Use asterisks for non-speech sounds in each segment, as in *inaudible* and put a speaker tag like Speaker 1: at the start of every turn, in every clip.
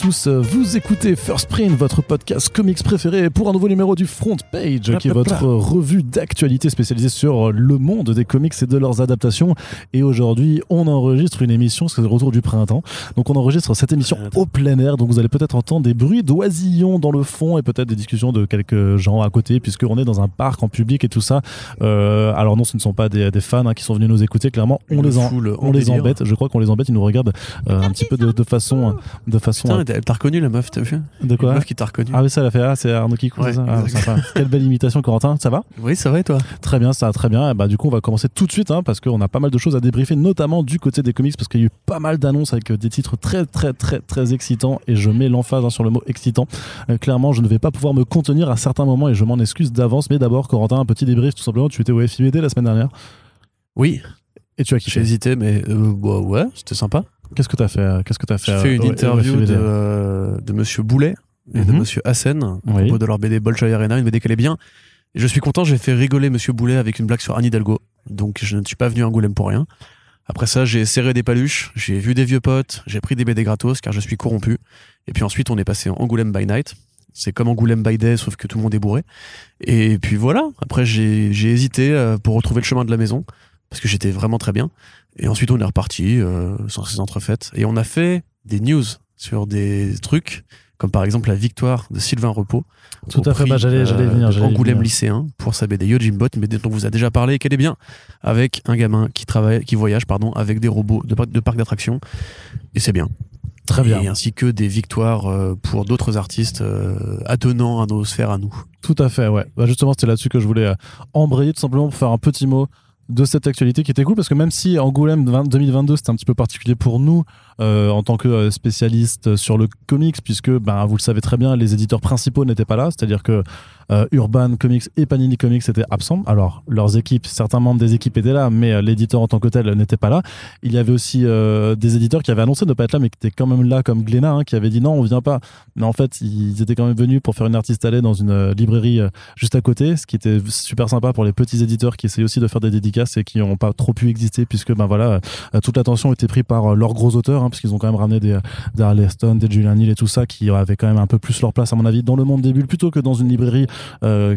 Speaker 1: tous, vous écoutez First Print, votre podcast comics préféré pour un nouveau numéro du Front Page, qui est votre revue d'actualité spécialisée sur le monde des comics et de leurs adaptations. Et aujourd'hui, on enregistre une émission, c'est le retour du printemps, donc on enregistre cette émission au plein air, donc vous allez peut-être entendre des bruits d'oisillons dans le fond et peut-être des discussions de quelques gens à côté, puisqu'on est dans un parc en public et tout ça. Euh, alors non, ce ne sont pas des, fans hein, qui sont venus nous écouter, clairement, on les, on les embête, je crois qu'on les embête, ils nous regardent euh, un petit peu de, de façon de façon.
Speaker 2: Putain, t'a reconnu la meuf, t'as vu?
Speaker 1: De quoi?
Speaker 2: La meuf qui t'a reconnu.
Speaker 1: Ah oui, ça l'a fait. Ah, c'est Arnaud qui ouais. Ah, sympa. Quelle belle imitation, Corentin. Ça va?
Speaker 2: Oui, ça va et toi?
Speaker 1: Très bien, ça va très bien. Et bah, du coup, on va commencer tout de suite hein, parce qu'on a pas mal de choses à débriefer, notamment du côté des comics, parce qu'il y a eu pas mal d'annonces avec des titres très, très, très, très excitants. Et je mets l'emphase hein, sur le mot excitant. Euh, clairement, je ne vais pas pouvoir me contenir à certains moments et je m'en excuse d'avance. Mais d'abord, Corentin, un petit débrief tout simplement. Tu étais au FIBD la semaine dernière
Speaker 2: Oui.
Speaker 1: Et tu as kiffé
Speaker 2: J'ai hésité, mais euh, bah, ouais, c'était sympa.
Speaker 1: Qu'est-ce que tu as fait Qu'est-ce que as fait
Speaker 2: J'ai fait une interview de, de Monsieur Boulet et de mhm. Monsieur Hassen à propos de leur BD Bolshoi Arena, une BD qu'elle est bien. Et je suis content, j'ai fait rigoler Monsieur Boulet avec une blague sur Anne Hidalgo. Donc je ne suis pas venu à Angoulême pour rien. Après ça, j'ai serré des paluches, j'ai vu des vieux potes, j'ai pris des BD gratos car je suis corrompu. Et puis ensuite, on est passé en Angoulême by night. C'est comme Angoulême by day, sauf que tout le monde est bourré. Et puis voilà. Après, j'ai hésité euh, pour retrouver le chemin de la maison parce que j'étais vraiment très bien. Et ensuite, on est reparti euh, sans ces entrefaites. Et on a fait des news sur des trucs, comme par exemple la victoire de Sylvain Repos.
Speaker 1: Tout à fait, bah, j'allais j'allais venir.
Speaker 2: Euh, Angoulême lycéen pour sa BD Yojimbot, mais dont on vous a déjà parlé qu'elle est bien, avec un gamin qui travaille, qui voyage, pardon, avec des robots de, de parc d'attractions. Et c'est bien.
Speaker 1: Très bien.
Speaker 2: Et ainsi que des victoires euh, pour d'autres artistes attenant à nos sphères à nous.
Speaker 1: Tout à fait, ouais. Bah justement, c'était là-dessus que je voulais embrayer tout simplement pour faire un petit mot de cette actualité qui était cool parce que même si Angoulême 2022 c'était un petit peu particulier pour nous euh, en tant que euh, spécialiste sur le comics puisque ben vous le savez très bien les éditeurs principaux n'étaient pas là c'est-à-dire que euh, Urban Comics et Panini Comics étaient absents. Alors, leurs équipes, certains membres des équipes étaient là, mais l'éditeur en tant que tel n'était pas là. Il y avait aussi des éditeurs qui avaient annoncé de ne pas être là, mais qui étaient quand même là, comme Glénat, hein, qui avait dit non, on vient pas. Mais en fait, ils étaient quand même venus pour faire une artiste allée dans une librairie juste à côté, ce qui était super sympa pour les petits éditeurs qui essayaient aussi de faire des dédicaces et qui n'ont pas trop pu exister, puisque ben voilà, toute l'attention était prise par leurs gros auteurs, hein, parce qu'ils ont quand même ramené des, des Arleston, des Julian Hill et tout ça, qui avaient quand même un peu plus leur place, à mon avis, dans le monde des bulles, plutôt que dans une librairie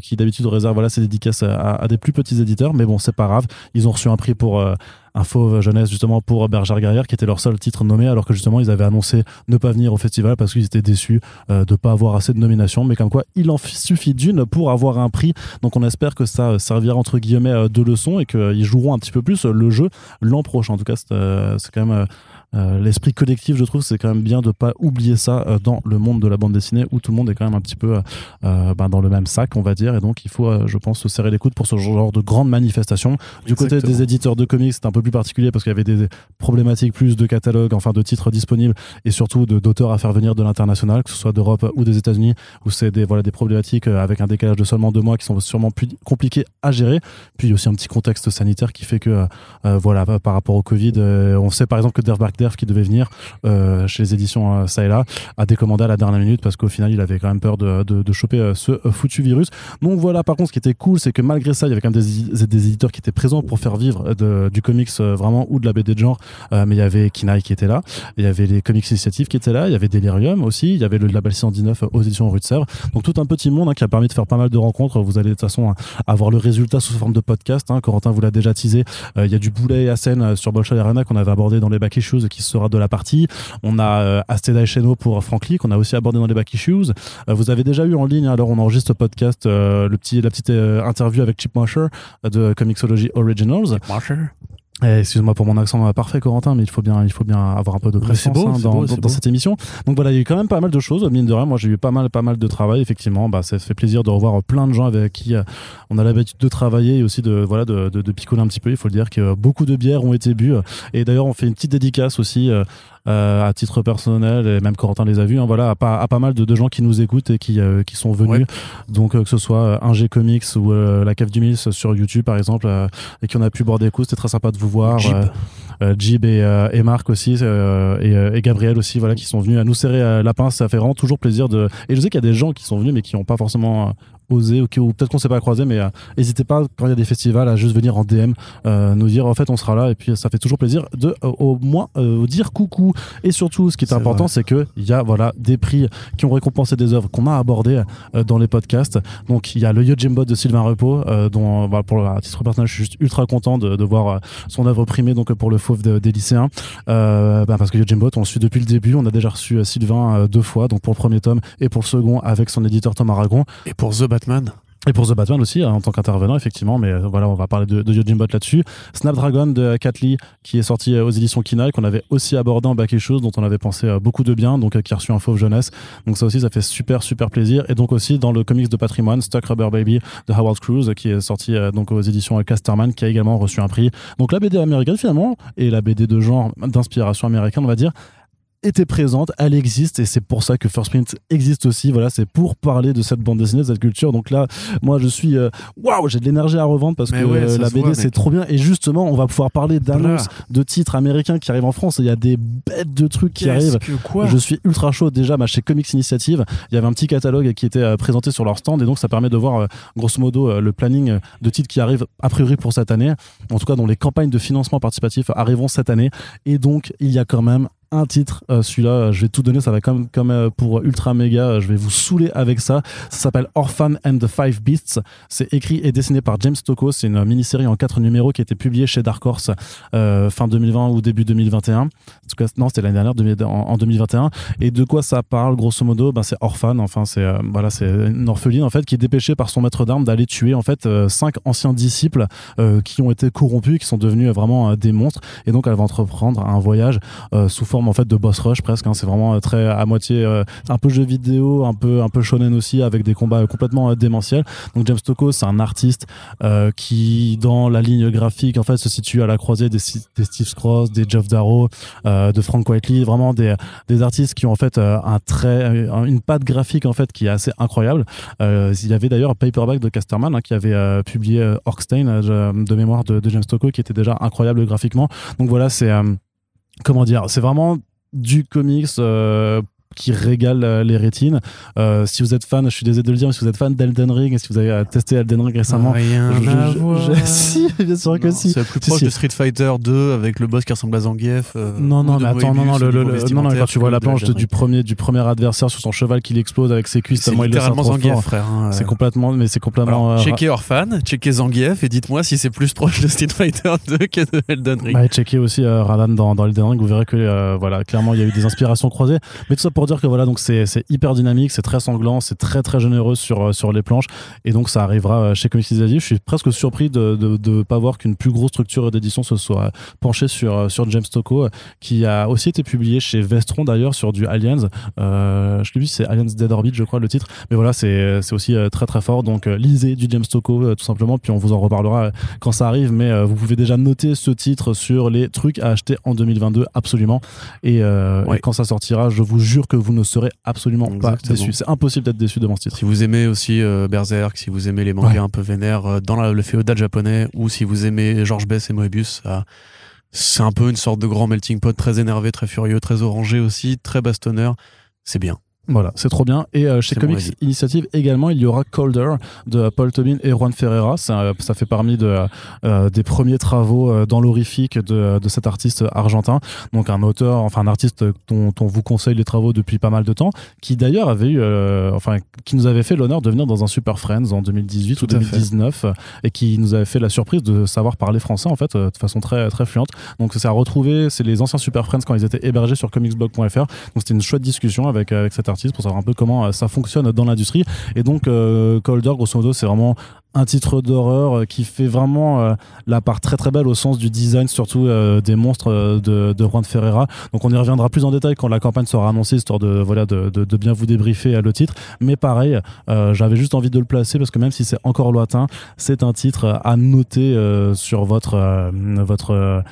Speaker 1: qui d'habitude réserve voilà, ses dédicaces à, des plus petits éditeurs. Mais bon, c'est pas grave. Ils ont reçu un prix pour euh, un jeunesse justement pour Bergère Guerrière qui était leur seul titre nommé alors que justement ils avaient annoncé ne pas venir au festival parce qu'ils étaient déçus euh, de pas avoir assez de nominations mais comme quoi il en suffit d'une pour avoir un prix donc on espère que ça servira entre guillemets euh, de leçon et qu'ils joueront un petit peu plus le jeu l'an prochain en tout cas c'est quand même euh, l'esprit collectif, je trouve, c'est quand même bien de pas oublier ça euh, dans le monde de la bande dessinée où tout le monde est quand même un petit peu euh, ben, dans le même sac, on va dire. Et donc, il faut, je pense, se serrer les coudes pour ce genre de grandes manifestations. Du côté des éditeurs de comics, c'est un peu plus particulier parce qu'il y avait des problématiques plus de catalogue, enfin de titres disponibles et surtout d'auteurs à faire venir de l'international, que ce soit d'Europe ou des États-Unis, où c'est des, voilà, des problématiques avec un décalage de seulement deux mois qui sont sûrement plus compliqués à gérer. Puis il y a aussi un petit contexte sanitaire qui fait que, voilà, par rapport au Covid, on sait par exemple que Derbark qui devait venir euh, chez les éditions euh, ça et là a décommandé à la dernière minute parce qu'au final il avait quand même peur de, de, choper euh, ce foutu virus. Donc voilà, par contre, ce qui était cool, c'est que malgré ça, il y avait quand même des, des éditeurs qui étaient présents pour faire vivre du comics vraiment ou de la BD de genre. mais il y avait Kinaï qui était là, il y avait les Comics Initiative qui étaient là, il y avait Delirium aussi, il y avait le label 119 aux éditions Rue de Sèvres. Donc tout un petit monde hein, qui a permis de faire pas mal de rencontres. Vous allez de toute façon avoir le résultat sous forme de podcast. Hein. Corentin vous l'a déjà teasé. Il y a du boulet à scène sur Bolshoi Arena qu'on avait abordé dans les back issues qui sera de la partie. On a euh, Asteda et Cheno pour Frank Lee qu'on a aussi abordé dans les back issues. Euh, vous avez déjà eu en ligne, alors on enregistre ce podcast, euh, le petit, la petite interview avec Chip Marshall de Comixology Originals. Eh, excuse-moi pour mon accent parfait, Corentin, mais il faut bien, il faut bien avoir un peu de présence hein, dans, dans, cette émission. Donc voilà, il y a eu quand même pas mal de choses, mine de rien. Moi, j'ai eu pas mal, pas mal de travail. Effectivement, bah, ça fait plaisir de revoir plein de gens avec qui on a l'habitude de travailler et aussi de, voilà, de, de, de, picoler un petit peu. Il faut le dire que beaucoup de bières ont été bues. Et d'ailleurs, on fait une petite dédicace aussi euh, à titre personnel, et même Corentin les a vus, hein, voilà, à pas, à pas mal de, de, gens qui nous écoutent et qui, euh, qui sont venus. Donc, euh, que ce soit un G Comics ou la Cave du Mills sur YouTube, par exemple, et qui on a pu boire des coups, c'était très sympa de vous voir. Jib et, et, Marc aussi, et, et, Gabriel aussi, voilà, qui sont venus à nous serrer la pince. Ça fait vraiment toujours plaisir de. Et je sais qu'il y a des gens qui sont venus, mais qui n'ont pas forcément osé, ou, peut-être qu'on s'est pas croisé, mais n'hésitez pas quand il y a des festivals à juste venir en DM nous dire en fait on sera là et puis ça fait toujours plaisir de au moins dire coucou. Et surtout ce qui est, important c'est que il y a voilà des prix qui ont récompensé des œuvres qu'on a abordées dans les podcasts. Donc il y a le Yojimbo de Sylvain Repos dont bah, pour le titre personnel je suis juste ultra content de, de voir son œuvre primée donc pour le fauve des lycéens. Bah, parce que Yojimbo on le suit depuis le début. On a déjà reçu Sylvain deux fois donc pour le premier tome et pour le second avec son éditeur Tom Aragon.
Speaker 2: Et pour The
Speaker 1: Et pour The Batman aussi, hein, en tant qu'intervenant, effectivement, mais euh, voilà, on va parler de, de Yojimbot là-dessus. Snapdragon de Lee, qui est sorti euh, aux éditions Kinaï, qu'on avait aussi abordé en back issues, dont on avait pensé euh, beaucoup de bien, donc qui a reçu un fauve jeunesse. Donc ça aussi, ça fait super, super plaisir. Et donc aussi dans le comics de patrimoine, Stuck Rubber Baby de Howard Cruz, qui est sorti donc aux éditions Casterman, qui a également reçu un prix. Donc la BD américaine finalement, et la BD de genre d'inspiration américaine, on va dire, était présente, elle existe et c'est pour ça que First Print existe aussi. Voilà, c'est pour parler de cette bande dessinée, de cette culture. Donc là, moi je suis euh, waouh, j'ai de l'énergie à revendre parce que euh, la BD c'est trop bien et justement, on va pouvoir parler d'annonces de titres américains qui arrivent en France. Il y a des bêtes de trucs qui arrivent. je suis ultra chaud déjà bah, chez Comics Initiative. Il y avait un petit catalogue qui était euh, présenté sur leur stand et donc ça permet de voir grosso modo le planning de titres qui arrivent a priori pour cette année. En tout cas, dont les campagnes de financement participatif arriveront cette année et donc il y a quand même un titre. Euh, celui-là, je vais tout donner. Ça va comme, comme euh, pour Ultra Mega. Je vais vous saouler avec ça. Ça s'appelle Orphan and the Five Beasts. C'est écrit et dessiné par James Tocco. C'est une mini-série en quatre numéros qui a été publiée chez Dark Horse euh, fin 2020 ou début 2021. En tout cas, non, c'était l'année dernière, en, 2021. Et de quoi ça parle, grosso modo? Ben, C'est Orphan. Enfin, c'est voilà, c'est une orpheline en fait qui est dépêchée par son maître d'armes d'aller tuer en fait cinq anciens disciples qui ont été corrompus, qui sont devenus vraiment des monstres. Et donc, elle va entreprendre un voyage sous forme en fait de boss rush presque. Hein. C'est vraiment euh, très à moitié euh, un peu jeu vidéo, un peu un peu shonen aussi avec des combats complètement euh, démentiels. Donc James Tocco, c'est un artiste qui dans la ligne graphique en fait se situe à la croisée des, Steve Cross, des Jeff Darrow, de Frank Whiteley, vraiment des des artistes qui ont en fait un trait, une patte graphique en fait qui est assez incroyable. il y avait d'ailleurs Paperback de Casterman hein, qui avait publié Orkstein de mémoire de, de James Tocco qui était déjà incroyable graphiquement. Donc voilà, c'est comment dire, c'est vraiment du comics euh, qui régale euh, les rétines. Euh, si vous êtes fan, je suis désolé de le dire, mais si vous êtes fan d'Elden Ring, si vous avez euh, testé Elden Ring récemment,
Speaker 2: rien à voir. *laughs*
Speaker 1: si, bien sûr que si.
Speaker 2: C'est plus proche de Street Fighter 2 avec le boss qui ressemble à Zangief.
Speaker 1: non, non, mais attends, non, non, le, non, non, quand tu vois la planche du premier, du premier adversaire sur son cheval qui l'explose avec ses cuisses,
Speaker 2: tellement il Zangief, frère. Hein,
Speaker 1: c'est complètement, mais c'est complètement.
Speaker 2: checkez Orphan, checkez Zangief et dites-moi si c'est plus proche de Street Fighter *laughs* 2 que de Elden Ring.
Speaker 1: Bah, checkez aussi Radan dans, dans Elden Ring, vous verrez que voilà, clairement il y a eu des inspirations croisées. Mais tout ça pour dire que voilà, donc c'est hyper dynamique, c'est très sanglant, c'est très très généreux sur, euh, sur les planches. Et donc ça arrivera euh, chez Comics Je suis presque surpris de ne de, pas voir qu'une plus grosse structure d'édition se soit penchée sur, euh, sur James Tocco, qui a aussi été publié chez Vestron d'ailleurs sur du Aliens. je l'ai vu, c'est Aliens Dead Orbit, je crois, le titre. Mais voilà, c'est aussi très très fort. Donc lisez du James Tocco tout simplement, puis on vous en reparlera quand ça arrive. Mais vous pouvez déjà noter ce titre sur les trucs à acheter en 2022, absolument. Et, et quand ça sortira, je vous jure que vous ne serez absolument pas déçu. C'est impossible d'être déçu devant ce titre.
Speaker 2: Si vous aimez aussi euh, Berserk, si vous aimez les mangas un peu vénères euh, dans le féodal japonais, ou si vous aimez George Bess et Moebius, c'est un peu une sorte de grand melting pot, très énervé, très furieux, très orangé aussi, très bastonneur. C'est bien.
Speaker 1: Voilà, c'est trop bien. Et euh, chez Comics Initiative également, il y aura Colder de Paul Tobin et Juan Ferreira. Ça, ça fait parmi de, euh, des premiers travaux euh, dans l'horrifique de, de, cet artiste argentin. Donc un auteur, enfin un artiste dont on vous conseille les travaux depuis pas mal de temps, qui d'ailleurs avait eu, enfin qui nous avait fait l'honneur de venir dans un Super Friends en 2018 ou 2019 et qui nous avait fait la surprise de savoir parler français en fait de façon très très fluente. Donc c'est à retrouver, c'est les anciens Super Friends quand ils étaient hébergés sur comicsblog.fr. Donc c'était une chouette discussion avec avec cet pour savoir un peu comment euh, ça fonctionne dans l'industrie. Et donc, euh, Colder, grosso modo, c'est vraiment un titre d'horreur euh, qui fait vraiment la part très très belle au sens du design, surtout des monstres de, de Juan Ferreira. Donc on y reviendra plus en détail quand la campagne sera annoncée, histoire de voilà de, bien vous débriefer le titre. Mais pareil, j'avais juste envie de le placer parce que même si c'est encore lointain, c'est un titre à noter sur votre votre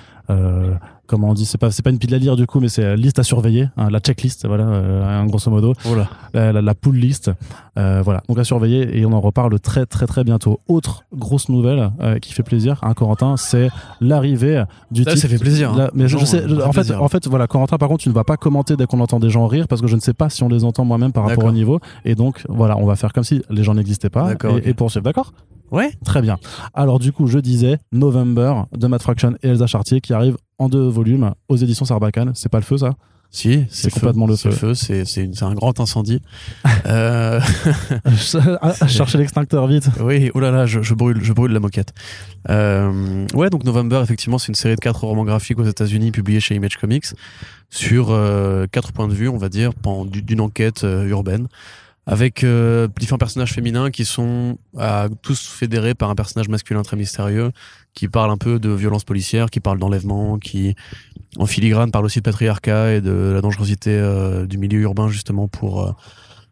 Speaker 1: comment on dit c'est pas c'est pas une pile à lire du coup mais c'est la liste à surveiller hein, la checklist voilà euh, grosso modo.
Speaker 2: Voilà.
Speaker 1: la, la, pool list euh, voilà. Donc à surveiller et on en reparle très très très bientôt. Autre grosse nouvelle euh, qui fait plaisir à Corentin c'est l'arrivée du
Speaker 2: ça, ça fait plaisir hein.
Speaker 1: mais je, sais en fait en fait voilà Corentin par contre tu ne vas pas commenter dès qu'on entend des gens rire parce que je ne sais pas si on les entend moi-même par rapport au niveau. Et donc voilà on va faire comme si les gens n'existaient pas et, et poursuivre d'accord?
Speaker 2: Ouais.
Speaker 1: Très bien. Alors du coup, je disais November de Matt Fraction et Elsa Chartier qui arrive en deux volumes aux éditions Sarbacane. C'est pas le feu ça?
Speaker 2: Si, c'est complètement le feu. feu c'est c'est un grand incendie. *laughs*
Speaker 1: euh... *laughs* Chercher l'extincteur vite.
Speaker 2: Oui, oh là là, je, je, brûle, je brûle la moquette. Euh... Ouais, donc November, effectivement, c'est une série de quatre romans graphiques aux États-Unis publiés chez Image Comics sur euh, quatre points de vue, on va dire, d'une enquête euh, urbaine avec différents personnages féminins qui sont tous fédérés par un personnage masculin très mystérieux qui parle un peu de violence policière, qui parle d'enlèvement, qui en filigrane parle aussi de patriarcat et de la dangerosité euh, du milieu urbain justement pour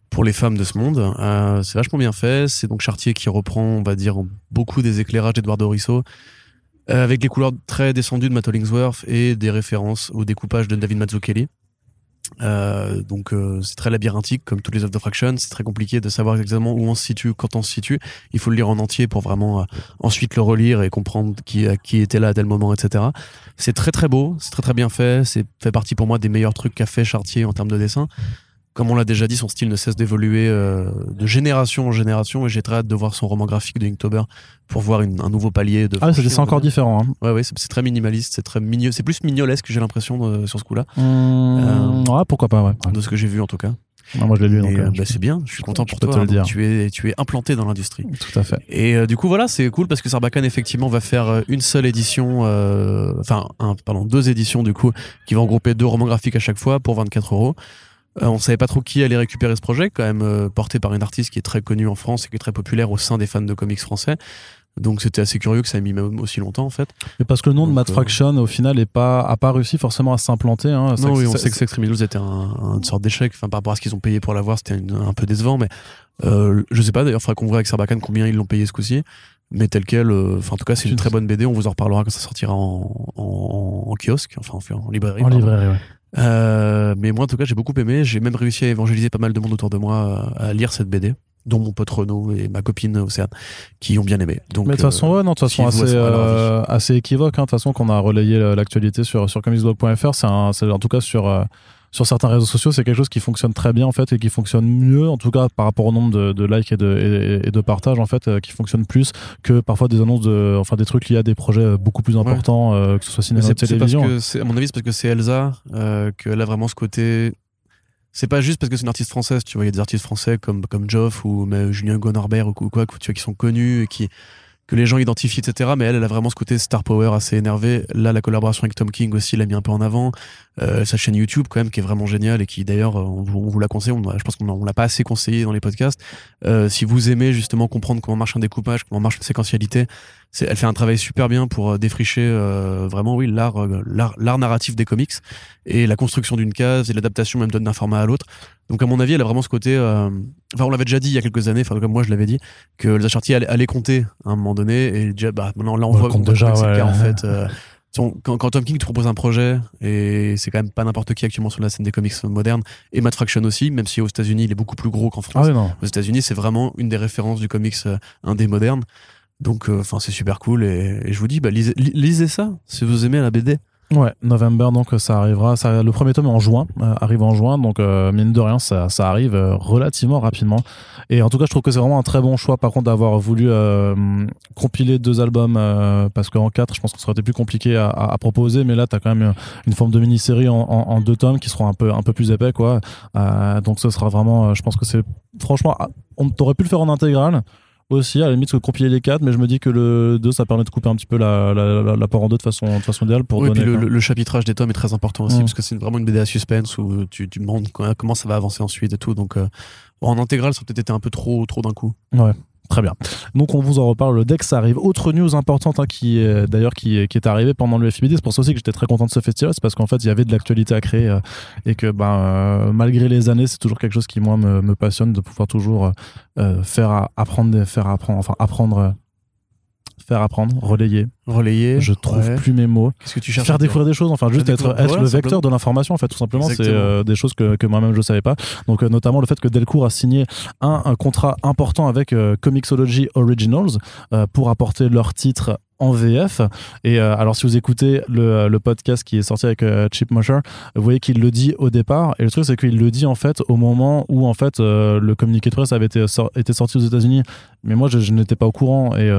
Speaker 2: pour les femmes de ce monde. c'est vachement bien fait. C'est donc Chartier qui reprend, on va dire, beaucoup des éclairages d'Eduardo Risso avec les couleurs très descendues de Matt Hollingsworth et des références au découpage de David Mazzucchelli. Euh, donc euh, c'est très labyrinthique comme toutes les œuvres de Fraction, c'est très compliqué de savoir exactement où on se situe, quand on se situe. Il faut le lire en entier pour vraiment euh, ensuite le relire et comprendre qui, qui était là à tel moment, etc. C'est très très beau, c'est très très bien fait, c'est fait partie pour moi des meilleurs trucs qu'a fait Chartier en termes de dessin comme on l'a déjà dit, son style ne cesse d'évoluer euh, de génération en génération et j'ai très hâte de voir son roman graphique de Inktober pour voir un nouveau palier de.
Speaker 1: Ah, c'est encore différent. Hein.
Speaker 2: Ouais, ouais, c'est très minimaliste, c'est très mignon, c'est plus mignolesque, j'ai l'impression sur ce coup-là.
Speaker 1: Mmh, euh, pourquoi pas, ouais.
Speaker 2: De ce que j'ai vu en tout cas.
Speaker 1: moi je l'ai lu donc.
Speaker 2: Euh, bah, c'est bien, je suis content pour toi. Te le dire. Tu es, tu es implanté dans l'industrie.
Speaker 1: Tout à fait.
Speaker 2: Et du coup voilà, c'est cool parce que Sarbacane effectivement va faire une seule édition, enfin pardon deux éditions du coup, qui vont regrouper deux romans graphiques à chaque fois pour 24 euros. Euh, on savait pas trop qui allait récupérer ce projet, quand même euh, porté par une artiste qui est très connue en France et qui est très populaire au sein des fans de comics français. Donc c'était assez curieux que ça ait mis même aussi longtemps en fait.
Speaker 1: Mais parce que le nom de Matt euh, Fraction au final est pas a pas réussi forcément à s'implanter. Hein.
Speaker 2: Non oui, on sait que Sex Criminals était un, une sorte d'échec. Enfin par rapport à ce qu'ils ont payé pour l'avoir, c'était un peu décevant. Mais euh, je sais pas d'ailleurs, faudra qu'on voit avec Sarbacane combien ils l'ont payé ce coup-ci. Mais tel quel, enfin en tout cas c'est une très bonne BD. On vous en reparlera quand ça sortira en, en, en kiosque, enfin en, librairie.
Speaker 1: En librairie, ouais.
Speaker 2: Euh, mais moi, en tout cas, j'ai beaucoup aimé. J'ai même réussi à évangéliser pas mal de monde autour de moi à lire cette BD dont mon pote Renaud et ma copine Océane, qui ont bien aimé. Donc,
Speaker 1: mais de toute façon, ouais, non, de toute façon, assez, euh, assez équivoque. Hein, de toute façon, qu'on a relayé l'actualité sur, sur comicsblog.fr, c'est en tout cas sur, euh, sur certains réseaux sociaux, c'est quelque chose qui fonctionne très bien en fait et qui fonctionne mieux, en tout cas par rapport au nombre de, de likes et de, et, de partages en fait, euh, qui fonctionne plus que parfois des annonces de, enfin des trucs liés à des projets euh, beaucoup plus importants, euh, que ce soit cinéma ou télévision.
Speaker 2: Parce que à mon avis, c'est parce que c'est Elsa qu'elle a vraiment ce côté. C'est pas juste parce que c'est une artiste française, tu vois, il y a des artistes français comme comme Geoff ou mais Julien Gonarbert ou quoi, tu vois, qui sont connus et qui que les gens identifient, etc. Mais elle, elle a vraiment ce côté star power assez énervé. Là, la collaboration avec Tom King aussi l'a mis un peu en avant. Euh, sa chaîne YouTube, quand même, qui est vraiment géniale et qui, d'ailleurs, on, vous la conseille. On, je pense qu'on l'a pas assez conseillé dans les podcasts. Euh, si vous aimez justement comprendre comment marche un découpage, comment marche une séquentialité, elle fait un travail super bien pour euh, défricher euh, vraiment oui l'art euh, l'art narratif des comics et la construction d'une case et l'adaptation même d'un format à l'autre donc à mon avis elle a vraiment ce côté enfin on l'avait déjà dit il y a quelques années enfin comme moi je l'avais dit que Elsa Chartier allait, allait, compter à un moment donné et déjà bah maintenant là on, voit,
Speaker 1: compte déjà
Speaker 2: c'est
Speaker 1: le
Speaker 2: cas en fait *laughs* quand, quand, Tom King te propose un projet, et c'est quand même pas n'importe qui actuellement sur la scène des comics modernes, et Matt Fraction aussi, même si aux États-Unis il est beaucoup plus gros qu'en France.
Speaker 1: Ah
Speaker 2: aux États-Unis, c'est vraiment une des références du comics indé moderne. Donc, euh, enfin, c'est super cool et, je vous dis, bah, lisez, lisez, ça si vous aimez la BD.
Speaker 1: Ouais, November, donc ça arrivera. Ça, le premier tome est en juin, euh, arrive en juin, donc euh, mine de rien, ça, ça arrive relativement rapidement. Et en tout cas, je trouve que c'est vraiment un très bon choix, par contre, d'avoir voulu compiler deux albums, parce qu'en quatre, je pense que ça aurait été plus compliqué à, à, proposer, mais là, t'as quand même une forme de mini-série en, en, en, deux tomes qui seront un peu, un peu plus épais, quoi. donc, ce sera vraiment, je pense que c'est, franchement, ah, on t'aurait pu le faire en intégrale aussi, à la limite, que compiler les quatre, mais je me dis que le 2, ça permet de couper un petit peu la, la, la, part en deux de façon, de façon idéale pour
Speaker 2: oui,
Speaker 1: donner.
Speaker 2: Et puis le, le, chapitrage des tomes est très important aussi, mm. parce que c'est vraiment une BD à suspense où tu, tu demandes comment ça va avancer ensuite et tout. Donc, euh, en intégrale, ça aurait peut-être été un peu trop, trop d'un coup.
Speaker 1: Ouais. Très bien. Donc on vous en reparle dès que ça arrive. Autre news importante hein, qui est d'ailleurs qui, est arrivée pendant le FIBD, c'est pour ça aussi que j'étais très content de ce festival, c'est parce qu'en fait il y avait de l'actualité à créer euh, et que ben euh, malgré les années, c'est toujours quelque chose qui moi me, passionne de pouvoir toujours euh, faire apprendre, faire apprendre faire apprendre, relayer.
Speaker 2: Relayer.
Speaker 1: Je trouve plus mes mots.
Speaker 2: Qu'est-ce que tu cherches
Speaker 1: Faire découvrir des choses, enfin juste être, être le vecteur de l'information en fait tout simplement. C'est euh, des choses que, que moi-même je savais pas. Donc euh, notamment le fait que Delcourt a signé un, un contrat important avec euh, Comixology Originals pour apporter leur titre en VF. Et euh, alors, si vous écoutez le, euh, le, podcast qui est sorti avec euh, Chip Mosher, vous voyez qu'il le dit au départ. Et le truc, c'est qu'il le dit en fait au moment où en fait le communiqué de presse avait été, été sorti aux États-Unis. Mais moi, je, n'étais pas au courant et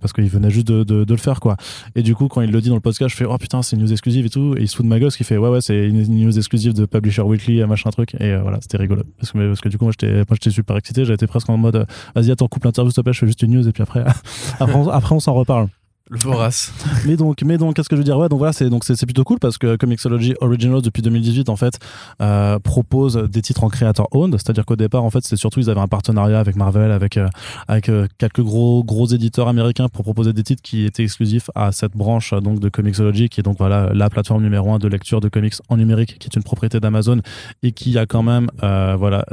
Speaker 1: parce qu'il venait juste de, de, le faire, quoi. Et du coup, quand il le dit dans le podcast, je fais oh putain, c'est une news exclusive et tout. Et il se fout de ma gosse qui fait ouais ouais, c'est une, news exclusive de Publisher Weekly, machin truc. Et voilà, c'était rigolo parce que parce que du coup, moi, j'étais super excité. J'étais presque en mode vas-y, attends, coupe l'interview, s'il te plaît, je fais juste une news et puis après, *laughs* après on s'en reparle.
Speaker 2: Le vorace. *laughs*
Speaker 1: mais donc, mais donc, qu'est-ce que je veux dire? Ouais, donc voilà, c'est donc c'est plutôt cool parce que Comixology Originals depuis 2018 en fait euh, propose des titres en créateur owned, c'est-à-dire qu'au départ en fait c'était surtout ils avaient un partenariat avec Marvel, avec euh, avec euh, quelques gros gros éditeurs américains pour proposer des titres qui étaient exclusifs à cette branche donc de Comixology qui est donc voilà la plateforme numéro un de lecture de comics en numérique qui est une propriété d'Amazon et qui a quand même voilà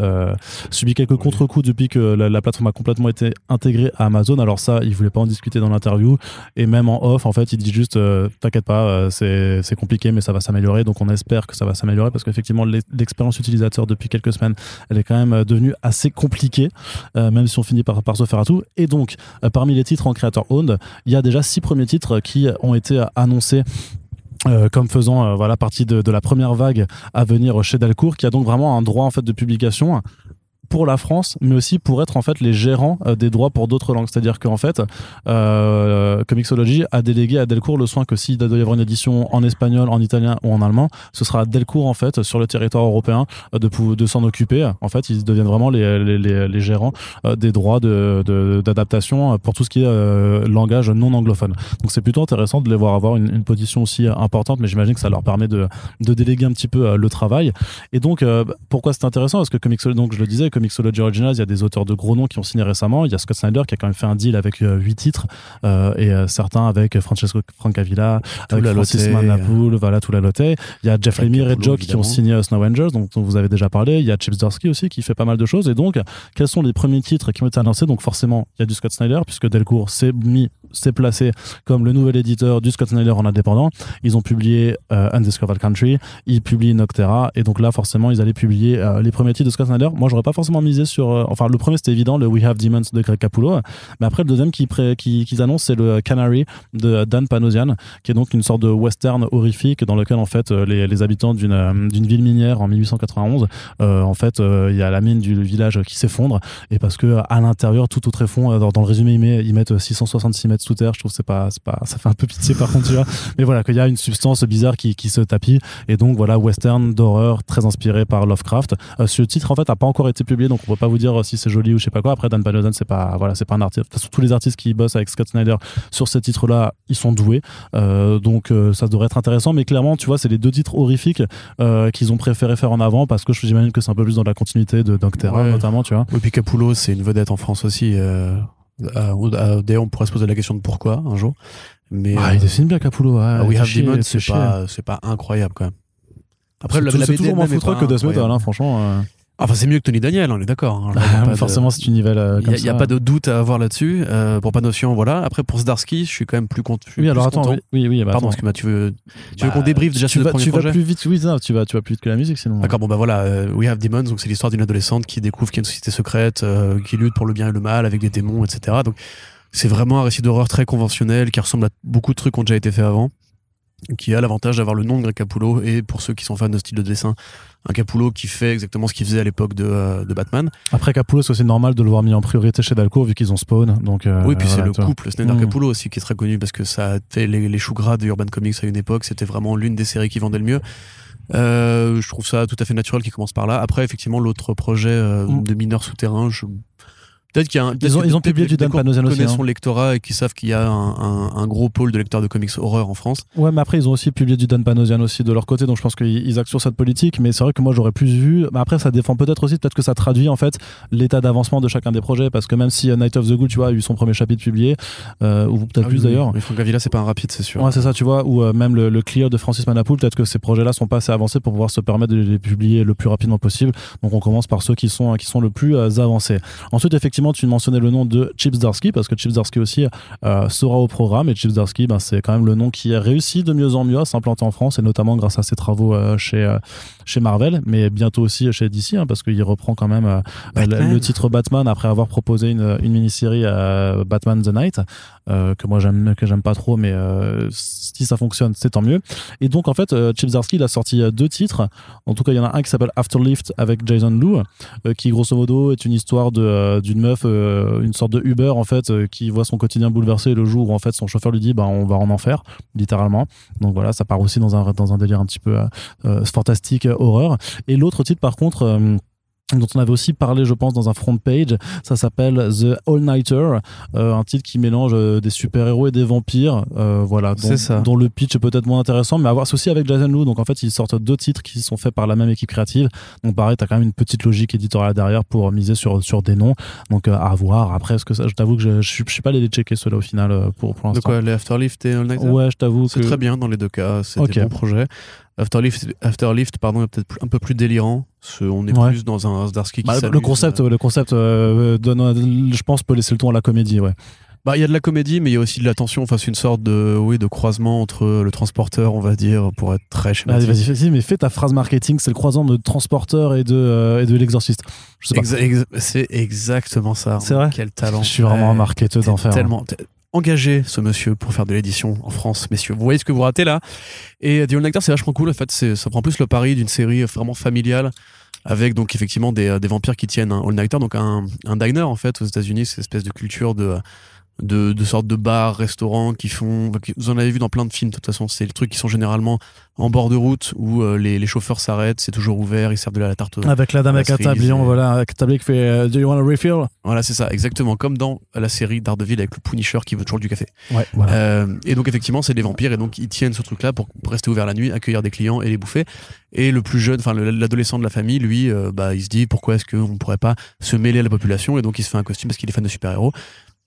Speaker 1: subi quelques contre-coups depuis que la, la, plateforme a complètement été intégrée à Amazon. Alors ça, ils voulaient pas en discuter dans l'interview et même en off, en fait, il dit juste euh, T'inquiète pas, euh, c'est compliqué, mais ça va s'améliorer. Donc, on espère que ça va s'améliorer parce qu'effectivement, l'expérience utilisateur depuis quelques semaines, elle est quand même euh, devenue assez compliquée, même si on finit par, se faire à tout. Et donc, parmi les titres en creator owned, il y a déjà six premiers titres qui ont été annoncés. comme faisant voilà partie de, de, la première vague à venir chez Delcourt, qui a donc vraiment un droit en fait de publication pour la France, mais aussi pour être en fait les gérants euh, des droits pour d'autres langues. C'est-à-dire qu'en fait, euh, Comixology a délégué à Delcourt le soin que s'il doit y avoir une édition en espagnol, en italien ou en allemand, ce sera à Delcourt en fait sur le territoire européen euh, de, de s'en occuper. En fait, ils deviennent vraiment les, les, gérants des droits d'adaptation de, pour tout ce qui est langage non anglophone. Donc c'est plutôt intéressant de les voir avoir une, position aussi importante, mais j'imagine que ça leur permet de, de déléguer un petit peu le travail. Et donc pourquoi c'est intéressant? Parce que Comixology, donc je le disais, Mixology Originals, il y a des auteurs de gros noms qui ont signé récemment. Il y a Scott Snyder qui a quand même fait un deal avec euh, huit titres euh, et euh, certains avec Francesco Francavilla, avec Francis Manapoul, voilà, tout la lotte. Il y a Jeff Lemire et Jock qui ont signé Snow Angels, dont, dont, vous avez déjà parlé. Il y a Chips Dorsky aussi qui fait pas mal de choses. Et donc, quels sont les premiers titres qui ont été annoncés? Donc forcément, il y a du Scott Snyder puisque Delcourt s'est mis s'est placé comme le nouvel éditeur du Scott Snyder en indépendant. Ils ont publié Undiscovered Country, ils publient Noctera, et donc là, forcément, ils allaient publier les premiers titres de Scott Snyder. Moi, j'aurais pas forcément misé sur. Euh, enfin, le premier, c'était évident, le We Have Demons de Greg Capullo. Mais après, le deuxième qu'ils qui, qui annoncent, c'est le Canary de Dan Panosian, qui est donc une sorte de western horrifique dans lequel, en fait, euh, les, habitants d'une euh, ville minière en 1891, en fait, il y a la mine du village qui s'effondre. Et parce que à l'intérieur, tout au tréfond, dans, dans, le résumé, ils mettent 666 mètres sous terre. Je trouve que c'est pas, pas, ça fait un peu pitié par contre, tu vois. Mais voilà, qu'il y a une substance bizarre qui, qui se tapit. Et donc, voilà, western d'horreur très inspiré par Lovecraft. ce titre, en fait, a pas encore été publié, donc on peut pas vous dire si c'est joli ou je sais pas quoi. Après, Dan Paladin, c'est pas, voilà, c'est pas un artiste. De toute façon, tous les artistes qui bossent avec Scott Snyder sur ces titres-là, ils sont doués. Euh, donc, euh, ça devrait être intéressant. Mais clairement, tu vois, c'est les deux titres horrifiques euh, qu'ils ont préféré faire en avant parce que je j'imagine que c'est un peu plus dans la continuité de Doctera, notamment, tu vois.
Speaker 2: Et puis Capullo, c'est une vedette en France aussi. D'ailleurs, on pourrait se poser la question de pourquoi un jour. Mais
Speaker 1: ah, il dessine bien Capullo.
Speaker 2: Ah, We Have Demon, c'est pas, c'est pas incroyable quand même.
Speaker 1: Après, c'est toujours moins foutre que Death Metal, hein, franchement.
Speaker 2: Enfin, c'est mieux que Tony Daniel, on est d'accord.
Speaker 1: Hein. forcément, si tu nivelles euh,
Speaker 2: Il n'y a, pas de doute à avoir là-dessus. Euh, pour Panotion, voilà. Après, pour Zdarsky, je suis quand même plus content.
Speaker 1: Oui, alors attends, oui, oui,
Speaker 2: bah, Pardon,
Speaker 1: parce
Speaker 2: que tu veux, tu veux qu'on bah, débriefe déjà sur le premier
Speaker 1: tu
Speaker 2: projet
Speaker 1: vas plus vite, oui, tu vas, tu vas plus vite que la musique sinon.
Speaker 2: D'accord, bon bah voilà, euh, We Have Demons, donc c'est l'histoire d'une adolescente qui découvre qu'il y a une société secrète, qui lutte pour le bien et le mal avec des démons, etc. Donc c'est vraiment un récit d'horreur très conventionnel qui ressemble à beaucoup de trucs qui ont déjà été faits avant qui a l'avantage d'avoir le nom de Greg Capullo. Et pour ceux qui sont fans de style de dessin un Capullo qui fait exactement ce qu'il faisait à l'époque de, euh, de, Batman.
Speaker 1: Après Capullo c'est aussi normal de le voir mis en priorité chez Dalcourt vu qu'ils ont Spawn donc
Speaker 2: euh, oui puis c'est le couple Snyder mmh. Capullo aussi qui est très connu parce que ça a fait les, les choux gras de Urban Comics à une époque. C'était vraiment l'une des séries qui vendait le mieux. Euh, je trouve ça tout à fait naturel qu'il commence par là. Après effectivement l'autre projet mmh. de mineurs souterrains je Peut-être qu'il y a un,
Speaker 1: ils ont, ils ont publié du Dan Panosian
Speaker 2: aussi. Qui son lectorat et qui savent qu'il y a un, un, gros pôle de lecteurs de comics horreur en France.
Speaker 1: Ouais, mais après, ils ont aussi publié du Dan Panosian aussi de leur côté, donc je pense qu'ils actent sur cette politique. Mais c'est vrai que moi, j'aurais plus vu. Mais après, ça défend peut-être aussi, peut-être que ça traduit en fait l'état d'avancement de chacun des projets. Parce que même si Night of the Ghoul, tu vois, a eu son premier chapitre publié, euh, ou peut-être ah plus d'ailleurs.
Speaker 2: Mais Frank Avila, c'est pas un rapide, c'est sûr.
Speaker 1: Ouais, c'est ça, tu vois, ou euh, même le, le, Clear de Francis Manapoul, peut-être que ces projets-là sont pas assez avancés pour pouvoir se permettre de les publier le plus rapidement possible. Donc on commence par ceux qui sont, qui sont le plus euh, avancés. Ensuite, effectivement, effectivement, tu mentionnais le nom de Chips Darsky parce que Chips Darsky aussi sera au programme et Chips Darsky, ben, c'est quand même le nom qui a réussi de mieux en mieux à s'implanter en France et notamment grâce à ses travaux chez chez Marvel, mais bientôt aussi chez DC hein, parce qu'il reprend quand même le, titre Batman après avoir proposé une, une mini-série Batman the Night que moi j'aime que j'aime pas trop, mais si ça fonctionne, c'est tant mieux. Et donc en fait, Chips Darsky il a sorti deux titres. En tout cas, il y en a un qui s'appelle Afterlift avec Jason Lou, euh, qui grosso modo est une histoire de euh, d'une meuf, euh, une sorte de Uber en fait, qui voit son quotidien bouleversé le jour où en fait son chauffeur lui dit bah on va en enfer, littéralement. Donc voilà, ça part aussi dans un dans un délire un petit peu fantastique, horreur. Et l'autre titre par contre dont on avait aussi parlé, je pense, dans un front page. Ça s'appelle The All Nighter, euh, un titre qui mélange euh, des super-héros et des vampires. Euh, voilà, dont,
Speaker 2: ça.
Speaker 1: dont le pitch est peut-être moins intéressant, mais à voir aussi avec Jason Lou. Donc en fait, ils sortent deux titres qui sont faits par la même équipe créative. Donc pareil, t'as quand même une petite logique éditoriale derrière pour miser sur sur des noms. Donc à voir. Après, est-ce que ça, je t'avoue que je, je, suis pas allé les checker ceux-là au final pour pour l'instant.
Speaker 2: De quoi, les Afterlift et All Nighter?
Speaker 1: Ouais, je t'avoue.
Speaker 2: C'est très bien dans les deux cas. C'est okay. des bons projets. Afterlift, Afterlift pardon, est peut-être un peu plus délirant. On est plus dans un Zdarsky qui
Speaker 1: bah, Le concept, le concept euh, donne, je pense, peut laisser le ton à la comédie, ouais.
Speaker 2: Bah, il y a de la comédie, mais il y a aussi de la tension. Enfin, c'est une sorte de, oui, de croisement entre le transporteur, on va dire, pour être très schématique.
Speaker 1: Vas-y, vas-y, mais fais ta phrase marketing. C'est le croisement de transporteur et de, euh, et de l'exorciste.
Speaker 2: c'est exactement ça.
Speaker 1: C'est vrai?
Speaker 2: Quel talent.
Speaker 1: Je suis vraiment un marketeur d'enfer.
Speaker 2: Hein. Engagé ce monsieur pour faire de l'édition en France, messieurs. Vous voyez ce que vous ratez là? Et The All Nectar, c'est vachement cool. En fait, ça prend plus le pari d'une série vraiment familiale avec donc effectivement des, des vampires qui tiennent un All Nighter, donc un, un diner en fait aux États-Unis, c'est une espèce de culture de de, de sortes de bars, restaurants qui font. Vous en avez vu dans plein de films, de toute façon. C'est les trucs qui sont généralement en bord de route où euh, les, les, chauffeurs s'arrêtent, c'est toujours ouvert, ils servent de la, tarte.
Speaker 1: Avec la dame avec un tablier, voilà, avec un tablier qui fait euh, Do you want a refill?
Speaker 2: Voilà, c'est ça, exactement. Comme dans la série d'Ardeville avec le Punisher qui veut toujours du café.
Speaker 1: Ouais, voilà.
Speaker 2: euh, et donc, effectivement, c'est des vampires et donc ils tiennent ce truc-là pour, rester ouvert la nuit, accueillir des clients et les bouffer. Et le plus jeune, enfin l'adolescent de la famille, lui, bah, il se dit pourquoi est-ce qu'on pourrait pas se mêler à la population? Et donc il se fait un costume parce qu'il est fan de super-héros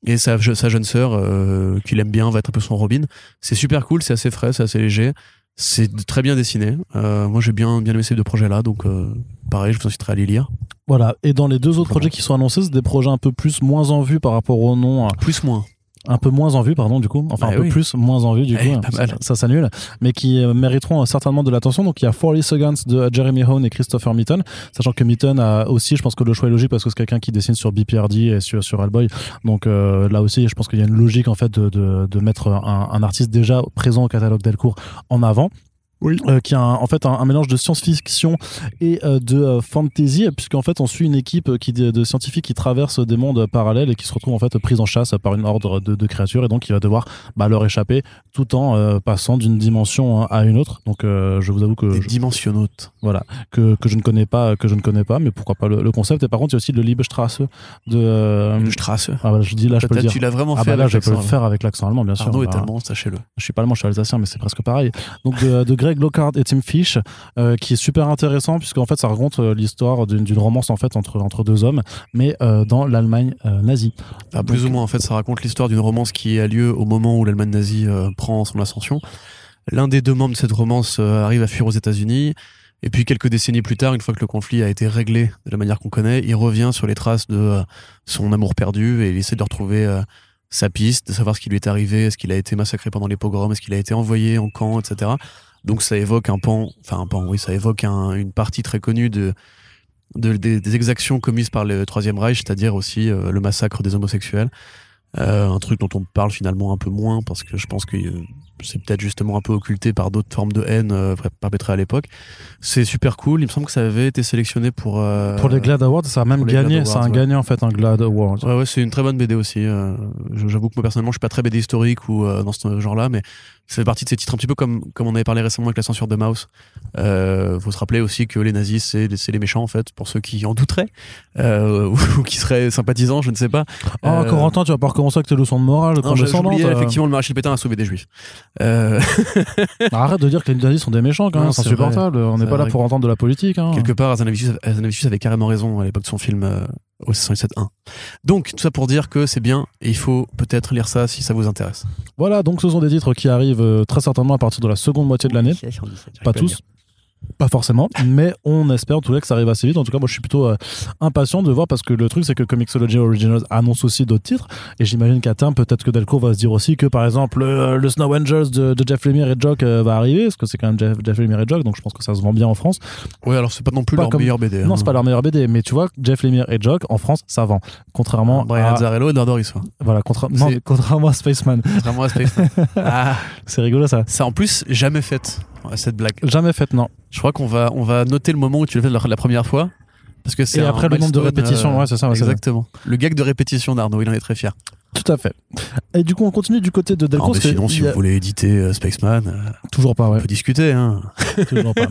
Speaker 2: et sa, sa jeune sœur euh, qu'il aime bien va être un peu son Robin. C'est super cool, c'est assez frais, c'est assez léger, c'est très bien dessiné. Euh, moi j'ai bien bien aimé ces deux projets là, donc euh, pareil, je vous inciterai à les lire.
Speaker 1: Voilà. Et dans les deux autres projets qui sont annoncés, c'est des projets un peu plus moins en vue par rapport au nom.
Speaker 2: Plus moins
Speaker 1: un peu moins en vue, pardon, du coup, enfin un peu
Speaker 2: oui.
Speaker 1: plus, moins en vue, du
Speaker 2: Eh,
Speaker 1: coup,
Speaker 2: pas
Speaker 1: ça,
Speaker 2: mal.
Speaker 1: ça s'annule, mais qui euh, mériteront euh, certainement de l'attention. Donc il y a 40 Seconds de Jeremy Hone et Christopher Mitton, sachant que Mitton a aussi, je pense que le choix est logique parce que c'est quelqu'un qui dessine sur BPRD et sur, sur Hellboy. Donc euh, là aussi, je pense qu'il y a une logique en fait de, de, de mettre un, un artiste déjà présent au catalogue Delcourt en avant.
Speaker 2: Oui.
Speaker 1: Euh, qui un- en fait un, un mélange de science-fiction et euh, de euh, fantasy, puisqu'en fait on suit une équipe qui, de, de scientifiques qui traversent des mondes parallèles et qui se retrouvent en fait prise en chasse par une ordre de, de créatures, et donc il va devoir bah, leur échapper tout en passant d'une dimension à une autre. Donc je vous avoue que
Speaker 2: Des
Speaker 1: je-
Speaker 2: dimensionnautes.
Speaker 1: voilà que, que je ne connais pas, que je ne connais pas, mais pourquoi pas le, le concept. Et par contre il y a aussi le Liebestrasse de.
Speaker 2: trace.
Speaker 1: ah bah, je dis là je peux le dire.
Speaker 2: tu l'as vraiment
Speaker 1: Ah
Speaker 2: fait
Speaker 1: bah là je peux le faire avec l'accent allemand bien sûr.
Speaker 2: Arnaud est
Speaker 1: Bah,
Speaker 2: allemand, sachez-le.
Speaker 1: je suis pas allemand, je suis alsacien, mais c'est presque pareil. Donc de, de *laughs* Greg Lockhart et Tim Fish, euh, qui est super intéressant puisqu'en fait ça raconte euh, l'histoire d'une romance en fait entre entre deux hommes, mais euh, dans l'Allemagne nazie.
Speaker 2: Enfin, plus
Speaker 1: Donc-
Speaker 2: ou moins, en fait, ça raconte l'histoire d'une romance qui a lieu au moment où l'Allemagne nazie prend son ascension. L'un des deux membres de cette romance arrive à fuir aux États-Unis. Et puis, quelques décennies plus tard, une fois que le conflit a été réglé de la manière qu'on connaît, il revient sur les traces de son amour perdu et il essaie de retrouver sa piste, de savoir ce qui lui est arrivé, est-ce qu'il a été massacré pendant les pogroms, est-ce qu'il a été envoyé en camp, etc. Donc, ça évoque un pan, enfin un pan, oui, ça évoque un- une partie très connue de, de- des, des exactions commises par le Troisième Reich, c'est-à-dire aussi euh, le massacre des homosexuels. Euh, un truc dont on parle finalement un peu moins parce que je pense que euh, c'est peut-être justement un peu occulté par d'autres formes de haine euh, perpétrées à l'époque. C'est super cool. Il me semble que ça avait été sélectionné pour euh,
Speaker 1: Pour les Glad Awards, ça a même gagné, ça a
Speaker 2: ouais.
Speaker 1: gagné en fait un Glad Award.
Speaker 2: Ouais, ouais, c'est une très bonne BD aussi. euh, J'avoue que moi personnellement, je suis pas très BD historique ou euh, dans ce genre-là, mais fait partie de ces titres un petit peu comme comme on avait parlé récemment avec la censure de Maus. Euh, faut se rappeler aussi que les nazis c'est c'est les méchants en fait, pour ceux qui en douteraient euh, *laughs* ou, qui seraient sympathisants, je ne sais pas.
Speaker 1: Oh,
Speaker 2: Euh,
Speaker 1: Corentin, tu vas pas recommencer avec tes leçons de morale
Speaker 2: Non, j'ai-
Speaker 1: condescendantes.
Speaker 2: j'oubliais
Speaker 1: euh.
Speaker 2: effectivement le maréchal Pétain a sauvé des juifs. Euh,
Speaker 1: Arrête de dire que les nazis sont des méchants quand même, c'est insupportable. On n'est pas là pour entendre de la politique. Hein.
Speaker 2: quelque part, Azanavicius, avait carrément raison à l'époque de son film euh, au 107.1. Donc, tout ça pour dire que c'est bien et il faut peut-être lire ça si ça vous intéresse.
Speaker 1: Voilà, donc ce sont des titres qui arrivent euh, très certainement à partir de la seconde moitié de l'année. Pas tous. Pas forcément, mais on espère en tout cas que ça arrive assez vite. En tout cas, moi je suis plutôt euh, impatient de voir parce que le truc c'est que Comixology Originals annonce aussi d'autres titres et j'imagine qu'à terme peut-être que Delcourt va se dire aussi que par exemple le, Snow Angels de, Jeff Lemire et Jock euh, va arriver parce que c'est quand même Jeff, Jeff Lemire et Jock donc je pense que ça se vend bien en France.
Speaker 2: Oui, alors c'est pas non plus leur meilleur BD.
Speaker 1: Non, c'est pas leur meilleur BD, mais tu vois, Jeff Lemire et Jock en France ça vend. Contrairement
Speaker 2: Brian
Speaker 1: à
Speaker 2: Azzarello et Dordoris.
Speaker 1: Voilà, contrairement à Spaceman.
Speaker 2: Contrairement à Spaceman. *laughs* ah,
Speaker 1: c'est rigolo ça.
Speaker 2: Ça en plus jamais fait cette blague.
Speaker 1: Jamais faite, non.
Speaker 2: Je crois qu'on va, on va noter le moment où tu l'as fait la, première fois. Parce que c'est
Speaker 1: Et après le nombre de répétitions, ouais, c'est ça.
Speaker 2: exactement. Le gag de répétition d'Arnaud, il en est très fier.
Speaker 1: Tout à fait. Et du coup, on continue du côté de Delcourt.
Speaker 2: mais sinon, si vous voulez éditer euh, Spaceman, euh,
Speaker 1: toujours pas, ouais.
Speaker 2: On peut discuter, hein. *laughs*
Speaker 1: toujours pas.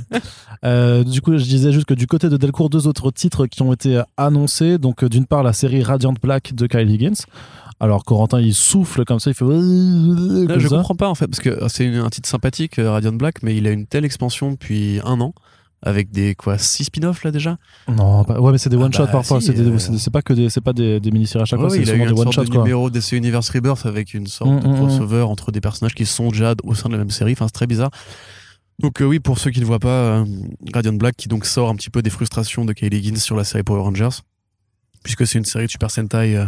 Speaker 1: Euh, du coup, je disais juste que du côté de Delcourt, deux autres titres qui ont été annoncés. Donc, d'une part, la série Radiant Black de Kyle Higgins. Alors Corentin il souffle comme ça, il fait.
Speaker 2: je comprends pas en fait parce que c'est un titre sympathique Radiant Black, mais il a une telle expansion depuis un an avec des quoi six spin-offs là déjà?
Speaker 1: Non ouais mais c'est des ah one shot bah, parfois euh. c'est pas que des c'est pas des, des mini-séries à chaque fois c'est
Speaker 2: des one shot de numéro DC Universe Rebirth avec une sorte mm, de mm, mm. crossover entre des personnages qui sont déjà au sein de la même série enfin c'est très bizarre donc euh, oui pour ceux qui ne voient pas euh, Radiant Black qui donc sort un petit peu des frustrations de Kaylee Higgins sur la série Power Rangers puisque c'est une série de Super Sentai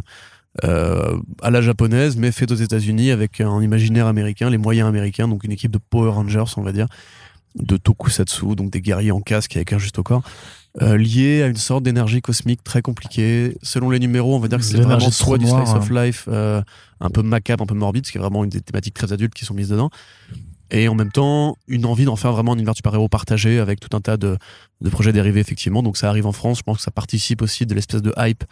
Speaker 2: à la japonaise mais faite aux États-Unis avec un imaginaire américain les moyens américains donc une équipe de Power Rangers on va dire de tokusatsu, donc des guerriers en casque avec un juste au corps, euh, liés à une sorte d'énergie cosmique très compliquée. Selon les numéros, on va dire que c'est vraiment soit du slice of life, euh, un peu macabre, un peu morbide, ce qui est vraiment une des thématiques très adultes qui sont mises dedans. Et en même temps, une envie d'en faire vraiment un univers super-héros partagé avec tout un tas de, de projets dérivés, effectivement. Donc ça arrive en France, je pense que ça participe aussi de l'espèce de hype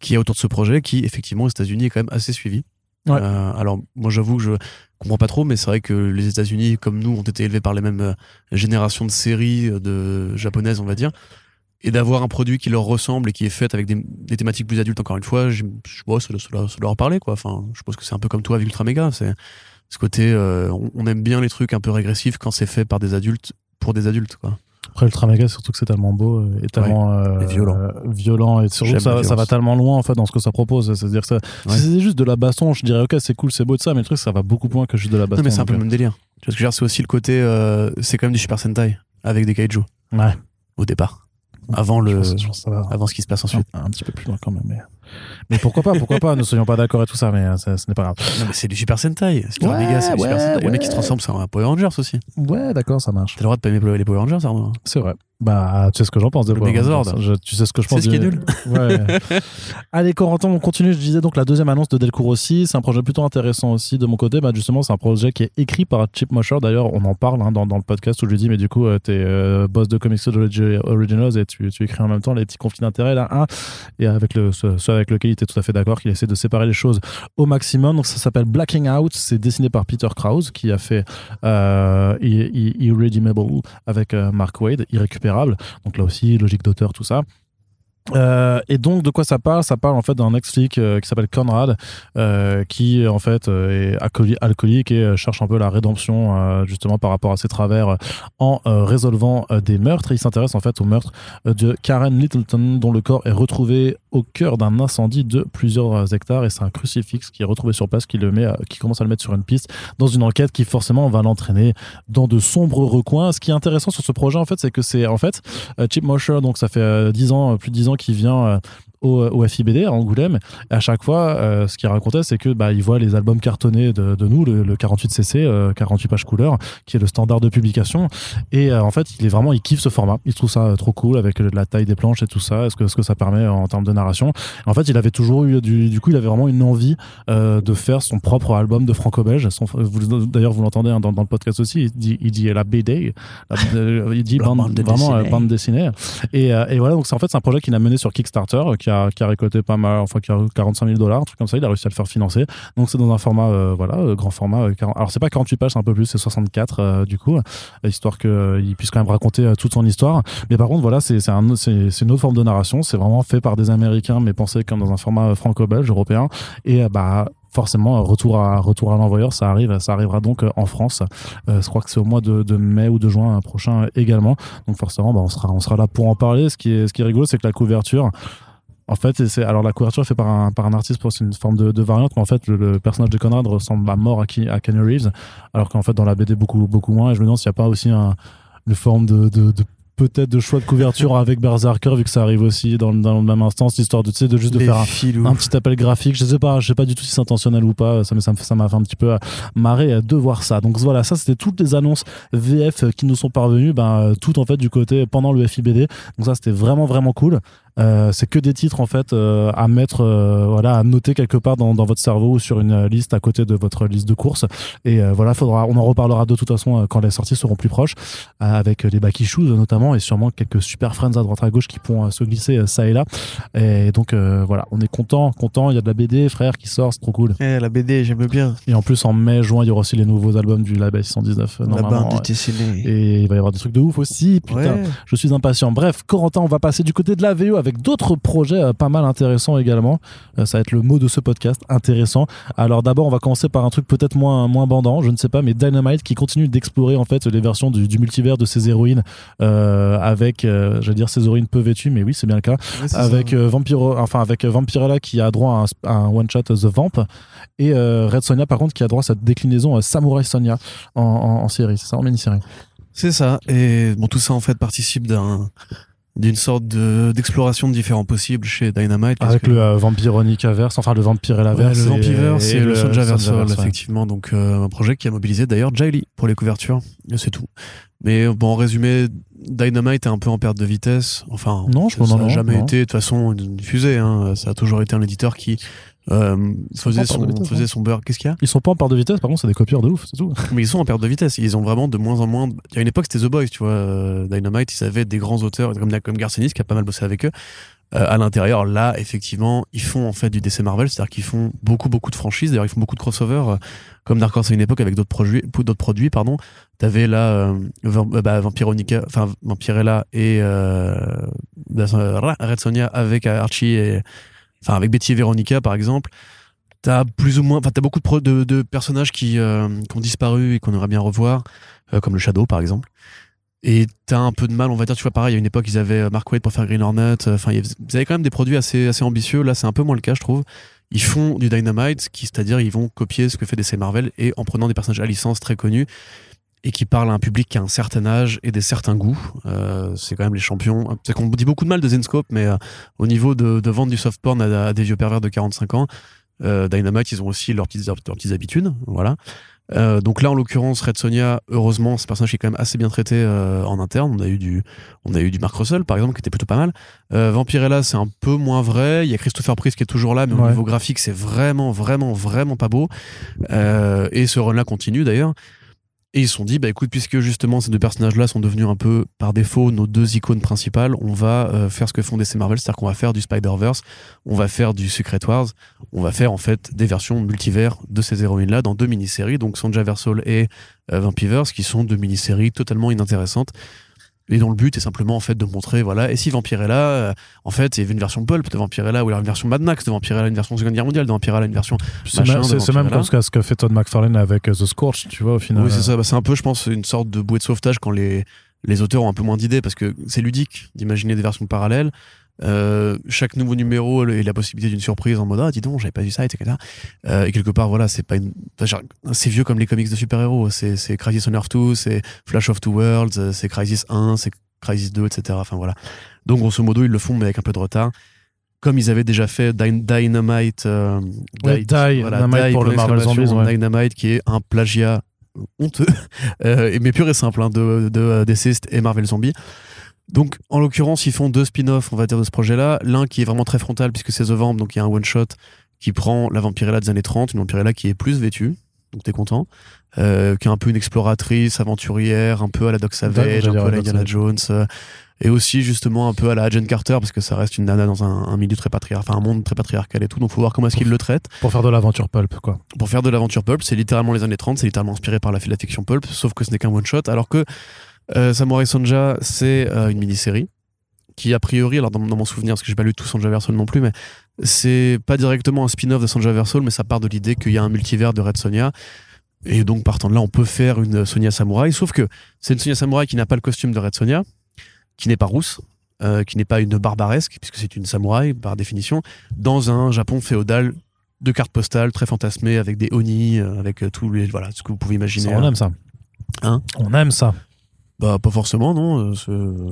Speaker 2: qui est autour de ce projet, qui, effectivement, aux États-Unis est quand même assez suivi. Euh, alors, moi, j'avoue que je comprends pas trop, mais c'est vrai que les États-Unis, comme nous, ont été élevés par les mêmes euh, générations de séries euh, de japonaises, on va dire. Et d'avoir un produit qui leur ressemble et qui est fait avec des, thématiques plus adultes, encore une fois, je, vois ça, ça, ça, leur parler, quoi. Enfin, je pense que c'est un peu comme toi avec Ultra Mega. C'est ce côté, on, aime bien les trucs un peu régressifs quand c'est fait par des adultes pour des adultes, quoi.
Speaker 1: Après, Ultra Mega, surtout que c'est tellement beau euh, et tellement euh,
Speaker 2: violent.
Speaker 1: violent. Et surtout, ça, ça, va tellement loin en fait dans ce que ça propose. C'est-à-dire que si c'était juste de la baston, je dirais ok, c'est cool, c'est beau de ça, mais le truc, ça va beaucoup moins que juste de la baston.
Speaker 2: Non, mais c'est un peu le même délire. Tu vois ce que je c'est aussi le côté, euh, c'est quand même du Super Sentai avec des kaiju.
Speaker 1: Ouais.
Speaker 2: Au départ. Avant le, avant ce qui se passe ensuite.
Speaker 1: Un, petit peu plus loin quand même, mais. Mais pourquoi pas, pourquoi pas, ne soyons pas d'accord et tout ça, mais euh, ce n'est pas grave.
Speaker 2: Non, mais c'est du Super Sentai. C'est ouais, méga, c'est Super Sentai. Le mec qui se transforme, c'est un Power Rangers aussi.
Speaker 1: Ouais, d'accord, ça marche.
Speaker 2: T'as le droit de pas aimer les Power Rangers, Arnaud.
Speaker 1: C'est vrai. Bah, tu sais ce que j'en pense de
Speaker 2: le Megazord.
Speaker 1: tu sais ce que je pense.
Speaker 2: C'est ce qui est nul. *laughs*
Speaker 1: Ouais. Allez, Corentin, on continue. Je disais donc la deuxième annonce de Delcourt aussi. C'est un projet plutôt intéressant aussi de mon côté. Bah, justement, c'est un projet qui est écrit par Chip Mosher. D'ailleurs, on en parle hein, dans, dans, le podcast où je lui dis, mais du coup, euh, t'es euh, boss de Comics Originals et tu, tu, écris en même temps les petits conflits d'intérêt là, hein, et avec le, ce, avec lequel il était tout à fait d'accord, qu'il essaie de séparer les choses au maximum. Donc, ça s'appelle Blacking Out. C'est dessiné par Peter Krause qui a fait euh, Irredeemable avec euh, Mark Wade, Donc là aussi, logique d'auteur, tout ça. Euh, et donc de quoi ça parle? Ça parle en fait d'un ex-flic euh, qui s'appelle Conrad, euh, qui en fait est alcoolique et cherche un peu la rédemption justement par rapport à ses travers en résolvant des meurtres. Et il s'intéresse en fait au meurtre de Karen Littleton, dont le corps est retrouvé au cœur d'un incendie de plusieurs hectares. Et c'est un crucifix qui est retrouvé sur place, qui le met, qui commence à le mettre sur une piste dans une enquête qui forcément va l'entraîner dans de sombres recoins. Ce qui est intéressant sur ce projet en fait, c'est que c'est en fait Chip Mosher, donc ça fait 10 ans, plus de 10 ans qui vient euh, au, au, FIBD à Angoulême. Et à chaque fois, euh, ce qu'il racontait, c'est que bah, il voit les albums cartonnés de, de nous, le, 48cc, 48 euh, pages couleur, qui est le standard de publication. Et en fait, il est vraiment, il kiffe ce format. Il trouve ça trop cool avec la taille des planches et tout ça. Est-ce que ce que ça permet en termes de narration En fait, il avait toujours eu du, du coup, il avait vraiment une envie de faire son propre album de franco-belge. D'ailleurs, vous l'entendez hein, dans, dans, le podcast aussi. Il dit, il dit la BD, il dit bande, vraiment bande dessinée. Et, et voilà, donc c'est en fait c'est un projet qu'il a mené sur Kickstarter, qui qui a récolté pas mal, enfin qui a 45 000 dollars, un truc comme ça. Il a réussi à le faire financer. Donc c'est dans un format, euh, voilà, euh, grand format. Euh, alors c'est pas 48 pages, c'est un peu plus, c'est 64 du coup, histoire qu'il puisse quand même raconter toute son histoire. Mais par contre, voilà, c'est un, une autre forme de narration. C'est vraiment fait par des Américains, mais pensé comme dans un format franco-belge, européen. Et bah forcément retour à retour à l'envoyeur ça arrive ça arrivera donc en France je crois que c'est au mois de, de, mai ou de juin prochain également donc forcément bah, on sera on sera là pour en parler ce qui est ce qui est rigolo c'est que la couverture en fait, c'est alors la couverture est faite par un, par un artiste pour c'est une forme de, de, variante, mais en fait le, personnage de Conrad ressemble à mort à, à Kenny Reeves, alors qu'en fait dans la BD beaucoup beaucoup moins. Et je me demande s'il n'y a pas aussi un, une forme de, de, peut-être de choix de couverture *laughs* avec Berserker vu que ça arrive aussi dans, dans le même instant histoire de tu sais de juste de faire un, petit appel graphique. Je sais pas je sais pas du tout si c'est intentionnel ou pas. Ça ça ça m'a fait un petit peu marrer de voir ça. Donc voilà ça c'était toutes les annonces VF qui nous sont parvenues ben tout en fait du côté pendant le FIBD donc ça c'était vraiment vraiment cool euh, c'est que des titres en fait euh, à mettre, euh, voilà, à noter quelque part dans, dans, votre cerveau ou sur une liste à côté de votre liste de courses. Et voilà, faudra, on en reparlera de toute façon quand les sorties seront plus proches, avec les back issues notamment et sûrement quelques super friends à droite à gauche qui pourront se glisser ça et là. Et donc voilà, on est content, content. Il y a de la BD, frère, qui sort, c'est trop cool.
Speaker 2: Eh, la BD, j'aime bien.
Speaker 1: Et en plus en mai, juin, il y aura aussi les nouveaux albums du label 619.
Speaker 2: La bande dessinée.
Speaker 1: Et il va y avoir des trucs de ouf aussi. Putain, je suis impatient. Bref, Corentin, on va passer du côté de la VO avec avec d'autres projets euh, pas mal intéressants également. Euh, ça va être le mot de ce podcast, intéressant. Alors d'abord, on va commencer par un truc peut-être moins, moins bandant, je ne sais pas, mais Dynamite qui continue d'explorer en fait les versions du, multivers de ses héroïnes euh, avec, je vais dire, ses héroïnes peu vêtues, mais oui, c'est bien le cas. avec, Vampiro, enfin, avec Vampirella qui a droit à un, one-shot The Vamp et Red Sonia par contre qui a droit à cette déclinaison Samurai Sonia en, en série, c'est ça, en mini-série.
Speaker 2: C'est ça. Et bon, tout ça en fait participe d'un d'une sorte d'exploration de, différents possibles chez Dynamite.
Speaker 1: Avec le euh, Vampironica Verse, enfin le Vampirella Verse.
Speaker 2: le Vampiverse et, le, le effectivement. Donc euh, un projet qui a mobilisé d'ailleurs Jiley pour les couvertures, c'est tout. Mais bon, en résumé, Dynamite est un peu en perte de vitesse. Enfin,
Speaker 1: non, je
Speaker 2: ça
Speaker 1: n'a
Speaker 2: jamais été de toute façon une fusée. Hein. Ça a toujours été un éditeur qui euh, faisait, son, faisait hein. son beurre. Qu'est-ce qu'il y a?
Speaker 1: Ils sont pas en perte de vitesse, par contre, c'est des copieurs de ouf, c'est tout.
Speaker 2: Mais ils sont en perte de vitesse. Ils ont vraiment de moins en moins. Il y a une époque, c'était The Boys, tu vois. Euh, Dynamite, ils avaient des grands auteurs, comme, comme Garcenis, qui a pas mal bossé avec eux. Euh, à l'intérieur, là, effectivement, ils font en fait du DC Marvel, c'est-à-dire qu'ils font beaucoup, beaucoup de franchises. D'ailleurs, ils font beaucoup de crossovers, euh, comme Dark Horse à une époque avec d'autres produits, d'autres produits, pardon. T'avais là euh, bah, Vampironica, enfin Vampirella et Red Sonia avec Archie et enfin avec Betty et Veronica par exemple t'as plus ou moins enfin t'as beaucoup de, personnages qui, euh, qui, ont disparu et qu'on aimerait bien revoir euh, comme le Shadow par exemple. Et t'as un peu de mal on va dire tu vois pareil a une époque ils avaient euh, Mark Waid pour faire Green Hornet enfin ils avaient quand même des produits assez assez ambitieux. Là c'est un peu moins le cas je trouve. Ils font du Dynamite c'est-à-dire ils vont copier ce que fait DC Marvel et en prenant des personnages à licence très connus et qui parle à un public qui a un certain âge et des certains goûts. Euh, c'est quand même les champions. C'est qu'on dit beaucoup de mal de Zenscope, mais euh, au niveau de, de, vente du soft porn à, des vieux pervers de 45 ans, euh, Dynamite, ils ont aussi leurs petites, leurs petites habitudes. Voilà. Euh, donc là, en l'occurrence, Red Sonia, heureusement, ce personnage est quand même assez bien traité euh, en interne. On a eu du, on a eu du Mark Russell, par exemple, qui était plutôt pas mal. Euh, Vampirella, c'est un peu moins vrai. Il y a Christopher Priest qui est toujours là, mais au niveau graphique, c'est vraiment, vraiment, vraiment pas beau. Euh, et ce run-là continue d'ailleurs. Et ils se sont dit, bah écoute, puisque justement ces deux personnages-là sont devenus un peu par défaut nos deux icônes principales, on va euh, faire ce que font DC Marvel, c'est-à-dire qu'on va faire du Spider-Verse, on va faire du Secret Wars, on va faire en fait des versions multivers de ces héroïnes-là dans deux mini-séries, donc Sonja Versol et euh, qui sont deux mini-séries totalement inintéressantes et dont le but est simplement en fait de montrer voilà et si Vampirella euh, en fait il y avait une version pulp de Vampirella ou alors une version Mad Max de Vampirella une version Seconde Guerre mondiale de Vampirella une version
Speaker 1: c'est même, comme ce que fait Todd McFarlane avec euh, The Scorch tu vois au final.
Speaker 2: Oui c'est ça. Bah, c'est un peu je pense une sorte de bouée de sauvetage quand les les auteurs ont un peu moins d'idées parce que c'est ludique d'imaginer des versions parallèles euh, chaque nouveau numéro et la possibilité d'une surprise en mode ah dis donc j'avais pas vu ça etc euh, et quelque part voilà c'est pas une c'est vieux comme les comics de super héros c'est c'est Crisis on Earth 2 c'est Flash of Two Worlds euh, c'est Crisis 1 c'est Crisis 2 etc enfin voilà. Donc grosso modo ils le font mais avec un peu de retard. Comme ils avaient déjà fait Dynamite
Speaker 1: euh, Dynamite pour le Marvel Zombies
Speaker 2: Dynamite qui est un plagiat honteux *laughs* mais pur et simple hein, de, de, de et Marvel Zombie donc, en l'occurrence, ils font deux spin-offs, on va dire, de ce projet-là. L'un qui est vraiment très frontal, puisque c'est The Vamp, donc il y a un one-shot qui prend la Vampirella des années 30, une Vampirella qui est plus vêtue, donc t'es content, euh, qui est un peu une exploratrice, aventurière, un peu à la Doc Savage, un peu à la Diana Jones, euh, et aussi justement un peu à la Agent Carter, parce que ça reste une nana dans un, milieu très patriarcal, enfin un monde très patriarcal et tout, donc faut voir comment est-ce qu'il le traite.
Speaker 1: Pour faire de l'aventure pulp, quoi.
Speaker 2: Pour faire de l'aventure pulp, c'est littéralement les années 30, c'est littéralement inspiré par la, la fiction pulp, sauf que ce n'est qu'un one-shot, alors que euh, Samurai Sonja, c'est euh, une mini-série qui, a priori, alors dans, mon souvenir, parce que j'ai pas lu tout Sonja Versol non plus, mais c'est pas directement un spin-off de Sonja Versol, mais ça part de l'idée qu'il y a un multivers de Red Sonia. Et donc, partant de là, on peut faire une Sonia Samurai, sauf que c'est une Sonia Samurai qui n'a pas le costume de Red Sonia, qui n'est pas rousse, euh, qui n'est pas une barbaresque, puisque c'est une samouraï par définition, dans un Japon féodal de cartes postales très fantasmées avec des oni, avec tous les voilà ce que vous pouvez imaginer.
Speaker 1: on aime ça.
Speaker 2: Hein
Speaker 1: on aime ça.
Speaker 2: Bah, pas forcément, non.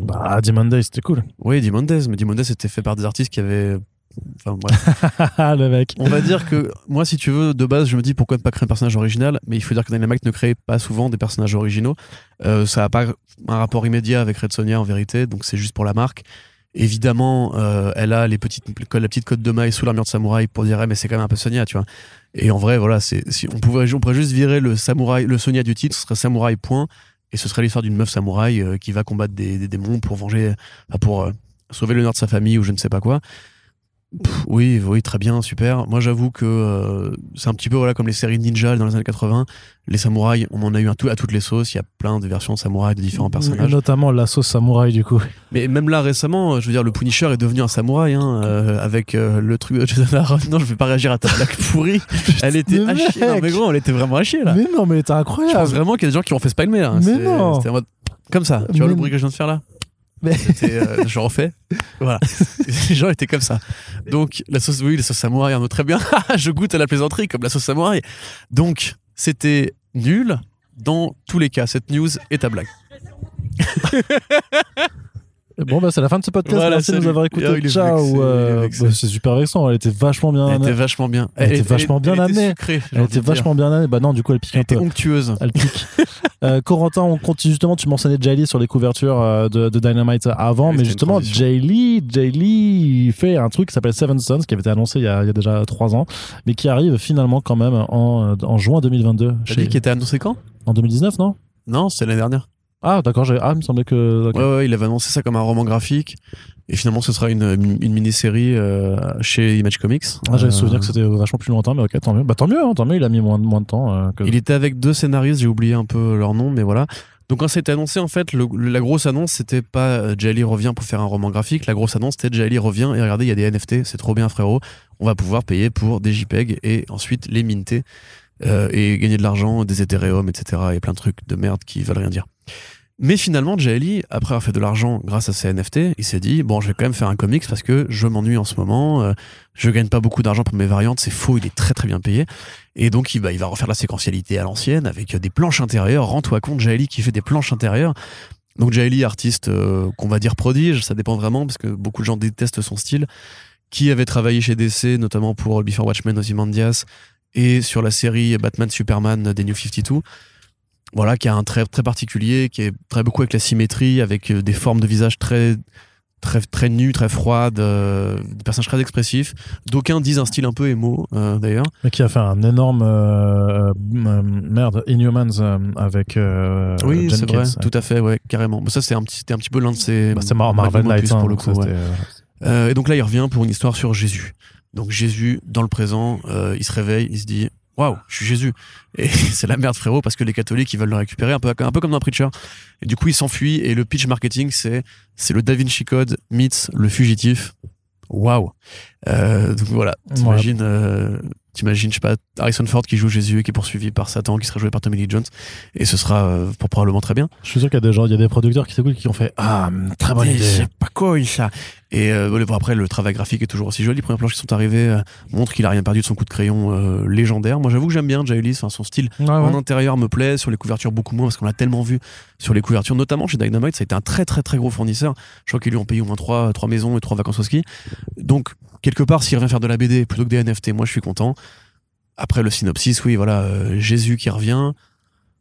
Speaker 1: Bah, Dimondes, c'était cool.
Speaker 2: Oui, Dimondes, mais Dimondes était fait par des artistes qui avaient Enfin, *laughs*
Speaker 1: le mec.
Speaker 2: On va dire que moi, si tu veux, de base, je me dis pourquoi ne pas créer un personnage original, mais il faut dire que Dynamite ne crée pas souvent des personnages originaux. Euh, ça n'a pas un rapport immédiat avec Red Sonia en vérité, donc c'est juste pour la marque. Évidemment, euh, elle a les petites, la petite côte de maille sous l'armure de samouraï pour dire, eh, mais c'est quand même un peu Sonia, tu vois. Et en vrai, voilà, c'est, si on, pouvait, on pourrait juste virer le samouraï, le Sonia du titre, ce serait samouraï point, et ce serait l'histoire d'une meuf samouraï euh, qui va combattre des, démons pour venger, pour sauver l'honneur de sa famille ou je ne sais pas quoi oui, oui, très bien, super. Moi, j'avoue que euh, c'est un petit peu voilà comme les séries ninja dans les années 80. Les samouraïs, on en a eu un tout à toutes les sauces. Il y a plein de versions de samouraïs de différents personnages.
Speaker 1: Notamment la sauce samouraï, du coup.
Speaker 2: Mais même là, récemment, je veux dire, le Punisher est devenu un samouraï hein, euh, avec euh, le truc de Non, je vais pas réagir à ta blague pourrie. *laughs* elle était à chier. mais gros, elle était vraiment à chier là.
Speaker 1: Mais non, mais était incroyable. Je
Speaker 2: pense vraiment qu'il y a des gens qui ont fait spalmer là.
Speaker 1: Mais non.
Speaker 2: Comme ça. Tu vois le bruit que je viens de faire là *laughs* euh, je refais. Voilà. *laughs* Les gens étaient comme ça. Donc, la sauce, oui, la sauce samouraï, en très bien. *laughs* je goûte à la plaisanterie comme la sauce samouraï. Donc, c'était nul dans tous les cas. Cette news est à blague.
Speaker 1: Bon, bah, c'est la fin de ce podcast. Merci de nous avoir écoutés. Ciao. Euh, bah, c'est super vexant. Elle était vachement bien.
Speaker 2: Elle était vachement bien.
Speaker 1: Elle, était vachement bien amenée. Elle était vachement bien amenée. Bah non, du coup, elle pique
Speaker 2: un
Speaker 1: peu.
Speaker 2: Elle était onctueuse.
Speaker 1: Elle pique. *laughs* euh, Corentin, on continue justement. Tu mentionnais Jay Lee sur les couvertures euh, de, de, Dynamite avant, mais justement, Jay Lee, Jay Lee fait un truc qui s'appelle Seven Sons, qui avait été annoncé il y a, il y a déjà trois ans, mais qui arrive finalement quand même en, en juin 2022.
Speaker 2: T'as dit qui était annoncé quand?
Speaker 1: En 2019, non?
Speaker 2: Non, c'était l'année dernière.
Speaker 1: Ah, d'accord, ah, il me semblait que.
Speaker 2: Ouais, ouais, il avait annoncé ça comme un roman graphique. Et finalement, ce sera une, une, mini-série euh, chez Image Comics.
Speaker 1: Ah, j'avais euh... souvenir que c'était vachement plus lointain, mais ok, tant mieux. Bah, tant mieux, hein, tant mieux, il a mis moins, moins de temps. Euh,
Speaker 2: il était avec deux scénaristes, j'ai oublié un peu leur nom, mais voilà. Donc, quand c'était annoncé, en fait, la grosse annonce, c'était pas Jay revient pour faire un roman graphique. La grosse annonce, c'était Jay revient et regardez, il y a des NFT, c'est trop bien, frérot. On va pouvoir payer pour des JPEG et ensuite les minter et gagner de l'argent, des Ethereum, etc. Et plein de trucs de merde qui veulent rien dire. Mais finalement, Jay après avoir fait de l'argent grâce à ses NFT, il s'est dit bon, je vais quand même faire un comics parce que je m'ennuie en ce moment, euh, je gagne pas beaucoup d'argent pour mes variantes, c'est faux, il est très très bien payé. Et donc il va, refaire la séquentialité à l'ancienne avec des planches intérieures. Rends-toi compte, Jay qui fait des planches intérieures. Donc Jay artiste euh, qu'on va dire prodige, ça dépend vraiment parce que beaucoup de gens détestent son style. Qui avait travaillé chez DC, notamment pour Before Watchmen, Ozymandias, et sur la série Batman Superman des New 52 voilà, qui a un trait très particulier, qui est très beaucoup avec la symétrie, avec euh, des formes de visage très très très nues, très froides, euh, des personnages très expressifs. D'aucuns disent un style un peu émo euh, d'ailleurs.
Speaker 1: Mais qui a fait un énorme merde Inhumans avec.
Speaker 2: oui, c'est vrai, tout à fait, ouais, carrément. ça c'est un petit, c'était un petit peu l'un de ses.
Speaker 1: Bah, c'est Marvel Knights pour le coup.
Speaker 2: et donc là, il revient pour une histoire sur Jésus. Donc Jésus, dans le présent, il se réveille, il se dit waouh, je suis Jésus. Et *laughs* c'est la merde, frérot, parce que les catholiques, ils veulent le récupérer, un peu, un peu comme dans Preacher. Et du coup, il s'enfuit, et le pitch marketing, c'est, c'est le Da Vinci Code meets le fugitif. Waouh. Euh, donc voilà, t'imagines, euh, t'imagines, je sais pas, Harrison Ford qui joue Jésus et qui est poursuivi par Satan, qui sera joué par Tommy Lee Jones, et ce sera euh, pour probablement très bien.
Speaker 1: Je suis sûr qu'il y a des gens, il y a des producteurs qui s'écoutent qui ont fait ah très bonne idée.
Speaker 2: C'est pas cool ça. Et euh, après, le travail graphique est toujours aussi joli. Les premières planches qui sont arrivées euh, montrent qu'il a rien perdu de son coup de crayon euh, légendaire. Moi, j'avoue que j'aime bien Jay enfin, son style en intérieur me plaît, sur les couvertures beaucoup moins parce qu'on l'a tellement vu sur les couvertures, notamment chez Dynamite. Ça a été un très très très gros fournisseur. Je crois qu'ils lui ont payé au moins trois, trois maisons et trois vacances au ski. Donc, quelque part, s'il revient faire de la BD plutôt que des NFT, moi je suis content. Après le synopsis, oui, voilà, Jésus qui revient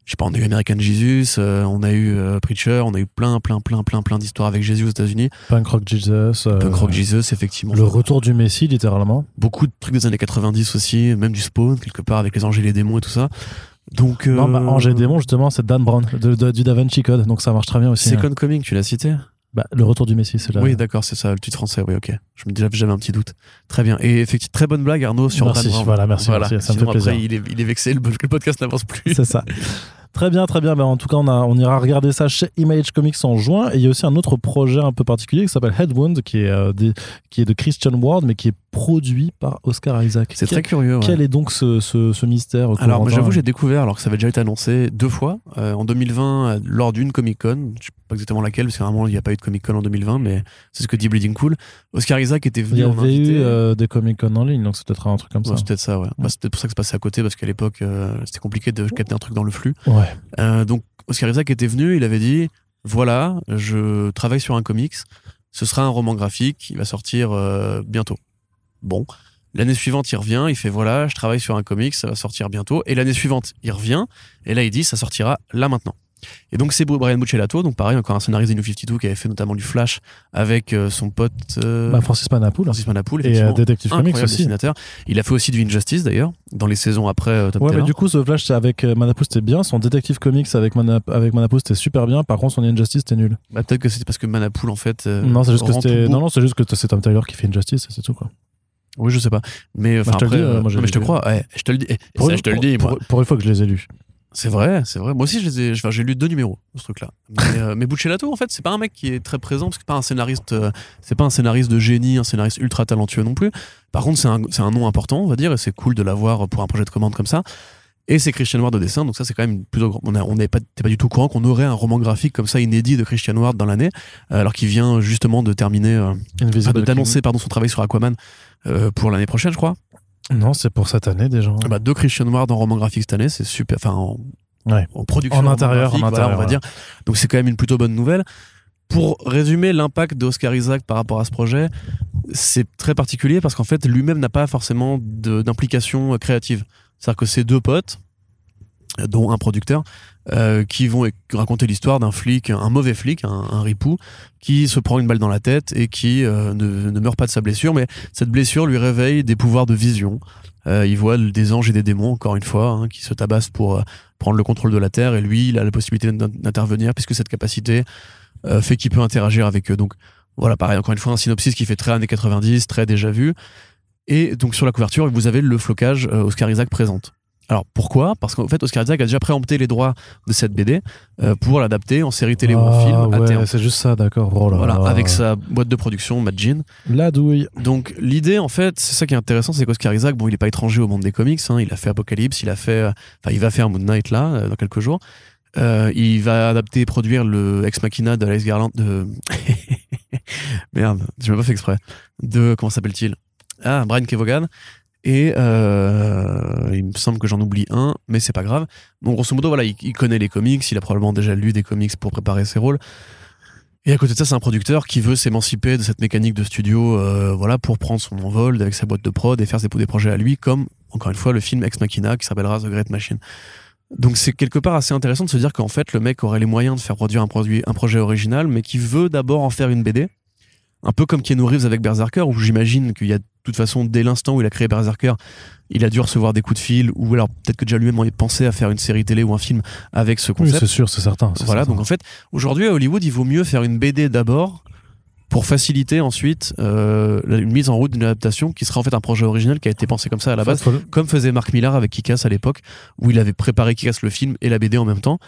Speaker 2: je sais pas, on a eu American Jesus, euh, on a eu euh, Preacher, on a eu plein, plein, plein, plein, plein d'histoires avec Jésus aux États-Unis.
Speaker 1: Punk Rock Jesus.
Speaker 2: Euh, Punk Rock Jesus, effectivement.
Speaker 1: Le retour du Messie, littéralement.
Speaker 2: Beaucoup de trucs des années 90 aussi, même du Spawn, quelque part, avec les anges et les démons et tout ça. Donc,
Speaker 1: non, bah, Ange et démons, justement, c'est Dan Brown, de, du Da Vinci Code, donc ça marche très bien aussi.
Speaker 2: Second hein. Coming, tu l'as cité?
Speaker 1: Bah, le retour du Messie, c'est là.
Speaker 2: Oui, d'accord, c'est ça, le titre français, oui, ok. Je me disais, j'avais un petit doute. Très bien. Et effectivement, très bonne blague, Arnaud, sur
Speaker 1: merci, Voilà, merci, merci, ça me fait plaisir.
Speaker 2: Il est, il est vexé, le podcast n'avance plus.
Speaker 1: C'est ça. *laughs* Très bien, très bien. Ben, en tout cas, on, a, on ira regarder ça chez Image Comics en juin. Et il y a aussi un autre projet un peu particulier qui s'appelle Headwound, qui est, euh, qui est de Christian Ward, mais qui est produit par Oscar Isaac.
Speaker 2: C'est très curieux.
Speaker 1: Quel est donc ce, ce, mystère
Speaker 2: Alors, j'avoue, j'ai découvert, alors que ça avait déjà été annoncé deux fois, euh, en 2020, lors d'une Comic Con. Je sais pas exactement laquelle, parce qu'à il n'y a pas eu de Comic Con en 2020, mais c'est ce que dit Bleeding Cool. Oscar Isaac était venu.
Speaker 1: Il y avait eu euh, des Comic Con en ligne, donc c'est peut-être un truc comme ça.
Speaker 2: C'est peut-être ça, ouais. Bah, c'est peut-être pour ça que c'est passé à côté, parce qu'à l'époque, c'était compliqué de capter un truc dans le flux.
Speaker 1: Ouais.
Speaker 2: Donc, Oscar Isaac était venu, il avait dit voilà, je travaille sur un comics, ce sera un roman graphique, il va sortir euh, bientôt. Bon, l'année suivante, il revient, il fait voilà, je travaille sur un comics, ça va sortir bientôt. Et l'année suivante, il revient, et là, il dit ça sortira là maintenant. Et donc c'est Brian Buccellato, donc pareil, encore un scénariste des New 52 qui avait fait notamment du Flash avec euh, son pote
Speaker 1: euh, bah, Francis Manapoul.
Speaker 2: Francis Manapoul,
Speaker 1: et euh, Detective Comics aussi.
Speaker 2: Dessinateur. Il a fait aussi du Injustice d'ailleurs, dans les saisons après Top
Speaker 1: Ouais, mais du coup, ce Flash avec Manapoul c'était bien, son Detective Comics avec, Manap avec Manapoul c'était super bien, par contre son Injustice c'était nul.
Speaker 2: Bah, peut-être que c'était parce que Manapoul en fait.
Speaker 1: non, c'est juste que c'était. Non, non, c'est juste que c'est Tom Tyler qui fait Injustice, c'est tout quoi.
Speaker 2: Oui, je sais pas. Mais,
Speaker 1: bah,
Speaker 2: après,
Speaker 1: moi,
Speaker 2: mais je te crois, ouais, je te le dis.
Speaker 1: Pour,
Speaker 2: ça, je te le dis.
Speaker 1: Pour, pour, une fois que je les ai lus.
Speaker 2: C'est vrai, c'est vrai. Moi aussi, je les ai, enfin, j'ai lu deux numéros ce truc-là. Mais, *laughs* euh, mais Buccellato, en fait, c'est pas un mec qui est très présent parce que c'est pas un scénariste, euh, c'est pas un scénariste de génie, un scénariste ultra talentueux non plus. Par contre, c'est un, c'est un nom important, on va dire, et c'est cool de l'avoir pour un projet de commande comme ça. Et c'est Christian Ward de dessin, donc ça c'est quand même plutôt grand. On n'est pas, pas du tout courant qu'on aurait un roman graphique comme ça inédit de Christian Ward dans l'année, euh, alors qu'il vient justement de terminer, euh, d'annoncer pardon son travail sur Aquaman pour l'année prochaine, je crois.
Speaker 1: Non, c'est pour cette année déjà.
Speaker 2: Bah, deux Christian Ward en roman graphique cette année, c'est super. Enfin, en,
Speaker 1: ouais.
Speaker 2: en production.
Speaker 1: En intérieur, en intérieur
Speaker 2: on va dire. Donc c'est quand même une plutôt bonne nouvelle. Pour résumer l'impact d'Oscar Isaac par rapport à ce projet, c'est très particulier parce qu'en fait, lui-même n'a pas forcément d'implication créative. C'est-à-dire que ces deux potes, dont un producteur, euh, qui vont raconter l'histoire d'un flic, un mauvais flic, un, un, ripou, qui se prend une balle dans la tête et qui euh, ne, ne, meurt pas de sa blessure, mais cette blessure lui réveille des pouvoirs de vision. Euh, il voit des anges et des démons, encore une fois, hein, qui se tabassent pour euh, prendre le contrôle de la Terre, et lui, il a la possibilité d'intervenir, puisque cette capacité euh, fait qu'il peut interagir avec eux. Donc voilà, pareil, encore une fois, un synopsis qui fait très années 90, très déjà vu. Et donc sur la couverture, vous avez le flocage Oscar Isaac présente. Alors pourquoi? Parce qu'en fait, Oscar Isaac a déjà préempté les droits de cette BD euh, pour l'adapter en série télé ou en
Speaker 1: ah,
Speaker 2: film
Speaker 1: à terme. C'est juste ça, d'accord. Oh
Speaker 2: voilà, avec sa boîte de production, Mad
Speaker 1: La douille.
Speaker 2: Donc l'idée, en fait, c'est ça qui est intéressant, c'est qu'Oscar Isaac, bon, il est pas étranger au monde des comics. Hein, il a fait Apocalypse, il a fait, euh, enfin, il va faire Moon Knight là euh, dans quelques jours. Euh, il va adapter et produire le Ex Machina de Alex Garland de *laughs* merde, je m'ai pas fait exprès. De comment s'appelle-t-il? Ah, Brian Kevogan. Et euh, il me semble que j'en oublie un, mais c'est pas grave. Donc grosso modo, voilà, il, connaît les comics, il a probablement déjà lu des comics pour préparer ses rôles. Et à côté de ça, c'est un producteur qui veut s'émanciper de cette mécanique de studio, euh, voilà, pour prendre son envol avec sa boîte de prod et faire des, projets à lui, comme encore une fois le film Ex Machina qui s'appellera The Great Machine. Donc c'est quelque part assez intéressant de se dire qu'en fait le mec aurait les moyens de faire produire un, produit, un projet original, mais qui veut d'abord en faire une BD un peu comme Keanu Reeves avec Berserker, où j'imagine qu'il y a de toute façon, dès l'instant où il a créé Berserker, il a dû recevoir des coups de fil, ou alors peut-être que déjà lui-même avait pensé à faire une série télé ou un film avec ce concept.
Speaker 1: Oui, c'est sûr, c'est certain.
Speaker 2: Voilà, donc en fait, aujourd'hui à Hollywood, il vaut mieux faire une BD d'abord pour faciliter ensuite euh, une mise en route d'une adaptation qui sera en fait un projet original qui a été pensé comme ça à la base, comme faisait Mark Millar avec Kikas à l'époque, où il avait préparé Kikas le film et la BD en même temps.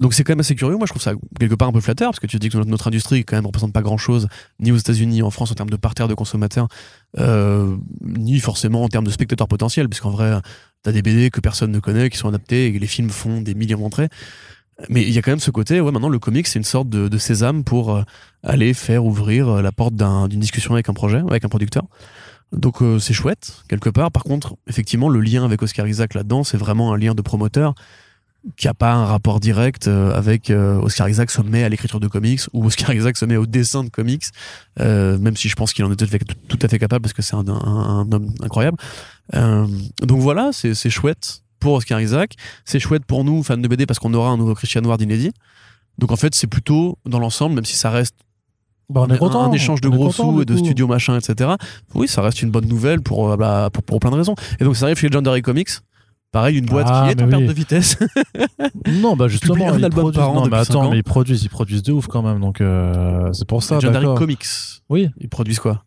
Speaker 2: Donc c'est quand même assez curieux. Moi, je trouve ça quelque part un peu flatteur parce que tu dis que notre, industrie quand même représente pas grand chose ni aux États-Unis, ni en France en termes de parterre de consommateurs, euh, ni forcément en termes de spectateurs potentiels, puisqu'en vrai, t'as des BD que personne ne connaît, qui sont adaptés et les films font des millions d'entrées. Mais il y a quand même ce côté, ouais, maintenant le comic c'est une sorte de, sésame pour euh, aller faire ouvrir euh, la porte d'une discussion avec un projet, avec un producteur. Donc c'est chouette quelque part. Par contre, effectivement, le lien avec Oscar Isaac là-dedans, c'est vraiment un lien de promoteur qui a pas un rapport direct euh, avec euh, Oscar Isaac se met à l'écriture de comics ou Oscar Isaac se met au dessin de comics, euh, même si je pense qu'il en est tout, à fait capable parce que c'est un, un, homme incroyable. donc voilà, c'est chouette pour Oscar Isaac, c'est chouette pour nous fans de BD parce qu'on aura un nouveau Christian Ward inédit. Donc en fait, c'est plutôt dans l'ensemble, même si ça reste
Speaker 1: bah, on est content,
Speaker 2: un, échange de gros sous et de studio machin, etc. Oui, ça reste une bonne nouvelle pour, bah, pour, pour plein de raisons. Et donc ça arrive chez Legendary Comics Pareil, une boîte
Speaker 1: ah,
Speaker 2: qui est en perte de vitesse. *laughs*
Speaker 1: non, bah justement, ils produisent, non, mais attends, mais ils produisent, ils produisent de ouf quand même, donc euh, c'est pour ça.
Speaker 2: Legendary Comics.
Speaker 1: Oui.
Speaker 2: Ils produisent quoi?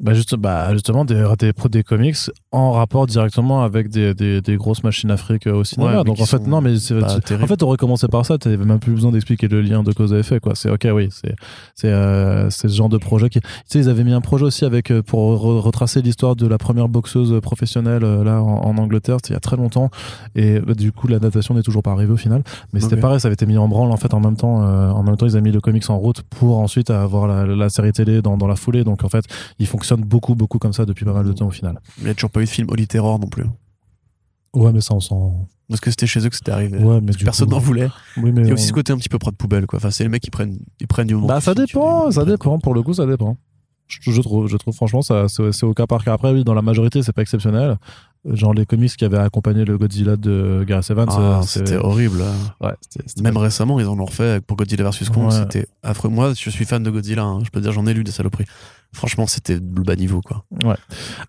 Speaker 1: Bah, juste, bah, justement, des, des, des comics en rapport directement avec des, des, des grosses machines afriques au cinéma. Donc en fait, non, mais c'est, en fait, on aurait commencé par ça, t'avais même plus besoin d'expliquer le lien de cause à effet, quoi. C'est ok, oui, c'est, c'est, euh, ce genre de projet qui, tu sais, ils avaient mis un projet aussi avec, euh, pour retracer l'histoire de la première boxeuse professionnelle, euh, là, en, Angleterre, c'était il y a très longtemps. Et bah, du coup, la datation n'est toujours pas arrivée au final. Mais c'était pareil, ça avait été mis en branle, en fait, en même temps, euh, en même temps, ils avaient mis le comics en route pour ensuite avoir la, la série télé dans, dans la foulée. Donc en fait, ils fonctionnent beaucoup, beaucoup comme ça depuis pas mal de temps au final.
Speaker 2: Il n'y a toujours pas eu de film Holy Terror non plus.
Speaker 1: Ouais, mais ça, on s'en.
Speaker 2: Parce que c'était chez eux que c'était arrivé.
Speaker 1: Ouais, mais
Speaker 2: personne n'en voulait.
Speaker 1: Oui, mais
Speaker 2: Il y a aussi ce côté un petit peu près de poubelle, quoi. Enfin, c'est les mecs qui prennent, ils prennent du moment.
Speaker 1: Bah, ça dépend, ça dépend. Pour le coup, ça dépend. Je, je trouve, je trouve franchement, ça, c'est au cas par cas. Après, oui, dans la majorité, c'est pas exceptionnel. Genre les comics qui avaient accompagné le Godzilla de Gareth Evans.
Speaker 2: Ah, c'était horrible.
Speaker 1: Ouais,
Speaker 2: Même récemment, ils en ont refait pour Godzilla vs Kong. C'était affreux. Moi, je suis fan de Godzilla. Hein. Je peux dire, j'en ai lu des saloperies. Franchement, c'était le bas niveau, quoi.
Speaker 1: Ouais.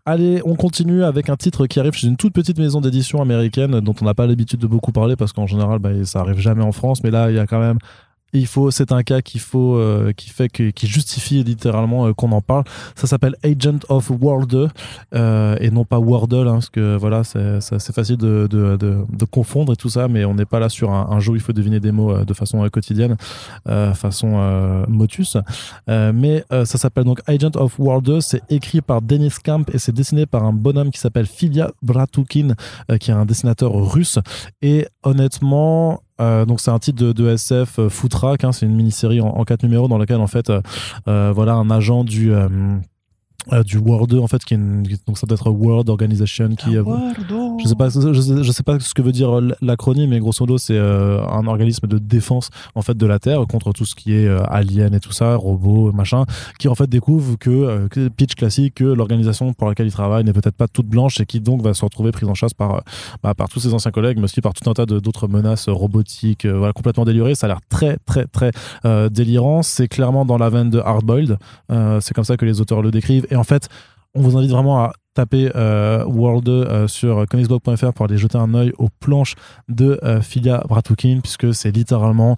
Speaker 1: Allez, on continue avec un titre qui arrive chez une toute petite maison d'édition américaine dont on n'a pas l'habitude de beaucoup parler parce qu'en général, bah, ça arrive jamais en France. Mais là, il y a quand même il faut, c'est un cas qu'il faut, euh, qui fait que, qui justifie littéralement euh, qu'on en parle. Ça s'appelle Agent of World euh, et non pas Wordle, hein, parce que voilà, c'est facile de, de, de, de, confondre et tout ça, mais on n'est pas là sur un, un, jeu où il faut deviner des mots de façon quotidienne, façon motus. mais ça s'appelle donc Agent of World. C'est écrit par Dennis Camp et c'est dessiné par un bonhomme qui s'appelle Filia Bratukin, qui est un dessinateur russe. Et honnêtement, euh, donc c'est un titre de, SF euh, Footrack, hein, c'est une mini-série en, en, quatre numéros dans laquelle en fait euh voilà un agent du euh, du World en fait qui est une, donc ça doit être World Organization qui euh, je sais pas je sais, pas ce que veut dire euh, l'acronyme mais grosso modo c'est un organisme de défense en fait de la Terre contre tout ce qui est alien et tout ça robots machin qui en fait découvre que, pitch classique que l'organisation pour laquelle il travaille n'est peut-être pas toute blanche et qui donc va se retrouver prise en chasse par bah, par tous ses anciens collègues mais aussi par tout un tas d'autres menaces robotiques voilà complètement délurées. Ça a l'air très très très délirant. C'est clairement dans la veine de Hardboiled. C'est comme ça que les auteurs le décrivent et en fait, on vous invite vraiment à taper euh, World euh, sur comicsblog.fr pour aller jeter un œil aux planches de euh, Filia Bratukin, puisque c'est littéralement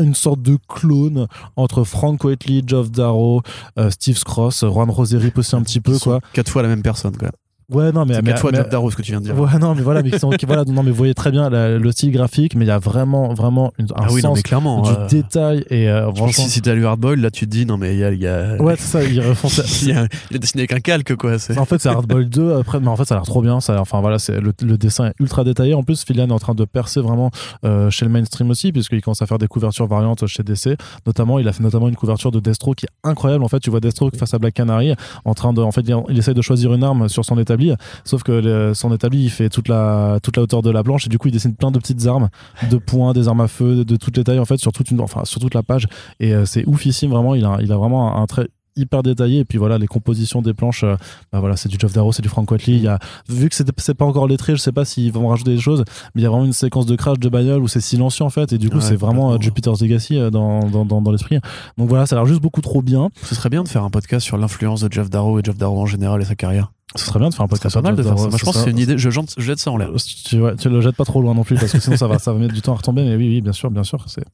Speaker 1: une sorte de clone entre Frank Whiteley, Geoff Darrow, Steve Cross, Juan Roseri aussi un petit peu quoi.
Speaker 2: Quatre fois la même personne quoi.
Speaker 1: Ouais, non, mais.
Speaker 2: C'est quatre fois mais, Darrow, ce que tu viens de dire.
Speaker 1: Ouais, non, mais voilà, mais, sont, *laughs* voilà, non, mais vous voyez très bien la, le style graphique, mais il y a vraiment, vraiment une, un
Speaker 2: ah oui,
Speaker 1: sens
Speaker 2: non, mais clairement,
Speaker 1: du
Speaker 2: euh,
Speaker 1: détail. Et euh,
Speaker 2: franchement. Si, si t'as lu Hardboiled, là, tu te dis, non, mais il y a. Y a...
Speaker 1: Ouais, c'est ça, il refont ça. *laughs*
Speaker 2: il, a, il a dessiné avec un calque, quoi.
Speaker 1: En fait, c'est Hardboiled 2, après, mais en fait, ça a l'air trop bien. Ça, enfin, voilà, c'est le, le, dessin est ultra détaillé. En plus, Filian est en train de percer vraiment euh, chez le mainstream aussi, puisqu'il commence à faire des couvertures variantes chez DC. Notamment, il a fait notamment une couverture de Destro qui est incroyable. En fait, tu vois Destro face à Black Canary, en train de. En fait, il, il essaye de choisir une arme sur son établi, sauf que le, son établi il fait toute la, toute la hauteur de la planche et du coup il dessine plein de petites armes, de points, des armes à feu, de, toutes les tailles en fait sur toute, une, enfin, sur toute la page et euh, c'est oufissime vraiment, il a, il a vraiment un, trait hyper détaillé et puis voilà les compositions des planches euh, bah voilà c'est du Geoff Darrow c'est du Frank Whiteley il y a vu que c'est pas encore lettré je sais pas s'ils vont rajouter des choses mais il y a vraiment une séquence de crash de bagnole où c'est silencieux en fait et du coup c'est vraiment euh, Jupiter's Legacy dans, dans, dans, dans l'esprit. Donc voilà ça a l'air juste beaucoup trop bien.
Speaker 2: Ce serait bien de faire un podcast sur l'influence de Geoff Darrow et Geoff Darrow en général et sa carrière
Speaker 1: ce serait bien de faire un podcast.
Speaker 2: pas mal de faire ça. Moi, je pense que c'est une idée. Je, je, jette ça en l'air.
Speaker 1: Tu, ouais, tu le jettes pas trop loin non plus parce que sinon ça va, ça va mettre du temps à retomber. Mais oui, oui, bien sûr, bien sûr. C'est.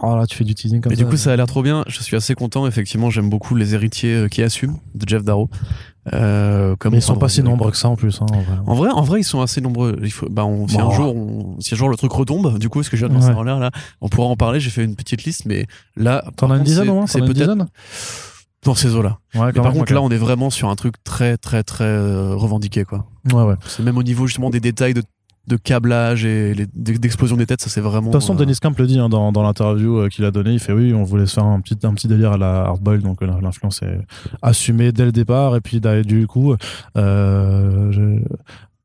Speaker 1: Oh là, tu fais du teasing comme
Speaker 2: mais
Speaker 1: ça.
Speaker 2: du coup, ça a l'air trop bien. Je suis assez content. Effectivement, j'aime beaucoup les héritiers euh, qui assument de Jeff Darrow. Euh,
Speaker 1: comme mais ils sont pas si nombreux que ça en plus. Hein,
Speaker 2: en, vrai. en, vrai. en vrai, ils sont assez nombreux. Il faut, bah, on, si bon. un jour, on, si un jour le truc retombe, du coup, ce que j'ai annoncé ouais. en l'air là, on pourra en parler. J'ai fait une petite liste, mais là,
Speaker 1: t'en as une dizaine au moins.
Speaker 2: C'est peut-être dans ces eaux-là.
Speaker 1: Ouais,
Speaker 2: par contre, là, on est vraiment sur un truc très, très, très euh, revendiqué, quoi.
Speaker 1: Ouais, ouais.
Speaker 2: C'est même au niveau justement des détails de, de câblage et d'explosion des têtes, ça c'est vraiment.
Speaker 1: De toute façon,
Speaker 2: euh...
Speaker 1: Dennis Camp le dit hein, dans, dans l'interview euh, qu'il a donné. Il fait oui, on voulait se faire un petit, un petit délire à la hardboil, donc euh, l'influence est assumée dès le départ. Et puis du coup, euh.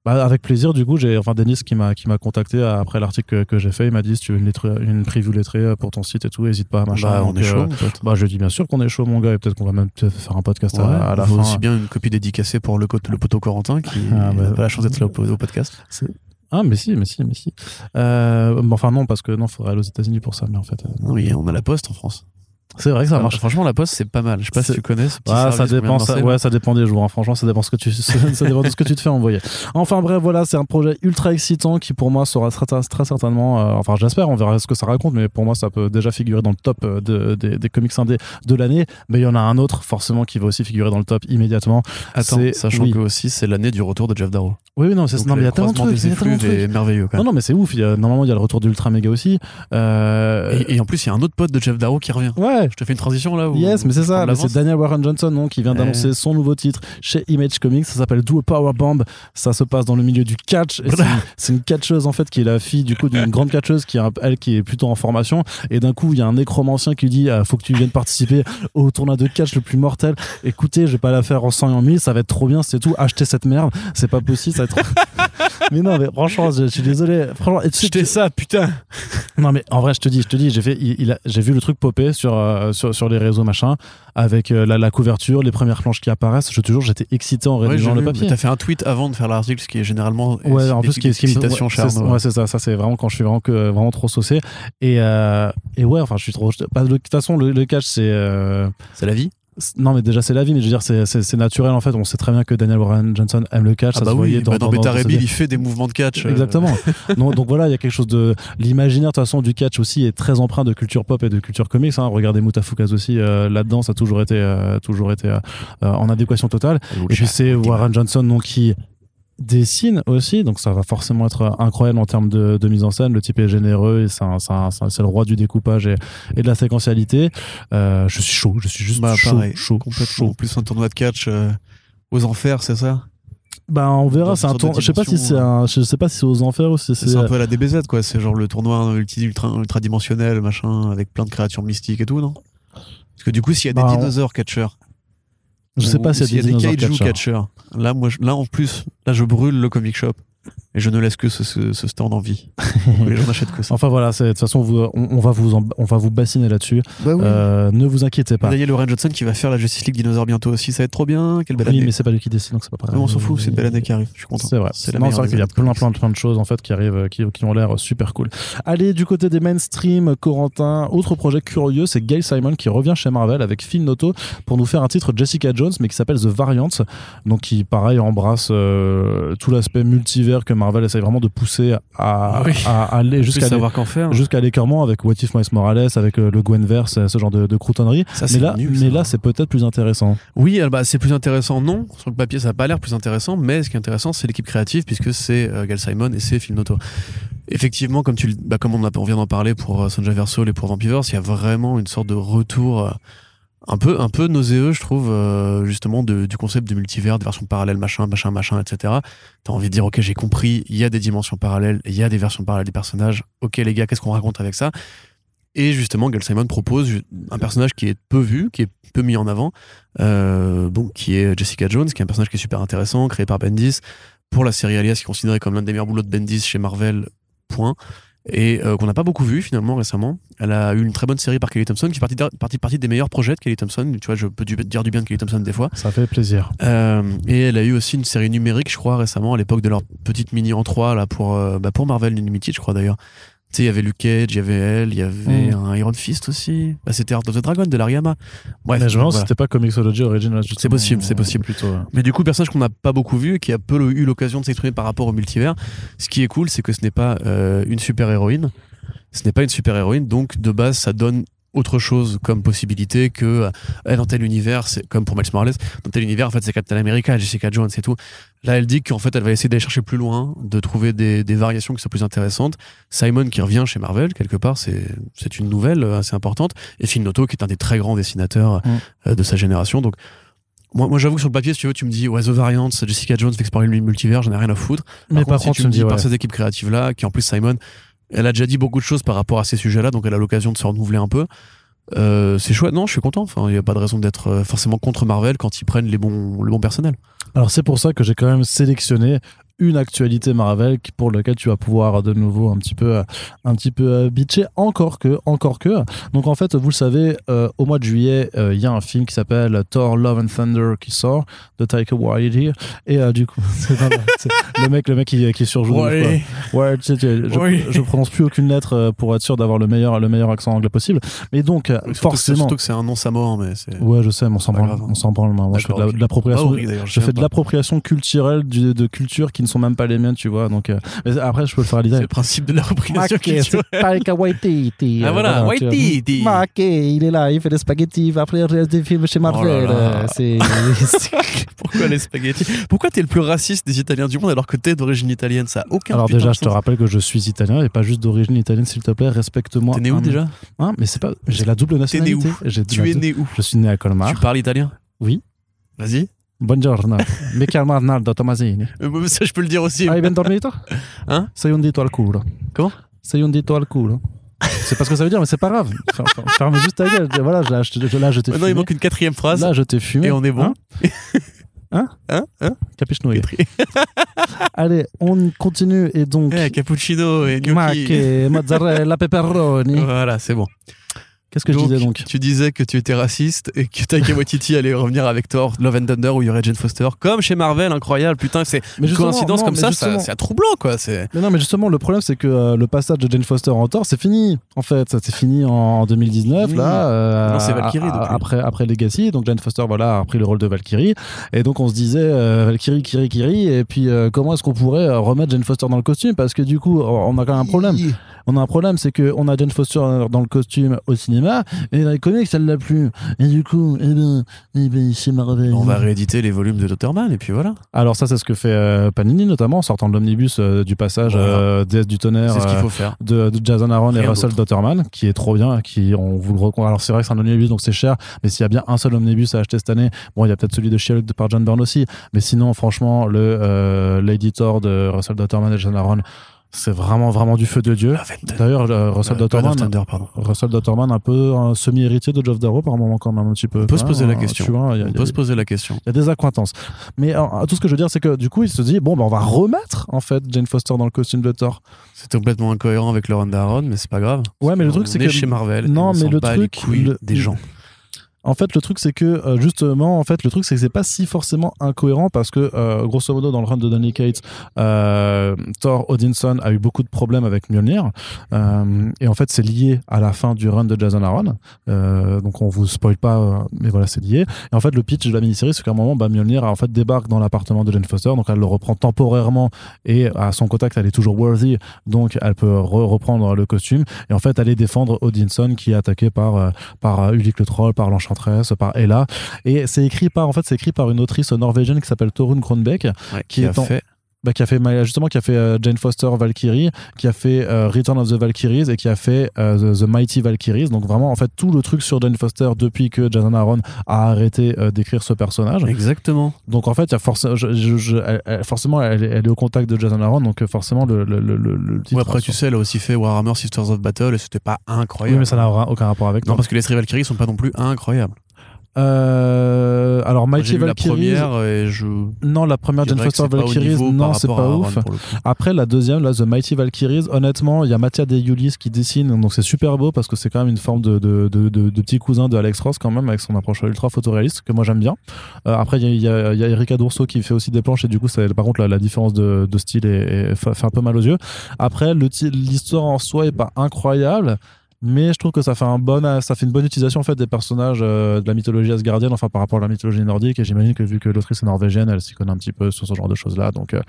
Speaker 1: Bah, avec plaisir, du coup, j'ai enfin Denis qui m'a qui m'a contacté après l'article que, que j'ai fait. Il m'a dit si tu veux une, lettre, une preview lettrée pour ton site et tout, n'hésite pas, machin.
Speaker 2: Bah, on
Speaker 1: Donc,
Speaker 2: est chaud.
Speaker 1: euh, bah, je dis bien sûr qu'on est chaud, mon gars, et peut-être qu'on va même faire un podcast
Speaker 2: Ouais,
Speaker 1: à, à la
Speaker 2: on
Speaker 1: fin.
Speaker 2: aussi bien une copie dédicacée pour le, le poteau Corentin qui
Speaker 1: Ah, bah,
Speaker 2: n'a pas la chance d'être là au, au podcast.
Speaker 1: Ah, mais si, mais si, mais si. Euh, bon, enfin non, parce que non, faudrait aller aux États-Unis pour ça, mais en fait. euh,
Speaker 2: Oui, on a la poste en France.
Speaker 1: C'est vrai que ça marche.
Speaker 2: Franchement, la poste c'est pas mal. Je sais pas si
Speaker 1: C'est-
Speaker 2: tu connais. ce petit
Speaker 1: Ah,
Speaker 2: service
Speaker 1: ça dépend, ça, ouais, ça dépend des jours. hein. Franchement, ça dépend ce que tu, *laughs* ça dépend de ce que tu te fais envoyer. Enfin bref, voilà, c'est un projet ultra excitant qui pour moi sera très, très certainement, euh, enfin j'espère, on verra ce que ça raconte, mais pour moi ça peut déjà figurer dans le top euh, de- des- des comics indés de l'année. Mais il y en a un autre forcément qui va aussi figurer dans le top immédiatement.
Speaker 2: Attends,
Speaker 1: C'est-
Speaker 2: sachant
Speaker 1: oui.
Speaker 2: que aussi c'est l'année du retour de Jeff Darrow.
Speaker 1: Oui, oui, non, c'est non, mais il y a
Speaker 2: le
Speaker 1: tellement de trucs.
Speaker 2: des
Speaker 1: il y a tellement de
Speaker 2: effluves
Speaker 1: trucs.
Speaker 2: est merveilleux. Quand
Speaker 1: Non,
Speaker 2: même.
Speaker 1: non, mais c'est ouf. Il y a, normalement, il y a le retour du Ultra Mega aussi. Euh,
Speaker 2: Et, et en plus, il y a un autre pote de Jeff Darrow qui revient.
Speaker 1: Ouais,
Speaker 2: Je te fais une transition là. ou-
Speaker 1: Yes, mais c'est ça. mais C'est Daniel Warren Johnson non, qui vient
Speaker 2: Ouais.
Speaker 1: d'annoncer son nouveau titre chez Image Comics. Ça s'appelle Do a Power Bomb. Ça se passe dans le milieu du catch. C'est une- catcheuse en fait qui est la fille du coup d'une grande catcheuse qui elle qui est plutôt en formation. Et d'un coup, il y a un nécromancien qui lui dit ah, faut que tu viennes participer au tournoi de catch le plus mortel. Écoutez, je vais pas la faire en 100 et en 1000. Ça va être trop bien. C'est tout. Achetez cette merde. C'est pas possible. Ça va être. *laughs* mais non, mais franchement, je, suis désolé. Franchement,
Speaker 2: et ça, putain.
Speaker 1: Non, mais en vrai, je te dis, je te dis, j'ai fait, il, j'ai vu le truc popper sur, euh, sur, sur, les réseaux machin, avec euh, la, couverture, les premières planches qui apparaissent. Je te jure, j'étais excité en rédigeant le papier.
Speaker 2: T'as fait un tweet avant de faire l'article, ce qui est généralement.
Speaker 1: Ouais, en plus, ce qui est, excitation
Speaker 2: me,
Speaker 1: ouais, c'est ça. Ça, c'est vraiment quand je suis vraiment, que, vraiment trop saucé. Et, euh, et ouais, enfin, je suis trop. Bah, de toute façon, le, le catch, c'est.
Speaker 2: C'est la vie
Speaker 1: non, mais déjà, c'est la vie, mais je veux dire, c'est naturel en fait. On sait très bien que Daniel Warren Johnson aime le catch.
Speaker 2: Ah ça bah se dans, bah dans, Beta il fait des mouvements de catch.
Speaker 1: Euh. Exactement. *laughs* donc, donc, voilà, il y a quelque chose de. L'imaginaire, de toute façon, du catch aussi est très empreint de culture pop et de culture comics. Hein. Regardez Mutafukas aussi, euh, là-dedans, ça a toujours été, euh, toujours été en adéquation totale. Et, puis c'est Warren Johnson, donc, qui dessine aussi, donc ça va forcément être incroyable en termes de, mise en scène. Le type est généreux et c'est le roi du découpage et, de la séquentialité. Euh, je suis chaud, je suis juste bah, chaud, chaud,
Speaker 2: complètement. Plus un tournoi de catch euh, aux enfers, c'est ça?
Speaker 1: Bah on verra, c'est un tournoi. Je sais pas si c'est un, je sais pas si c'est aux enfers ou si
Speaker 2: c'est. C'est un peu la DBZ quoi. C'est genre le tournoi ultra, ultra dimensionnel machin avec plein de créatures mystiques et tout non? Parce que du coup s'il y a des bah, dinosaures catcheurs
Speaker 1: je sais pas s'il y a des,
Speaker 2: kaiju catchers. Là, moi, là en plus, là je brûle le comic shop et je ne laisse que ce, ce, stand en vie. *laughs* les gens n'achètent que ça.
Speaker 1: Enfin voilà, de toute façon, on, va vous on va vous bassiner là-dessus.
Speaker 2: Bah
Speaker 1: euh, ne vous inquiétez pas.
Speaker 2: Il y a Lauren Johnson qui va faire la Justice League Dinosaur bientôt aussi. Ça va être trop bien. Quelle belle
Speaker 1: oui,
Speaker 2: année.
Speaker 1: mais c'est pas lui qui décide, donc c'est pas
Speaker 2: grave. on s'en fout, c'est une belle année qui arrive. Je suis content.
Speaker 1: C'est vrai. C'est vrai qu'il y a plein, plein, plein de choses en fait qui arrivent, qui, qui ont l'air super cool. Allez, du côté des mainstream, Corentin, autre projet curieux, c'est Gail Simon qui revient chez Marvel avec Phil Noto pour nous faire un titre Jessica Jones, mais qui s'appelle The Variant, donc qui pareil embrasse euh, tout l'aspect multivers que Marvel essaye vraiment de pousser à, aller jusqu'à jusqu'à l'écœurement avec What If Miles Morales, avec euh, le Gwenverse, ce genre de, de croutonnerie. mais là, mais là, c'est peut-être plus intéressant.
Speaker 2: Oui, bah, c'est plus intéressant, non. Sur le papier, ça n'a pas l'air plus intéressant, mais ce qui est intéressant, c'est l'équipe créative, puisque c'est euh, Gal Simon et c'est Phil Noto. Effectivement, comme, tu, bah, comme on, a, on vient d'en parler pour euh, Sonja Verso et pour Vampivers, il y a vraiment une sorte de retour un peu un peu je trouve euh, justement du concept de multivers de versions parallèles machin machin machin etc t'as envie de dire ok j'ai compris il y a des dimensions parallèles il y a des versions parallèles des personnages. Ok les gars qu'est-ce qu'on raconte avec ça? Et justement Gal Simon propose un personnage qui est peu vu qui est peu mis en avant euh, qui est Jessica Jones qui est un personnage qui est super intéressant créé par Bendis pour la série Alias qui est considérée comme l'un des meilleurs boulots de Bendis chez Marvel point et euh, qu'on n'a pas beaucoup vu finalement récemment. Elle a eu une très bonne série par Kelly Thompson, qui fait partie, partie, des meilleurs projets de Kelly Thompson. Tu vois, je peux dire du bien de Kelly Thompson des fois.
Speaker 1: Ça fait plaisir.
Speaker 2: Euh, et elle a eu aussi une série numérique, je crois, récemment, à l'époque de leur petite mini en 3 là, pour, euh, bah, pour Marvel Unlimited, je crois d'ailleurs sais, il y avait Luke Cage, il y avait elle, il y avait mm. un Iron Fist aussi. Bah, c'était Art of the Dragon de l'Ariama.
Speaker 1: Bref. Mais je pense que c'était pas Comixology Original.
Speaker 2: C'est possible, c'est possible. Plutôt. Mais du coup, personnage qu'on n'a pas beaucoup vu et qui a peu eu l'occasion de s'exprimer par rapport au multivers. Ce qui est cool, c'est que ce n'est pas euh, une super héroïne. Ce n'est pas une super héroïne, donc de base, ça donne autre chose comme possibilité que euh, dans tel univers, c'est comme pour Miles Morales, dans tel univers, en fait, c'est Captain America, Jessica Jones et tout. Là, elle dit qu'en fait, elle va essayer d'aller chercher plus loin, de trouver des, des, variations qui sont plus intéressantes. Simon qui revient chez Marvel, quelque part, c'est, c'est une nouvelle assez importante. Et Phil Noto, qui est un des très grands dessinateurs mm. euh, de sa génération. Donc, moi, moi j'avoue que sur le papier, si tu veux, tu me dis, ouais, The Variant, Jessica Jones fait explorer le multivers, j'en ai rien à foutre.
Speaker 1: Mais par, contre,
Speaker 2: tu me dis, par ces équipes créatives-là, qui en plus, Simon, elle a déjà dit beaucoup de choses par rapport à ces sujets-là, donc elle a l'occasion de se renouveler un peu. Euh, c'est chouette, non, je suis content. Enfin, il n'y a pas de raison d'être euh, forcément contre Marvel quand ils prennent les bons, le bon personnel.
Speaker 1: Alors c'est pour ça que j'ai quand même sélectionné une actualité Marvel pour laquelle tu vas pouvoir de nouveau un petit peu un petit peu euh, bitcher. Encore que encore que. Donc en fait vous le savez euh, au mois de juillet euh, il y a un film qui s'appelle Thor Love and Thunder qui sort de Taika Waititi. Et du coup *laughs* le mec le mec qui, qui surjoue ouais, ouais tu sais, je, je, prononce plus aucune lettre pour être sûr d'avoir le meilleur le meilleur accent anglais possible. Mais donc forcément.
Speaker 2: surtout que c'est un nom sa mort mais c'est
Speaker 1: ouais je sais mais on s'en branle on s'en branle moi je fais de l'appropriation je fais de l'appropriation culturelle de culture qui ne sont même pas les miennes, tu vois. Donc, euh, mais après, je peux le faire à l'idée.
Speaker 2: C'est le principe de la représentation
Speaker 1: Taika Waititi.
Speaker 2: Ah voilà, Waititi.
Speaker 1: il est là, il fait des spaghettis, il va faire des films chez Marvel. Oh c'est... *laughs*
Speaker 2: Pourquoi les spaghettis? Pourquoi t'es le plus raciste des Italiens du monde alors que t'es d'origine italienne? Ça a aucun
Speaker 1: Alors déjà, je te rappelle que je suis italien et pas juste d'origine italienne, s'il te plaît, respecte-moi.
Speaker 2: T'es né où déjà?
Speaker 1: Hein Mais c'est pas. J'ai la double nationalité.
Speaker 2: T'es né où? Tu es né où?
Speaker 1: Je suis né à Colmar.
Speaker 2: Tu parles italien?
Speaker 1: Oui.
Speaker 2: Vas-y.
Speaker 1: Buongiorno, mi chiamo Arnaldo Tomasini.
Speaker 2: Ça, je peux le dire aussi.
Speaker 1: Hai ben dormito? *laughs*
Speaker 2: Hein?
Speaker 1: Sei un dito al culo.
Speaker 2: Comment
Speaker 1: Sei un dito al culo. C'est pas ce que ça veut dire, mais c'est pas grave. Ferme juste ta gueule. Voilà, là, je, là, je t'ai
Speaker 2: Maintenant, il manque une quatrième phrase.
Speaker 1: Là, je t'ai fumé.
Speaker 2: Et on est bon.
Speaker 1: Hein Hein
Speaker 2: Hein Hein
Speaker 1: Cappuccino. *laughs* Allez, on continue et donc.
Speaker 2: Eh, cappuccino et
Speaker 1: gnocchi. et mozzarella *laughs* pepperoni.
Speaker 2: Voilà, c'est bon.
Speaker 1: Qu'est-ce que je disais donc
Speaker 2: Tu disais que tu étais raciste et que Taika *laughs* Waititi allait revenir avec Thor, Love and Thunder où il y aurait Jane Foster, comme chez Marvel, incroyable. Putain, c'est une coïncidence comme ça, c'est troublant quoi.
Speaker 1: Mais non, mais justement, le problème c'est que euh, le passage de Jane Foster en Thor, c'est fini. En fait, ça c'est fini en 2019 là.
Speaker 2: Euh, non, c'est Valkyrie
Speaker 1: après après Legacy, donc Jane Foster voilà a pris le rôle de Valkyrie et donc on se disait euh, Valkyrie, Kiri, Kiri et puis comment est-ce qu'on pourrait remettre Jane Foster dans le costume? Parce que du coup on a quand même un problème on a un problème, c'est qu'on a Jane Foster dans le costume au cinéma, et dans les comics, elle l'a plus. Et du coup, eh ben, eh ben, c'est Marvel.
Speaker 2: On va rééditer les volumes de Dotterman, et puis voilà.
Speaker 1: Alors, ça, c'est ce que fait euh, Panini, notamment, en sortant de l'omnibus euh, du passage euh, DS du tonnerre
Speaker 2: ce qu'il faut faire.
Speaker 1: De, Jason Aaron et Russell Dotterman, qui est trop bien, qui on vous le Alors, c'est vrai que c'est un omnibus, donc c'est cher, mais s'il y a bien un seul omnibus à acheter cette année, bon, il y a peut-être celui de Shield par John Byrne aussi, mais sinon, franchement, le l'éditeur de Russell Dotterman et Jason Aaron, c'est vraiment vraiment du feu de dieu. D'ailleurs, euh, Russell Dotterman, Russell Dotterman un peu un semi-héritier de Geoff Darrow par moment quand même un petit peu.
Speaker 2: On peut se poser la question. on peut se poser la question.
Speaker 1: Il y a des acquaintances. Mais tout ce que je veux dire, c'est que du coup, il se dit bon, ben on va remettre en fait Jane Foster dans le costume de Thor.
Speaker 2: C'est complètement incohérent avec Lauren Darron, mais c'est pas grave.
Speaker 1: Ouais, mais le truc c'est que
Speaker 2: chez Marvel.
Speaker 1: Non, mais le truc
Speaker 2: des gens.
Speaker 1: En fait, le truc, c'est que euh, justement, en fait, le truc, c'est que c'est pas si forcément incohérent parce que euh, grosso modo, dans le run de Danny Cates, euh, Thor Odinson a eu beaucoup de problèmes avec Mjolnir, et en fait, c'est lié à la fin du run de Jason Aaron. donc, on vous spoil pas, mais voilà, c'est lié. Et en fait, le pitch de la mini-série, c'est qu'à un moment, bah, Mjolnir en fait débarque dans l'appartement de Jane Foster, donc elle le reprend temporairement et à son contact, elle est toujours worthy, donc elle peut reprendre le costume. Et en fait aller défendre Odinson qui est attaqué par par Ulick le troll, par l'enchanteur par Ella. Et c'est écrit par, en fait, c'est écrit par une autrice norvégienne qui s'appelle Torun Kronbeck,
Speaker 2: qui, est a fait
Speaker 1: bah, qui a fait justement qui a fait euh, Jane Foster Valkyrie, qui a fait euh, Return of the Valkyries et qui a fait euh, the, Mighty Valkyries. Donc vraiment en fait tout le truc sur Jane Foster depuis que Jason Aaron a arrêté d'écrire ce personnage.
Speaker 2: Exactement.
Speaker 1: Donc en fait, y a forcément elle, est au contact de Jason Aaron, donc forcément le, le, le,
Speaker 2: titre, après tu sais, elle a aussi fait Warhammer Sisters of Battle et c'était pas incroyable.
Speaker 1: Oui, mais ça n'a aucun rapport avec.
Speaker 2: Non, parce que les séries Valkyries sont pas non plus incroyables.
Speaker 1: Euh, alors Mighty Valkyries.
Speaker 2: La première et je...
Speaker 1: Non, la première Jane Foster Valkyries, non, c'est pas ouf. Après la deuxième, là, The Mighty Valkyries, honnêtement, il y a Mattia De Yulis qui dessine, donc c'est super beau parce que c'est quand même une forme de, de, de, de, petit cousin de Alex Ross quand même avec son approche ultra photoréaliste que moi j'aime bien. Euh, après, il y a, y, y a Erika D'Urso qui fait aussi des planches et du coup, par contre, la, la différence de, de style est, fait un peu mal aux yeux. Après, l'histoire en soi est pas incroyable mais je trouve que ça fait un bon ça fait une bonne utilisation en fait des personnages euh, de la mythologie asgardienne enfin par rapport à la mythologie nordique. Et j'imagine que vu que l'autrice est norvégienne elle s'y connaît un petit peu sur ce genre de choses là donc euh,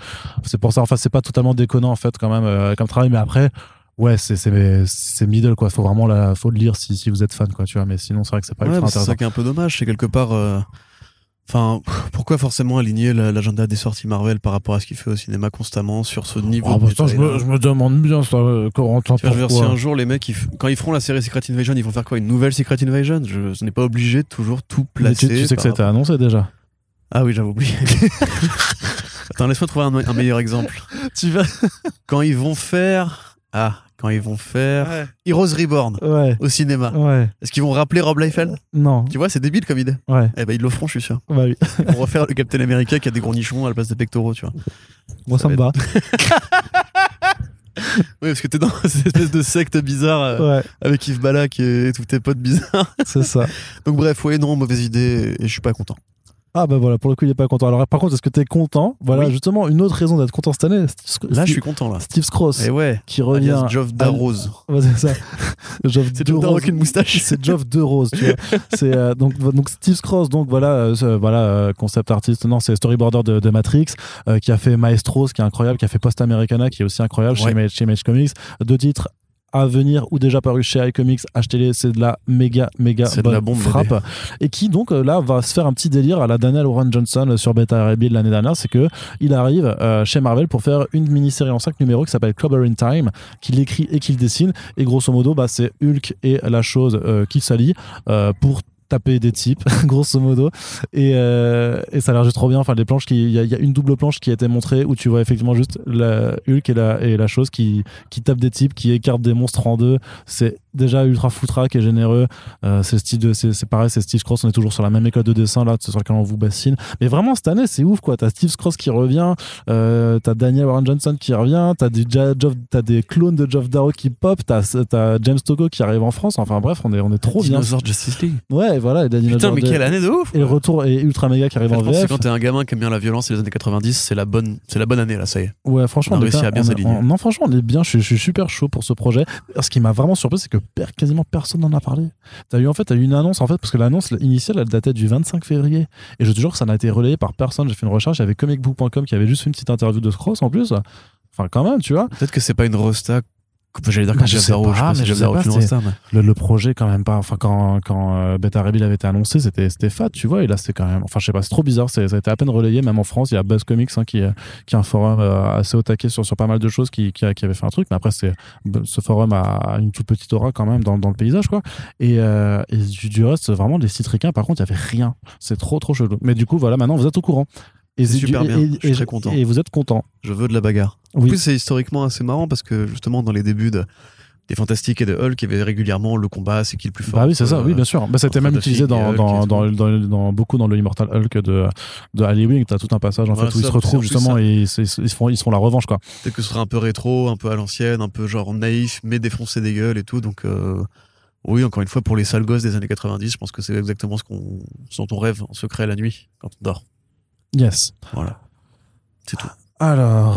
Speaker 1: c'est pour ça enfin c'est pas totalement déconnant en fait quand même euh, comme travail. Mais après ouais c'est c'est middle quoi. Faut vraiment la faut le lire si, si vous êtes fan quoi tu vois. Mais sinon c'est vrai que c'est pas
Speaker 2: ouais,
Speaker 1: intéressant
Speaker 2: c'est ça qui est un peu dommage c'est quelque part Enfin, pourquoi forcément aligner l'agenda des sorties Marvel par rapport à ce qu'il fait au cinéma constamment sur ce niveau
Speaker 1: oh, bah, je, me, je, me, demande bien ça, Corentin.
Speaker 2: Tu vois, si un jour les mecs, quand ils feront la série Secret Invasion, ils vont faire quoi Une nouvelle Secret Invasion? Je, je n'ai pas obligé de toujours tout placer.
Speaker 1: tu, sais que c'était annoncé déjà.
Speaker 2: Ah oui, j'avais oublié. *laughs* Attends, laisse-moi trouver un, un meilleur exemple. *laughs*
Speaker 1: tu vas.
Speaker 2: quand ils vont faire. Ah, quand ils vont faire Heroes Reborn au cinéma. Est-ce qu'ils vont rappeler Rob Liefeld?
Speaker 1: Non.
Speaker 2: Tu vois, c'est débile comme idée.
Speaker 1: Ouais.
Speaker 2: Eh ben ils le feront, je suis sûr.
Speaker 1: Bah oui.
Speaker 2: Ils vont refaire le Captain America qui a des gros nichons à la place des pectoraux, tu vois.
Speaker 1: Moi, ça, me va. *laughs*
Speaker 2: oui, parce que t'es dans cette espèce de secte bizarre euh, avec Yves Balak et tous tes potes bizarres.
Speaker 1: C'est ça.
Speaker 2: Donc bref, ouais, non, mauvaise idée et je suis pas content.
Speaker 1: Ah bah voilà, pour le coup, il est pas content. Alors par contre, est-ce que tu es content? Voilà, justement, une autre raison d'être content cette année.
Speaker 2: là, je suis content là.
Speaker 1: Steve Scross.
Speaker 2: Et eh ouais.
Speaker 1: Qui revient.
Speaker 2: Geoff Darose. *laughs*
Speaker 1: Ouais, c'est ça. *laughs*
Speaker 2: Geoff c'est Geoff avec une moustache.
Speaker 1: C'est Geoff De Rose, tu vois. *laughs* C'est euh, donc donc Steve Scross, donc voilà, euh, voilà euh, concept artiste. Non, c'est storyboarder de, de Matrix, qui a fait Maestros, qui est incroyable, qui a fait Post Americana, qui est aussi incroyable chez, chez Image Comics. Deux titres à venir ou déjà paru chez iComics, achetez-les, c'est de la méga méga bonne la bombe frappe. Et qui donc euh, là va se faire un petit délire à la Daniel Warren Johnson euh, sur Beta Ray l'année dernière, c'est que il arrive euh, chez Marvel pour faire une mini-série en 5 numéros qui s'appelle Clobber in Time, qu'il écrit et qu'il dessine. Et grosso modo bah c'est Hulk et la chose qui s'allie pour taper des types, *laughs* grosso modo. Et, euh, et ça a l'air juste trop bien. Enfin, les planches, il y, a une double planche qui a été montrée où tu vois effectivement juste la Hulk et la, et la chose qui, qui tape des types, qui écarte des monstres en deux. C'est déjà ultra foutraque et généreux. Euh, c'est style de, c'est pareil, c'est Steve Cross. On est toujours sur la même école de dessin là, sur lequel on vous bassine. Mais vraiment cette année, c'est ouf quoi. T'as Steve Cross qui revient, euh, t'as Daniel Warren Johnson qui revient, t'as des, clones de Geoff Darrow qui pop, t'as as James Togo qui arrive en France. Enfin bref, on est, on est trop bien.
Speaker 2: Justice League.
Speaker 1: Ouais, voilà. Et
Speaker 2: Putain, mais quelle année de ouf!
Speaker 1: Et le retour est ultra méga qui arrive en, VF.
Speaker 2: quand t'es un gamin qui aime bien la violence et les années 90, c'est la bonne, c'est la bonne année là, ça y est.
Speaker 1: Ouais, franchement,
Speaker 2: on réussi à bien s'aligner.
Speaker 1: Non, franchement, on est bien. Je, suis super chaud pour ce projet. Ce qui m'a vraiment surpris, c'est que quasiment personne n'en a parlé. T'as eu en fait, as eu une annonce en fait, parce que l'annonce initiale, elle datait du 25 février. Et je te jure que ça n'a été relayé par personne. J'ai fait une recherche, il comicbook.com qui avait juste fait une petite interview de Cross en plus. Enfin, quand même, tu vois.
Speaker 2: Peut-être que c'est pas une rosta J'allais dire bah, je sais pas, je sais pas,
Speaker 1: le, le, projet quand même pas. Enfin, quand, quand euh, Beta Rebel avait été annoncé, c'était c'était fat, tu vois. Et là, c'est quand même. Enfin, je sais pas, c'est trop bizarre. Ça a été à peine relayé, même en France. Il y a Buzz Comics hein, qui, qui est un forum euh, assez au taquet sur, sur pas mal de choses qui, qui, qui avait fait un truc. Mais après, c'est ce forum a une toute petite aura quand même dans, dans le paysage, quoi. Et, euh, et du, reste, vraiment, les sites par contre, il y avait rien. C'est trop, trop chelou. Mais du coup, voilà, maintenant, vous êtes au courant.
Speaker 2: Et super bien. je suis très content.
Speaker 1: Et vous êtes content.
Speaker 2: Je veux de la bagarre. En plus, c'est historiquement assez marrant parce que justement, dans les débuts de, des Fantastiques et de Hulk, il y avait régulièrement le combat, c'est qui le plus fort.
Speaker 1: Bah oui, c'est ça, oui, bien sûr. Bah, c'était même utilisé dans, dans, dans, dans, beaucoup dans le Immortal Hulk de, de Ali Wing. T'as tout un passage en fait où ils se retrouvent justement et ils, ils, font, ils font la revanche quoi.
Speaker 2: Peut-être que ce sera un peu rétro, un peu à l'ancienne, un peu genre naïf, mais défoncer des gueules et tout. Donc, euh, oui, encore une fois, pour les sales gosses des années 90, je pense que c'est exactement ce, qu'on, ce dont on rêve en secret la nuit quand on dort.
Speaker 1: Yes.
Speaker 2: Voilà. C'est tout.
Speaker 1: Alors.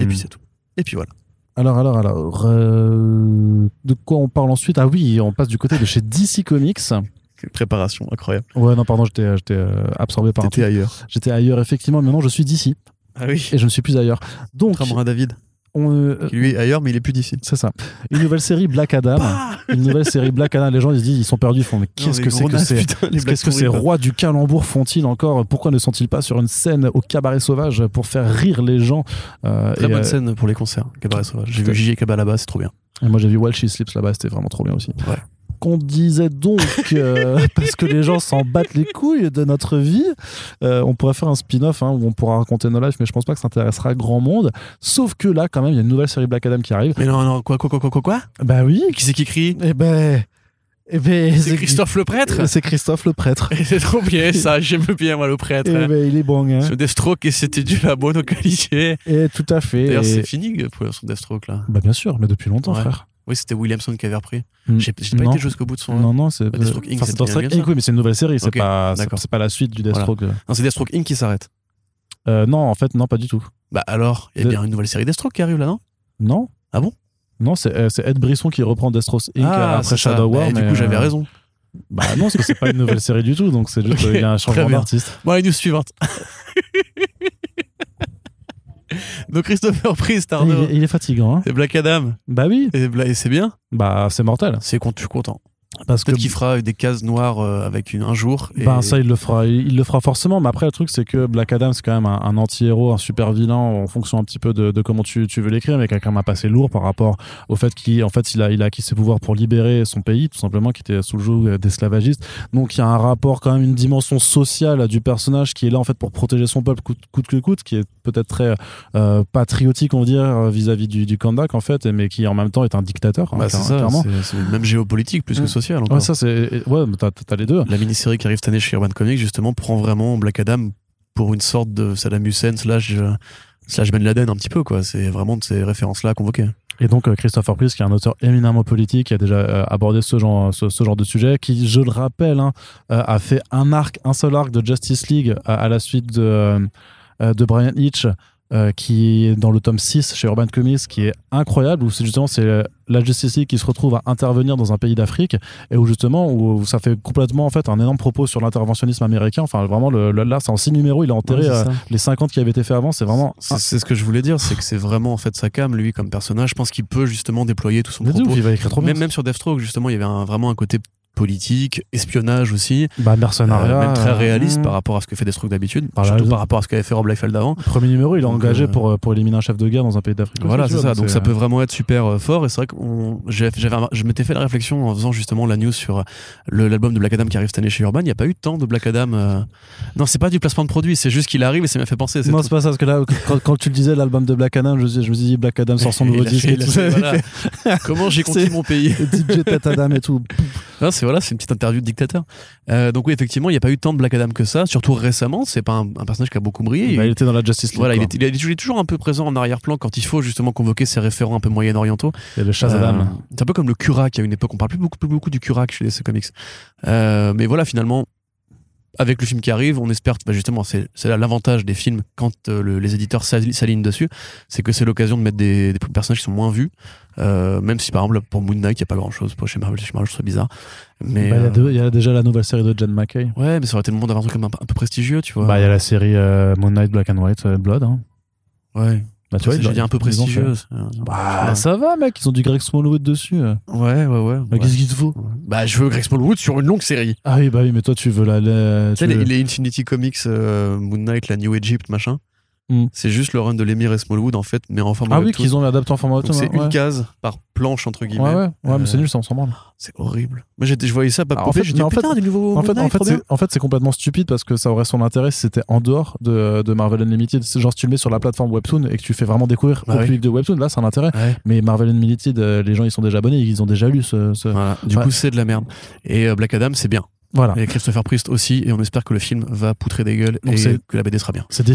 Speaker 2: Et puis, euh, c'est tout. Et puis voilà.
Speaker 1: Alors, alors, alors. Euh, de quoi on parle ensuite? Ah oui, on passe du côté de chez DC Comics. *laughs*
Speaker 2: Quelle préparation, incroyable.
Speaker 1: Ouais, non, pardon, j'étais, euh, absorbé par.
Speaker 2: J'étais ailleurs.
Speaker 1: J'étais ailleurs, effectivement. Maintenant, je suis d'ici.
Speaker 2: Ah oui.
Speaker 1: Et je ne suis plus ailleurs. Donc.
Speaker 2: Contrairement à David. Euh, lui est ailleurs, mais il est plus d'ici.
Speaker 1: C'est ça. Une nouvelle série Black Adam. une nouvelle série Black Adam. Les gens ils se disent ils sont perdus. Ils font mais qu'est-ce que c'est que c'est Qu'est-ce que ces rois du calembour font-ils encore? Pourquoi ne sont-ils pas sur une scène au cabaret sauvage pour faire rire les gens
Speaker 2: euh, Très bonne euh, scène pour les concerts. Cabaret sauvage. J'ai vu J.J. Cabal là-bas, c'est trop bien.
Speaker 1: Et moi j'ai vu While She Sleeps là-bas, c'était vraiment trop bien aussi.
Speaker 2: Ouais
Speaker 1: qu'on disait donc, euh, *laughs* parce que les gens s'en battent les couilles de notre vie, euh, on pourrait faire un spin-off hein, où on pourra raconter nos lives, mais je pense pas que ça intéressera grand monde. Sauf que là, quand même, il y a une nouvelle série Black Adam qui arrive.
Speaker 2: Mais non, non, quoi, quoi, quoi, quoi, quoi
Speaker 1: Bah oui.
Speaker 2: Qui c'est qui crie?
Speaker 1: Eh ben. Eh ben,
Speaker 2: c'est Christophe le prêtre?
Speaker 1: C'est Christophe le prêtre. *laughs*
Speaker 2: c'est trop bien ça, j'aime bien moi le prêtre.
Speaker 1: Eh ben, il est bon. Hein.
Speaker 2: Sur Deathstroke et c'était du la bonne qualité.
Speaker 1: Et tout à fait.
Speaker 2: D'ailleurs, c'est fini pour son Deathstroke là.
Speaker 1: Bah bien sûr, mais depuis longtemps frère.
Speaker 2: Oui, c'était Williamson qui avait repris. Mm. J'ai pas été jusqu'au bout de son.
Speaker 1: Non, non, c'est.
Speaker 2: Bah, Deathstroke Inc.
Speaker 1: c'est. Oui, mais c'est une nouvelle série. C'est pas, c'est pas la suite du Deathstroke.
Speaker 2: Non, c'est Deathstroke Inc. qui s'arrête.
Speaker 1: Euh, non, en fait, non, pas du tout.
Speaker 2: Bah alors, il y a bien une nouvelle série Deathstroke qui arrive là, non?
Speaker 1: Non.
Speaker 2: Ah bon?
Speaker 1: Non, c'est euh, Ed Brisson qui reprend Deathstroke Inc. Ah, après Shadow War.
Speaker 2: Bah, du coup, j'avais euh, raison.
Speaker 1: Bah non, parce que c'est pas une nouvelle *laughs* série du tout, donc c'est juste qu'il y a un changement d'artiste.
Speaker 2: Bon, allez, news suivante. *laughs* *laughs* Donc Christopher Priest, Arnaud.
Speaker 1: Il, il, est fatigant. Hein.
Speaker 2: C'est Black Adam.
Speaker 1: Bah oui.
Speaker 2: Et, c'est bien.
Speaker 1: Bah c'est mortel.
Speaker 2: C'est con, je suis content. Parce Peut-être qu'il fera des cases noires euh, avec une, un jour.
Speaker 1: Et... Ben ça, il le fera. Il, le fera forcément. Mais après, le truc, c'est que Black Adam, c'est quand même un, anti-héros, un super vilain en fonction un petit peu de, de comment tu, tu, veux l'écrire, mais quelqu'un m'a passé lourd par rapport au fait qu'il en fait, il a, il a acquis ses pouvoirs pour libérer son pays, tout simplement, qui était sous le joug d'esclavagistes. Donc, il y a un rapport, quand même, une dimension sociale du personnage qui est là, en fait, pour protéger son peuple coûte, coûte que coûte, qui est peut-être très euh, patriotique, on va dire, vis-à-vis du, du Kandak, en fait, mais qui en même temps est un dictateur.
Speaker 2: Hein, bah, c'est ça, c'est même géopolitique plus que mm. social. Encore.
Speaker 1: Ouais, ça, c'est ouais, t'as les deux.
Speaker 2: La mini-série qui arrive cette année chez Urban Comics, justement, prend vraiment Black Adam pour une sorte de Saddam Hussein slash, euh, slash Ben Laden un petit peu, quoi. C'est vraiment de ces références-là convoquées.
Speaker 1: Et donc euh, Christopher Priest, qui est un auteur éminemment politique, qui a déjà euh, abordé ce genre, ce, genre de sujet, qui, je le rappelle, hein, a fait un arc, un seul arc de Justice League à, la suite de, de Brian Hitch, euh, qui est dans le tome 6 chez Urban Comics, qui est incroyable, où c'est justement c'est la Justice League qui se retrouve à intervenir dans un pays d'Afrique, et où justement où ça fait complètement en fait un énorme propos sur l'interventionnisme américain. Enfin vraiment le, là c'est en 6 numéros, il a enterré euh, les 50 qui avaient été faits avant. C'est vraiment
Speaker 2: c'est ce que je voulais dire, c'est que c'est vraiment en fait sa cam lui comme personnage. Je pense qu'il peut justement déployer tout son propos.
Speaker 1: il va écrire trop
Speaker 2: même, même sur Deathstroke justement il y avait vraiment un côté politique, espionnage aussi.
Speaker 1: Bah, mercenariat.
Speaker 2: même très réaliste par rapport à ce que fait Deathstroke d'habitude, par surtout par rapport à ce qu'avait fait Rob Liefeld avant.
Speaker 1: Premier numéro, il est engagé pour, pour éliminer un chef de guerre dans un pays d'Afrique.
Speaker 2: Voilà, c'est ça. Donc ça peut vraiment être super fort. Et c'est vrai que je m'étais fait la réflexion en faisant justement la news sur l'album de Black Adam qui arrive cette année chez Urban. Il n'y a pas eu de temps de Black Adam. Non, c'est pas du placement de produit, c'est juste qu'il arrive et ça m'a fait penser.
Speaker 1: Non, c'est pas ça, parce que là, quand, tu le disais, l'album de Black Adam, je, je me suis dit Black Adam sort son *laughs* nouveau disque. *laughs*
Speaker 2: Comment j'ai conquis mon pays? *laughs*
Speaker 1: DJ Tête Adam et tout.
Speaker 2: c'est voilà, c'est une petite interview de dictateur. Euh, donc oui, effectivement, il n'y a pas eu tant de Black Adam que ça, surtout récemment. C'est pas un, personnage qui a beaucoup brillé.
Speaker 1: Bah, il, était dans la Justice League.
Speaker 2: Voilà, il, est, toujours un peu présent en arrière-plan quand il faut justement convoquer ses référents un peu moyen-orientaux.
Speaker 1: Et le Shazam. Euh,
Speaker 2: c'est un peu comme le Kurak à une époque. On parle plus beaucoup, plus beaucoup du Kurak chez les comics. Euh, mais voilà, finalement, avec le film qui arrive, on espère, bah justement, c'est l'avantage des films quand euh, les éditeurs s'alignent dessus, c'est que c'est l'occasion de mettre des, personnages qui sont moins vus, euh, même si par exemple pour Moon Knight, il n'y a pas grand chose. Chez Marvel, chez Marvel, je trouve bizarre. Mais
Speaker 1: bah, il y, a déjà la nouvelle série de Jen McKay.
Speaker 2: Ouais, mais ça aurait été le moment d'avoir un truc un, peu prestigieux, tu vois.
Speaker 1: Bah, il y a la série euh, Moon Knight Black and White Blood. Hein.
Speaker 2: Ouais.
Speaker 1: Bah, tu vois,
Speaker 2: j'ai dit un peu prestigieuse.
Speaker 1: Bah, ça va, mec, ils ont du Greg Smallwood dessus.
Speaker 2: Ouais, ouais, ouais.
Speaker 1: Bah, qu'est-ce qu'il te faut?
Speaker 2: Bah, je veux Greg Smallwood sur une longue série.
Speaker 1: Ah oui, bah oui, mais toi, tu veux la.
Speaker 2: tu sais, les, Infinity Comics, euh, Moon Knight, la New Egypt, machin. Hmm. C'est juste le run de l'émir et Smallwood en fait, mais en format
Speaker 1: Ah oui, qu'ils ont adapté en format auto.
Speaker 2: C'est une case par planche entre guillemets.
Speaker 1: Ouais, ouais, ouais mais c'est euh, nul, ça, on s'en branle.
Speaker 2: C'est horrible. Moi, je voyais ça,
Speaker 1: bah, en fait,
Speaker 2: putain, du nouveau.
Speaker 1: En fait, en fait, en fait, c'est complètement stupide parce que ça aurait son intérêt si c'était en dehors de, de Marvel Unlimited. Genre, si tu le mets sur la plateforme Webtoon et que tu fais vraiment découvrir bah au public de Webtoon, là, c'est un intérêt. Mais Marvel Unlimited, euh, les gens, ils sont déjà abonnés, ils ont déjà lu ce.
Speaker 2: Du coup, c'est de la merde. Et euh, Black Adam, c'est bien. Voilà. Et Christopher Priest aussi, et on espère que le film va poutrer des gueules et que la BD sera bien.
Speaker 1: C'est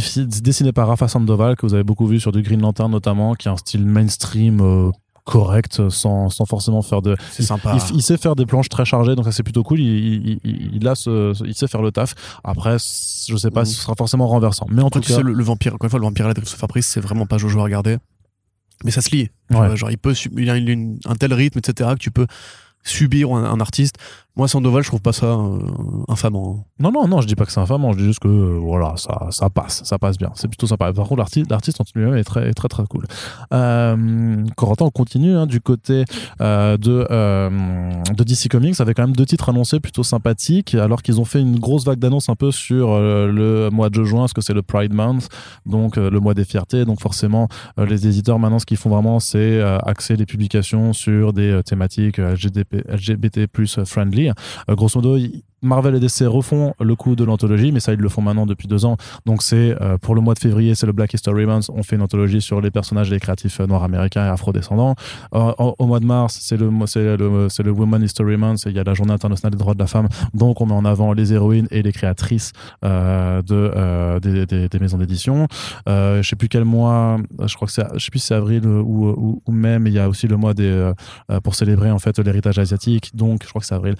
Speaker 1: dessiné par Rafa Sandoval, que vous avez beaucoup vu sur du Green Lantern notamment, qui a un style mainstream euh, correct, sans, sans, forcément faire de.
Speaker 2: C'est sympa.
Speaker 1: Il, sait faire des planches très chargées, donc ça c'est plutôt cool. Il, il, il, a ce, il sait faire le taf. Après, je sais pas mhm. si ce sera forcément renversant. Mais en tout cas.
Speaker 2: le, vampire, encore une fois, le vampire de Christopher Priest, c'est vraiment pas Jojo à regarder. Mais ça se lie. Genre, il peut, il a un tel rythme, etc., que tu peux subir un, artiste. Moi, Sandoval, je trouve pas ça euh, infamant.
Speaker 1: Non, non, non, je dis pas que c'est infamant, je dis juste que euh, voilà, ça, ça passe, ça passe bien. C'est plutôt sympa. Par contre, l'artiste, en lui-même est très, très, très cool. Euh, Corentin, on continue hein, du côté euh, de, de DC Comics, avec quand même deux titres annoncés plutôt sympathiques, alors qu'ils ont fait une grosse vague d'annonces un peu sur le mois de juin, parce que c'est le Pride Month, donc le mois des fiertés. Donc forcément, les éditeurs maintenant, ce qu'ils font vraiment, c'est axer les publications sur des thématiques LGBT, LGBT plus friendly. Euh, grosso modo, Marvel et DC refont le coup de l'anthologie, mais ça ils le font maintenant depuis deux ans. Donc c'est euh, pour le mois de février, c'est le Black History Month. On fait une anthologie sur les personnages des créatifs euh, noirs américains et afro-descendants. Euh, au mois de mars, c'est le le le Women History Month. Il y a la Journée internationale des droits de la femme. Donc on met en avant les héroïnes et les créatrices de des, maisons d'édition. je sais plus quel mois. Je crois que c'est je sais plus si c'est avril ou, ou, ou, même. Il y a aussi le mois des pour célébrer en fait l'héritage asiatique. Donc je crois que c'est avril.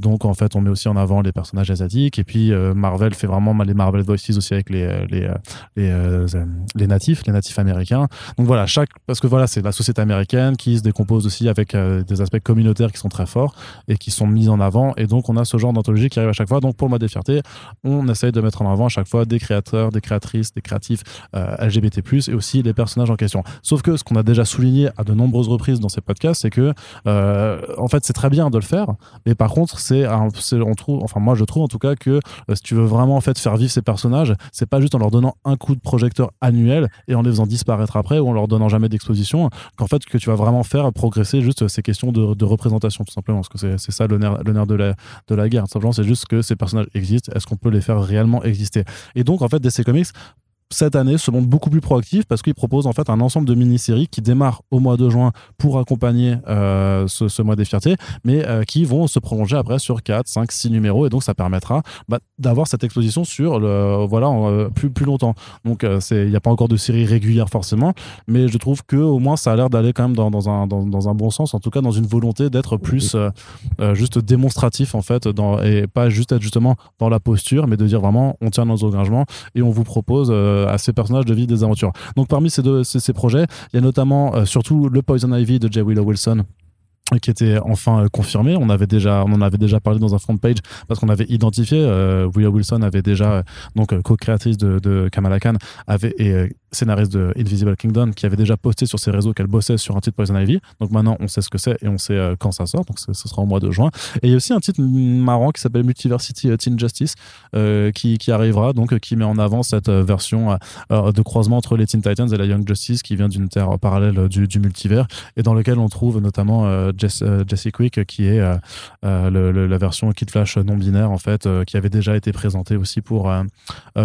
Speaker 1: donc en fait on met aussi en avant les personnages asiatiques. Et puis euh, Marvel fait vraiment les Marvel Voices aussi avec les euh, les euh, les, les, natifs, les natifs américains. Donc voilà, chaque parce que voilà, c'est la société américaine qui se décompose aussi avec des aspects communautaires qui sont très forts et qui sont mis en avant. Et donc on a ce genre d'anthologie qui arrive à chaque fois. Donc pour le mois des fiertés, on essaye de mettre en avant à chaque fois des créateurs, des créatrices, des créatifs LGBT+ et aussi les personnages en question. Sauf que ce qu'on a déjà souligné à de nombreuses reprises dans ces podcasts, c'est que en fait c'est très bien de le faire, mais par contre c'est on trouve enfin moi je trouve en tout cas que euh, si tu veux vraiment en faire vivre ces personnages, c'est pas juste en leur donnant un coup de projecteur annuel et en les faisant disparaître après ou en leur donnant jamais d'exposition, qu'en fait que tu vas vraiment faire progresser juste ces questions de, représentation tout simplement, parce que c'est ça de la, de la guerre. simplement, c'est juste que ces personnages existent, est-ce qu'on peut les faire réellement exister? Et donc en fait DC Comics cette année se montre beaucoup plus proactif parce qu'il propose en fait un ensemble de mini-séries qui démarrent au mois de juin pour accompagner euh, ce, mois des fiertés, mais euh, qui vont se prolonger après sur 4, 5, 6 numéros et donc ça permettra bah, d'avoir cette exposition sur le voilà euh, plus plus longtemps. Donc il n'y a pas encore de série régulière forcément, mais je trouve que au moins ça a l'air d'aller quand même dans, un dans, un bon sens, en tout cas dans une volonté d'être plus juste démonstratif en fait et pas juste être justement dans la posture, mais de dire vraiment on tient nos engagements et on vous propose à ces personnages de vivre des aventures. Donc parmi ces deux ces, projets, il y a notamment euh, surtout le Poison Ivy de J. Willow Wilson qui était enfin euh, confirmé. On avait déjà, on en avait déjà parlé dans un front page parce qu'on avait identifié. Euh, Willow Wilson avait déjà, donc co-créatrice de, Kamala Khan, avait scénariste de Invisible Kingdom, qui avait déjà posté sur ses réseaux qu'elle bossait sur un titre Poison Ivy. Donc maintenant, on sait ce que c'est et on sait euh, quand ça sort. Donc ce sera au mois de juin. Et il y a aussi un titre marrant qui s'appelle Multiversity euh, Teen Justice, qui, qui, arrivera, donc qui met en avant cette version de croisement entre les Teen Titans et la Young Justice, qui vient d'une terre parallèle du, du, multivers, et dans lequel on trouve notamment Jesse, Quick, qui est la version Kid Flash non binaire, en fait, qui avait déjà été présentée aussi pour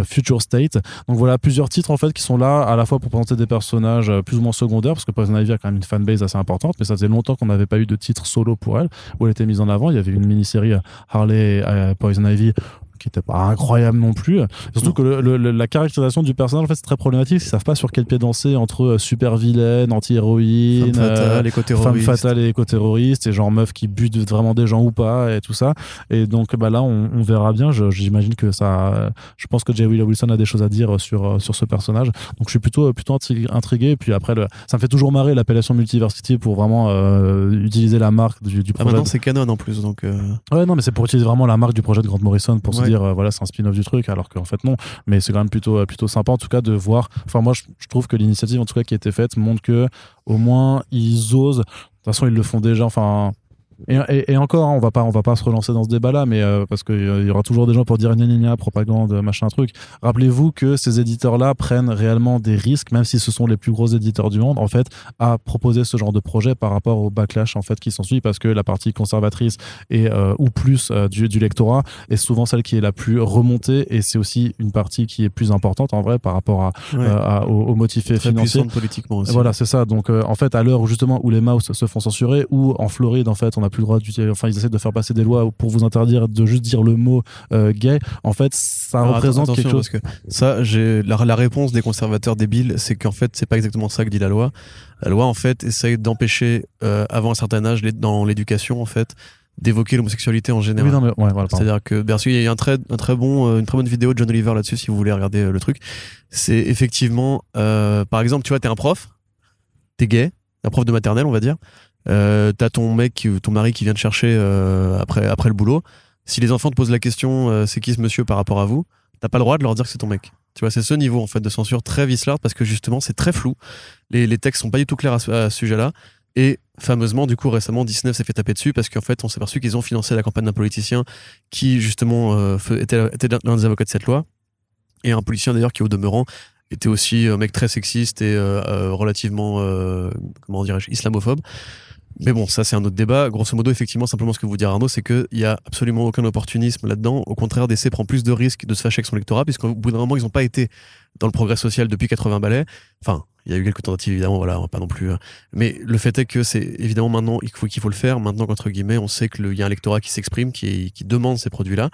Speaker 1: Future State. Donc voilà, plusieurs titres en fait qui sont là à la fois pour présenter des personnages euh, plus ou moins secondaires, parce que Poison Ivy a quand même une fanbase assez importante, mais ça faisait longtemps qu'on n'avait pas eu de titre solo pour elle, où elle était mise en avant. Il y avait une mini-série euh, Harley euh, Poison Ivy qui était pas incroyable non plus. Surtout que la caractérisation du personnage, en fait, c'est très problématique. Ils savent pas sur quel pied danser entre euh, super vilaine, anti-héroïne, femme fatale,
Speaker 2: euh,
Speaker 1: et éco-terroriste, et genre meuf qui bute vraiment des gens ou pas, et tout ça. Et donc, bah là, on, verra bien. J'imagine que ça. Je pense que J. Willow Wilson a des choses à dire sur, euh, sur ce personnage. Donc, je suis plutôt, plutôt intrigué. Et puis après, le, ça me fait toujours marrer l'appellation Multiversity pour vraiment utiliser la marque du, du projet.
Speaker 2: Ah, maintenant, c'est canon en plus. Donc,
Speaker 1: Ouais, non, mais c'est pour utiliser vraiment la marque du projet de Grant Morrison pour se dire euh, voilà c'est un spin-off du truc alors qu'en fait non. Mais c'est quand même plutôt euh, plutôt sympa en tout cas de voir. Enfin moi je, trouve que l'initiative en tout cas qui a été faite montre que au moins ils osent. De toute façon ils le font déjà enfin et, encore, hein, on va pas, on va pas se relancer dans ce débat-là, mais euh, parce qu'il y aura toujours des gens pour dire gna gna propagande, machin truc. Rappelez-vous que ces éditeurs-là prennent réellement des risques, même si ce sont les plus gros éditeurs du monde, en fait, à proposer ce genre de projet par rapport au backlash en fait qui s'ensuit, parce que la partie conservatrice et euh, ou plus euh, du, du, lectorat est souvent celle qui est la plus remontée, et c'est aussi une partie qui est plus importante en vrai par rapport à, à aux, motifs financiers.
Speaker 2: politiquement aussi.
Speaker 1: Voilà, c'est ça. Donc en fait, à l'heure où justement où les mouse se font censurer, ou en Floride, en fait, on a plus le droit d'utiliser. Enfin, ils essaient de faire passer des lois pour vous interdire de juste dire le mot euh, gay. En fait, ça représente quelque chose.
Speaker 2: que ça, j'ai la, la, réponse des conservateurs débiles, c'est qu'en fait, c'est pas exactement ça que dit la loi. La loi, en fait, essaye d'empêcher euh, avant un certain âge dans l'éducation, en fait, d'évoquer l'homosexualité en général.
Speaker 1: Oui, ouais, voilà,
Speaker 2: C'est-à-dire que Bercy, il y a un très, un très bon, euh, une très bonne vidéo de John Oliver là-dessus si vous voulez regarder le truc. C'est effectivement, par exemple, tu vois, t'es un prof, t'es gay, un prof de maternelle, on va dire. Euh, t'as ton mec, ton mari qui vient te chercher euh, après, après le boulot. Si les enfants te posent la question, euh, c'est qui ce monsieur par rapport à vous T'as pas le droit de leur dire que c'est ton mec. Tu vois, c'est ce niveau en fait de censure très vicelard parce que justement c'est très flou. Les, les, textes sont pas du tout clairs à ce, sujet-là. Et fameusement, du coup, récemment, Disney s'est fait taper dessus parce qu'en fait, on s'est aperçu qu'ils ont financé la campagne d'un politicien qui, justement, était, était l'un des avocats de cette loi. Et un politicien, d'ailleurs, qui, au demeurant, était aussi un mec très sexiste et relativement, comment dirais-je, islamophobe. Mais bon, ça c'est un autre débat. Grosso modo, effectivement, simplement ce que vous dire Arnaud, c'est qu'il n'y a absolument aucun opportunisme là-dedans. Au contraire, DC prend plus de risques de se fâcher avec son lectorat, puisqu'au bout d'un moment, ils n'ont pas été dans le progrès social depuis 80 balais. Enfin, il y a eu quelques tentatives, évidemment, voilà, pas non plus. Euh. Mais le fait est que c'est évidemment maintenant qu'il faut, qu'il faut le faire. Maintenant qu'entre guillemets, on sait qu'il y a un lectorat qui s'exprime, qui, qui demande ces produits-là,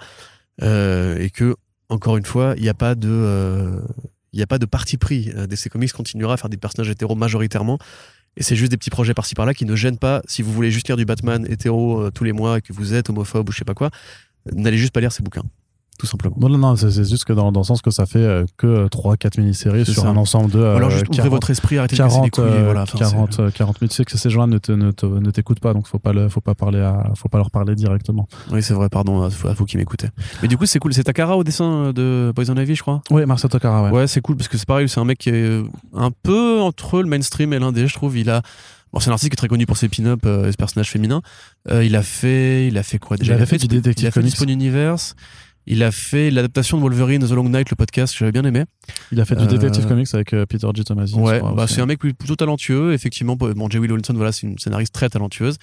Speaker 2: euh, et que, encore une fois, il n'y a pas de. Euh, il n'y a pas de parti pris. Euh, DC Comics continuera à faire des personnages hétéros majoritairement et c'est juste des petits projets par-ci par-là qui ne gênent pas. Si vous voulez juste lire du Batman hétéro euh, tous les mois et que vous êtes homophobe ou je sais pas quoi, n'allez juste pas lire ces bouquins tout simplement.
Speaker 1: Non, non, non, c'est juste que dans, dans, le sens que ça fait euh, que 3-4 mini-séries sur un ensemble de.
Speaker 2: alors juste 40, votre esprit, arrêtez 40, de couilles,
Speaker 1: euh,
Speaker 2: voilà,
Speaker 1: 40, 40 minutes. Tu sais que ces gens-là ne t'écoutent pas, donc faut pas, le, faut pas parler à, faut pas leur parler directement.
Speaker 2: Oui, c'est vrai, pardon, à, vous qui m'écoutez. Mais du coup, c'est cool. C'est Takara au dessin de Poison Ivy, je crois.
Speaker 1: Oui, Marcel Takara, ouais.
Speaker 2: Ouais, c'est cool parce que c'est pareil, c'est un mec qui est un peu entre le mainstream et l'indé, je trouve. Il a, Bon, c'est un artiste qui est très connu pour ses pin-up euh, et ses personnages féminins. Euh, il a fait, il a fait quoi déjà?
Speaker 1: Il a fait, du détective.
Speaker 2: Il a fait Spawn Universe. Il a fait l'adaptation de Wolverine The Long Night, le podcast que j'avais bien aimé.
Speaker 1: Il a fait du Detective Comics avec Peter G. Tomasi.
Speaker 2: Ouais, bah, c'est un mec plutôt talentueux. Effectivement, bon, J. Will Wilson, voilà, c'est une scénariste très talentueuse.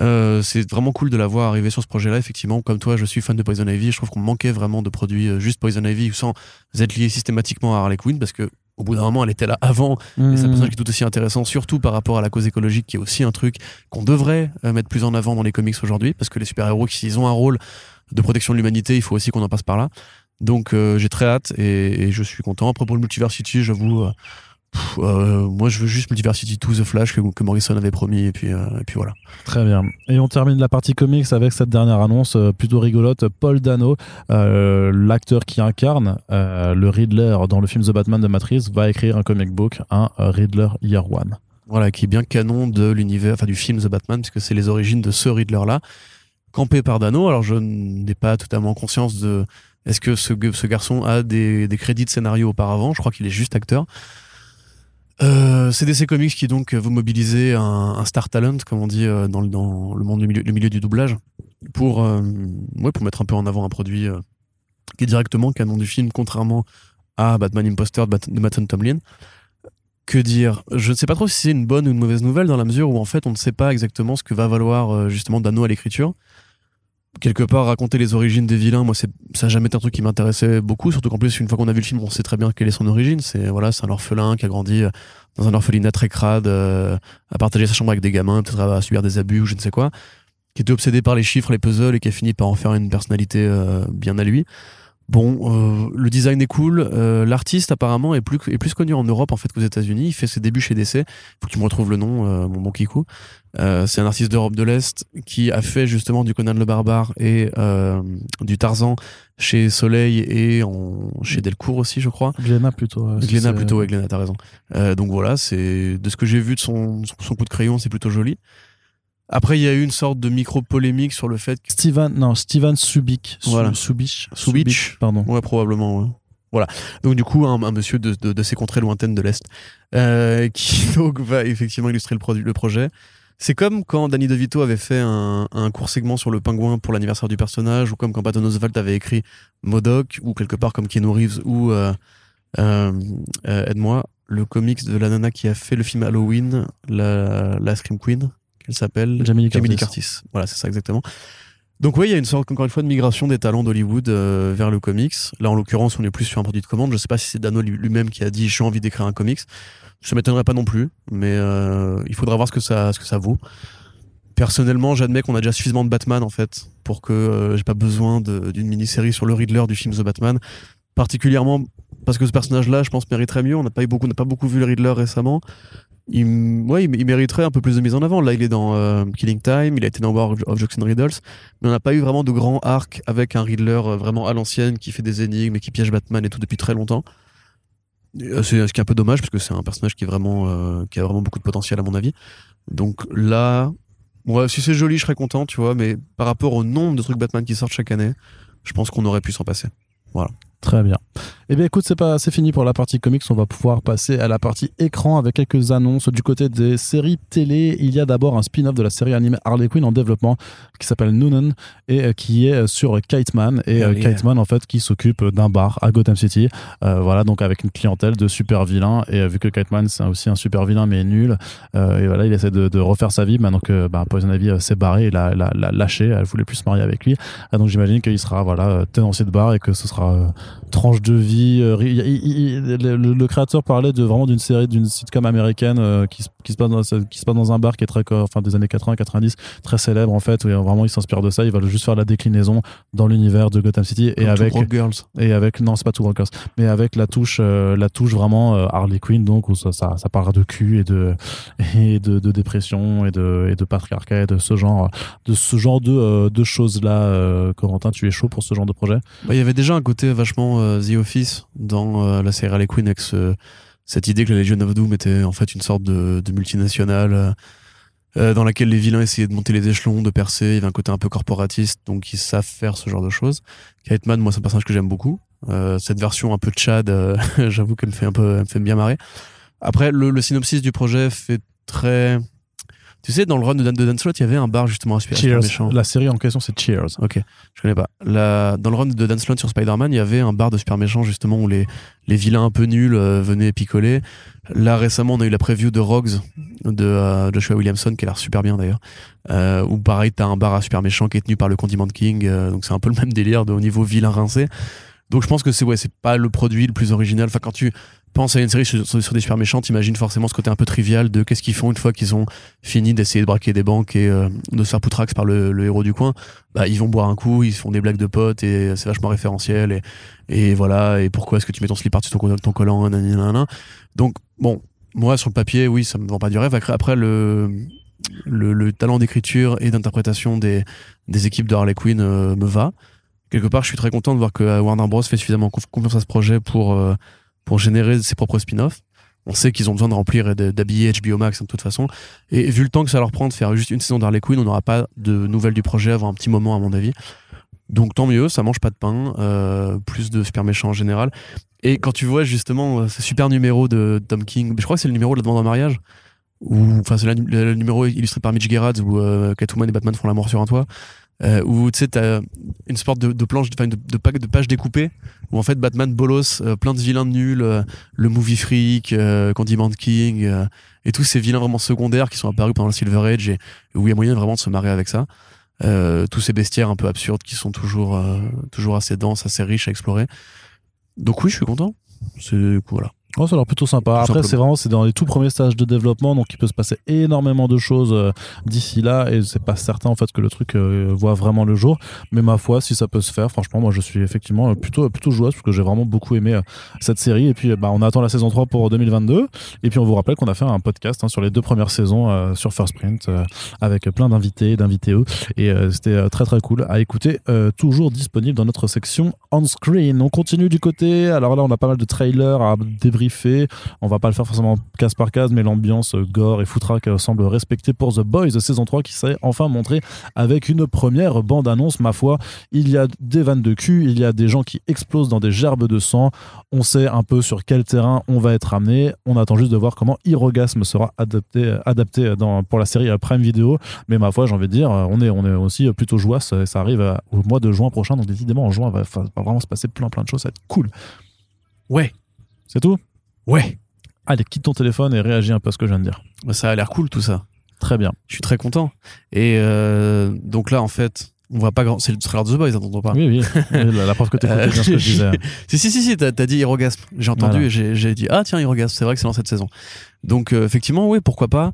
Speaker 2: Euh, c'est vraiment cool de la voir arriver sur ce projet-là. Effectivement, comme toi, je suis fan de Poison Ivy. Je trouve qu'on manquait vraiment de produits juste Poison Ivy sans être lié systématiquement à Harley Quinn parce que au bout d'un moment, elle était là avant. Et c'est un mmh. personnage qui est tout aussi intéressant, surtout par rapport à la cause écologique, qui est aussi un truc qu'on devrait euh, mettre plus en avant dans les comics aujourd'hui, parce que les super-héros, s'ils ont un rôle de protection de l'humanité, il faut aussi qu'on en passe par là. Donc euh, j'ai très hâte et, je suis content. À propos de Multiversity, j'avoue, euh, euh, moi, je veux juste Multiversity 2 The Flash que, Morrison avait promis, et puis, euh, et puis voilà.
Speaker 1: Très bien. Et on termine la partie comics avec cette dernière annonce euh, plutôt rigolote. Paul Dano, l'acteur qui incarne le Riddler dans le film The Batman de Matrix, va écrire un comic book, un Riddler Year One.
Speaker 2: Voilà, qui est bien canon de l'univers, enfin du film The Batman, puisque c'est les origines de ce Riddler-là, campé par Dano. Alors, je n'ai pas totalement conscience de. Est-ce que ce, ce garçon a des, des crédits de scénario auparavant? Je crois qu'il est juste acteur. Euh, c'est DC Comics qui donc vous mobilisez un, star talent, comme on dit dans, dans le monde du milieu, le du doublage, pour, ouais, pour mettre un peu en avant un produit qui est directement canon du film, contrairement à Batman Imposter de Matt Tomlin. Que dire? Je ne sais pas trop si c'est une bonne ou une mauvaise nouvelle dans la mesure où en fait on ne sait pas exactement ce que va valoir euh, justement Dano à l'écriture. Quelque part raconter les origines des vilains, moi ça n'a jamais été un truc qui m'intéressait beaucoup, surtout qu'en plus une fois qu'on a vu le film, on sait très bien quelle est son origine. C'est voilà, c'est un orphelin qui a grandi euh, dans un orphelinat très crade, euh, à partager sa chambre avec des gamins, peut-être à subir des abus ou je ne sais quoi, qui était obsédé par les chiffres, les puzzles et qui a fini par en faire une personnalité bien à lui. Bon, euh, le design est cool. Euh, l'artiste apparemment est plus est plus connu en Europe en fait qu'aux États-Unis. Il fait ses débuts chez DC. Faut que tu me retrouves le nom, euh, mon bon Kikou. c'est un artiste d'Europe de l'Est qui a fait justement du Conan le Barbare et du Tarzan chez Soleil et en, chez Delcourt aussi, je crois.
Speaker 1: Glénat plutôt.
Speaker 2: Glénat plutôt, ouais, Glénat, t'as raison. donc voilà, c'est de ce que j'ai vu de son, son coup de crayon, c'est plutôt joli. Après, il y a eu une sorte de micro-polémique sur le fait que...
Speaker 1: Steven, non, Steven Subic.
Speaker 2: Voilà.
Speaker 1: Subic.
Speaker 2: Subic.
Speaker 1: Pardon.
Speaker 2: Ouais, probablement, ouais. Voilà. Donc, du coup, un, monsieur de, de, de, ces contrées lointaines de l'Est, euh, *laughs* qui donc va effectivement illustrer le, produit, le projet. C'est comme quand Danny DeVito avait fait un, un court segment sur le pingouin pour l'anniversaire du personnage, ou comme quand Patton Oswalt avait écrit Modoc, ou quelque part comme Keanu Reeves, ou, euh, euh, euh aide-moi, le comics de la nana qui a fait le film Halloween, la, la Scream Queen elle s'appelle
Speaker 1: Jamie
Speaker 2: Lee Curtis. Voilà, c'est ça exactement. Donc oui, il y a une sorte, encore une fois, de migration des talents d'Hollywood euh, vers le comics. Là, en l'occurrence, on est plus sur un produit de commande. Je sais pas si c'est Dano lui-même qui a dit j'ai envie d'écrire un comics. Ça m'étonnerait pas non plus, mais euh, il faudra voir ce que ça, ce que ça vaut. Personnellement, j'admets qu'on a déjà suffisamment de Batman en fait pour que euh, j'ai pas besoin d'une mini-série sur le Riddler du film The Batman. Particulièrement parce que ce personnage-là, je pense, mériterait mieux. On n'a pas beaucoup, on n'a pas beaucoup vu le Riddler récemment il, ouais, il, mériterait un peu plus de mise en avant. Là, il est dans euh, Killing Time, il a été dans War of Jokes and Riddles, mais on n'a pas eu vraiment de grand arc avec un Riddler euh, vraiment à l'ancienne qui fait des énigmes et qui piège Batman et tout depuis très longtemps. Euh, c'est ce qui est un peu dommage parce que c'est un personnage qui a vraiment beaucoup de potentiel à mon avis. Donc là, si c'est joli, je serais content, tu vois, mais par rapport au nombre de trucs Batman qui sortent chaque année, je pense qu'on aurait pu s'en passer. Voilà.
Speaker 1: Très bien. Eh bien, écoute, c'est pas, c'est fini pour la partie comics. On va pouvoir passer à la partie écran avec quelques annonces du côté des séries télé. Il y a d'abord un spin-off de la série animée Harley Quinn en développement qui s'appelle Noonan et euh, qui est sur Kite Man et euh, Kite Man en fait qui s'occupe d'un bar à Gotham City. Euh, voilà, donc avec une clientèle de super vilains et vu que Kite Man c'est aussi un super vilain mais nul et voilà, il essaie de, refaire sa vie. Maintenant que bah, Poison Ivy s'est barré et l'a, lâché, elle voulait plus se marier avec lui. donc j'imagine qu'il sera voilà tenancier de bar et que ce sera tranche de vie. Euh, le, créateur parlait de vraiment d'une série, d'une sitcom américaine euh, qui, qui, se passe dans, qui se passe dans un bar qui est très, enfin des années 80-90, très célèbre en fait. Où vraiment il s'inspire de ça. Il va juste faire la déclinaison dans l'univers de Gotham City et avec
Speaker 2: Girls.
Speaker 1: et avec non c'est pas Two Girls, mais avec la touche, euh, la touche vraiment Harley Quinn donc où ça, ça, ça parle de cul et de et de, de, dépression et de et de patriarcat et de ce genre de ce genre de, de choses là. Corentin, tu es chaud pour ce genre de projet?
Speaker 2: Bah, Il y avait déjà un côté vachement The Office dans euh, la série Harley Quinn avec cette idée que la Legion of Doom était en fait une sorte de, multinationale euh, euh, dans laquelle les vilains essayaient de monter les échelons, de percer. Il y avait un côté un peu corporatiste, donc ils savent faire ce genre de choses. Kate moi, c'est un personnage que j'aime beaucoup. cette version un peu Chad, *laughs* j'avoue qu'elle me fait un peu, me fait bien marrer. Après, le synopsis du projet fait très tu sais, dans le run de Dan, de Dan Slott, il y avait un bar justement à
Speaker 1: Cheers. méchant. La série en question, c'est Cheers.
Speaker 2: Ok, je connais pas. La, dans le run de Dan Slott sur Spider-Man, il y avait un bar de super méchants justement où les, les vilains un peu nuls euh, venaient picoler. Là, récemment, on a eu la preview de Rogues de euh, Joshua Williamson, qui a l'air super bien d'ailleurs. Euh, où pareil, t'as un bar à super méchant qui est tenu par le Condiment King. Euh, donc c'est un peu le même délire de, au niveau vilain rincé. Donc je pense que c'est ouais, c'est pas le produit le plus original. Enfin, quand tu pense à une série sur, des super méchants, t'imagines forcément ce côté un peu trivial de qu'est-ce qu'ils font une fois qu'ils ont fini d'essayer de braquer des banques et euh, de se faire poutrax par le, héros du coin. Bah, ils vont boire un coup, ils font des blagues de potes et c'est vachement référentiel et, voilà. Et pourquoi est-ce que tu mets ton slip par-dessus ton, ton collant, nanana. Donc, bon, moi, sur le papier, oui, ça me vend pas du rêve. Après, le, le, talent d'écriture et d'interprétation des, des équipes de Harley Quinn euh, me va. Quelque part, je suis très content de voir que euh, Warner Bros fait suffisamment confiance à ce projet pour pour générer ses propres spin-offs. On sait qu'ils ont besoin de remplir et d'habiller HBO Max de toute façon. Et vu le temps que ça leur prend de faire juste une saison d'Harley Quinn, on n'aura pas de nouvelles du projet avant un petit moment, à mon avis. Donc tant mieux, ça mange pas de pain, euh, plus de super méchants en général. Et quand tu vois justement ce super numéro de Tom King, je crois que c'est le numéro de la demande en mariage, ou enfin c'est le, numéro illustré par Mitch Gerrard où Catwoman et Batman font l'amour sur un toit. Euh, où tu sais, t'as une sorte de, de planche, de, de, de, de pages découpées, où en fait Batman bolos euh, plein de vilains de nuls, euh, le movie freak, euh, Candyman King, et tous ces vilains vraiment secondaires qui sont apparus pendant le Silver Age, et, où il y a moyen vraiment de se marrer avec ça. tous ces bestiaires un peu absurdes qui sont toujours, toujours assez denses, assez riches à explorer. Donc oui, je suis content. C'est voilà.
Speaker 1: Oh, ça a l'air plutôt sympa. Après, c'est vraiment c'est dans les tout premiers stages de développement, donc il peut se passer énormément de choses euh, d'ici là, et c'est pas certain en fait que le truc euh, voit vraiment le jour. Mais ma foi, si ça peut se faire, franchement, moi je suis effectivement plutôt plutôt joueuse parce que j'ai vraiment beaucoup aimé euh, cette série. Et puis, bah, on attend la saison 3 pour 2022. Et puis, on vous rappelle qu'on a fait un podcast hein, sur les deux premières saisons sur First Print avec plein d'invités, d'invités eux, et c'était très très cool à écouter. toujours disponible dans notre section on screen. On continue du côté. Alors là, on a pas mal de trailers à débriefer On va pas le faire forcément case par case, mais l'ambiance gore et foutraque semble respectée pour The Boys saison 3 qui s'est enfin montré avec une première bande-annonce. Ma foi, il y a des vannes de cul, il y a des gens qui explosent dans des gerbes de sang. On sait un peu sur quel terrain on va être amené. On attend juste de voir comment Hirogasme sera adapté, adapté dans, pour la série Prime Video. Mais ma foi, j'ai envie de dire, on est, on est aussi plutôt joyeux. Ça arrive au mois de juin prochain. Donc, décidément, en juin, va, va vraiment se passer plein, plein de choses. Ça va être cool.
Speaker 2: Ouais.
Speaker 1: C'est tout?
Speaker 2: Ouais.
Speaker 1: Allez, quitte ton téléphone et réagis un peu à ce que je viens de dire.
Speaker 2: Ça a l'air cool tout ça.
Speaker 1: Très bien.
Speaker 2: Je suis très content. Et euh, donc là, en fait, on voit pas grand. C'est le trailer de The Boys, attendons pas?
Speaker 1: Oui, oui. *laughs* la, preuve que tu bien ce que je disais. *laughs*
Speaker 2: si, si, si, si t'as as dit Hirogasme. J'ai entendu et j'ai dit Ah, tiens, Hirogasme, c'est vrai que c'est dans cette saison. Donc, euh, effectivement, oui, pourquoi pas.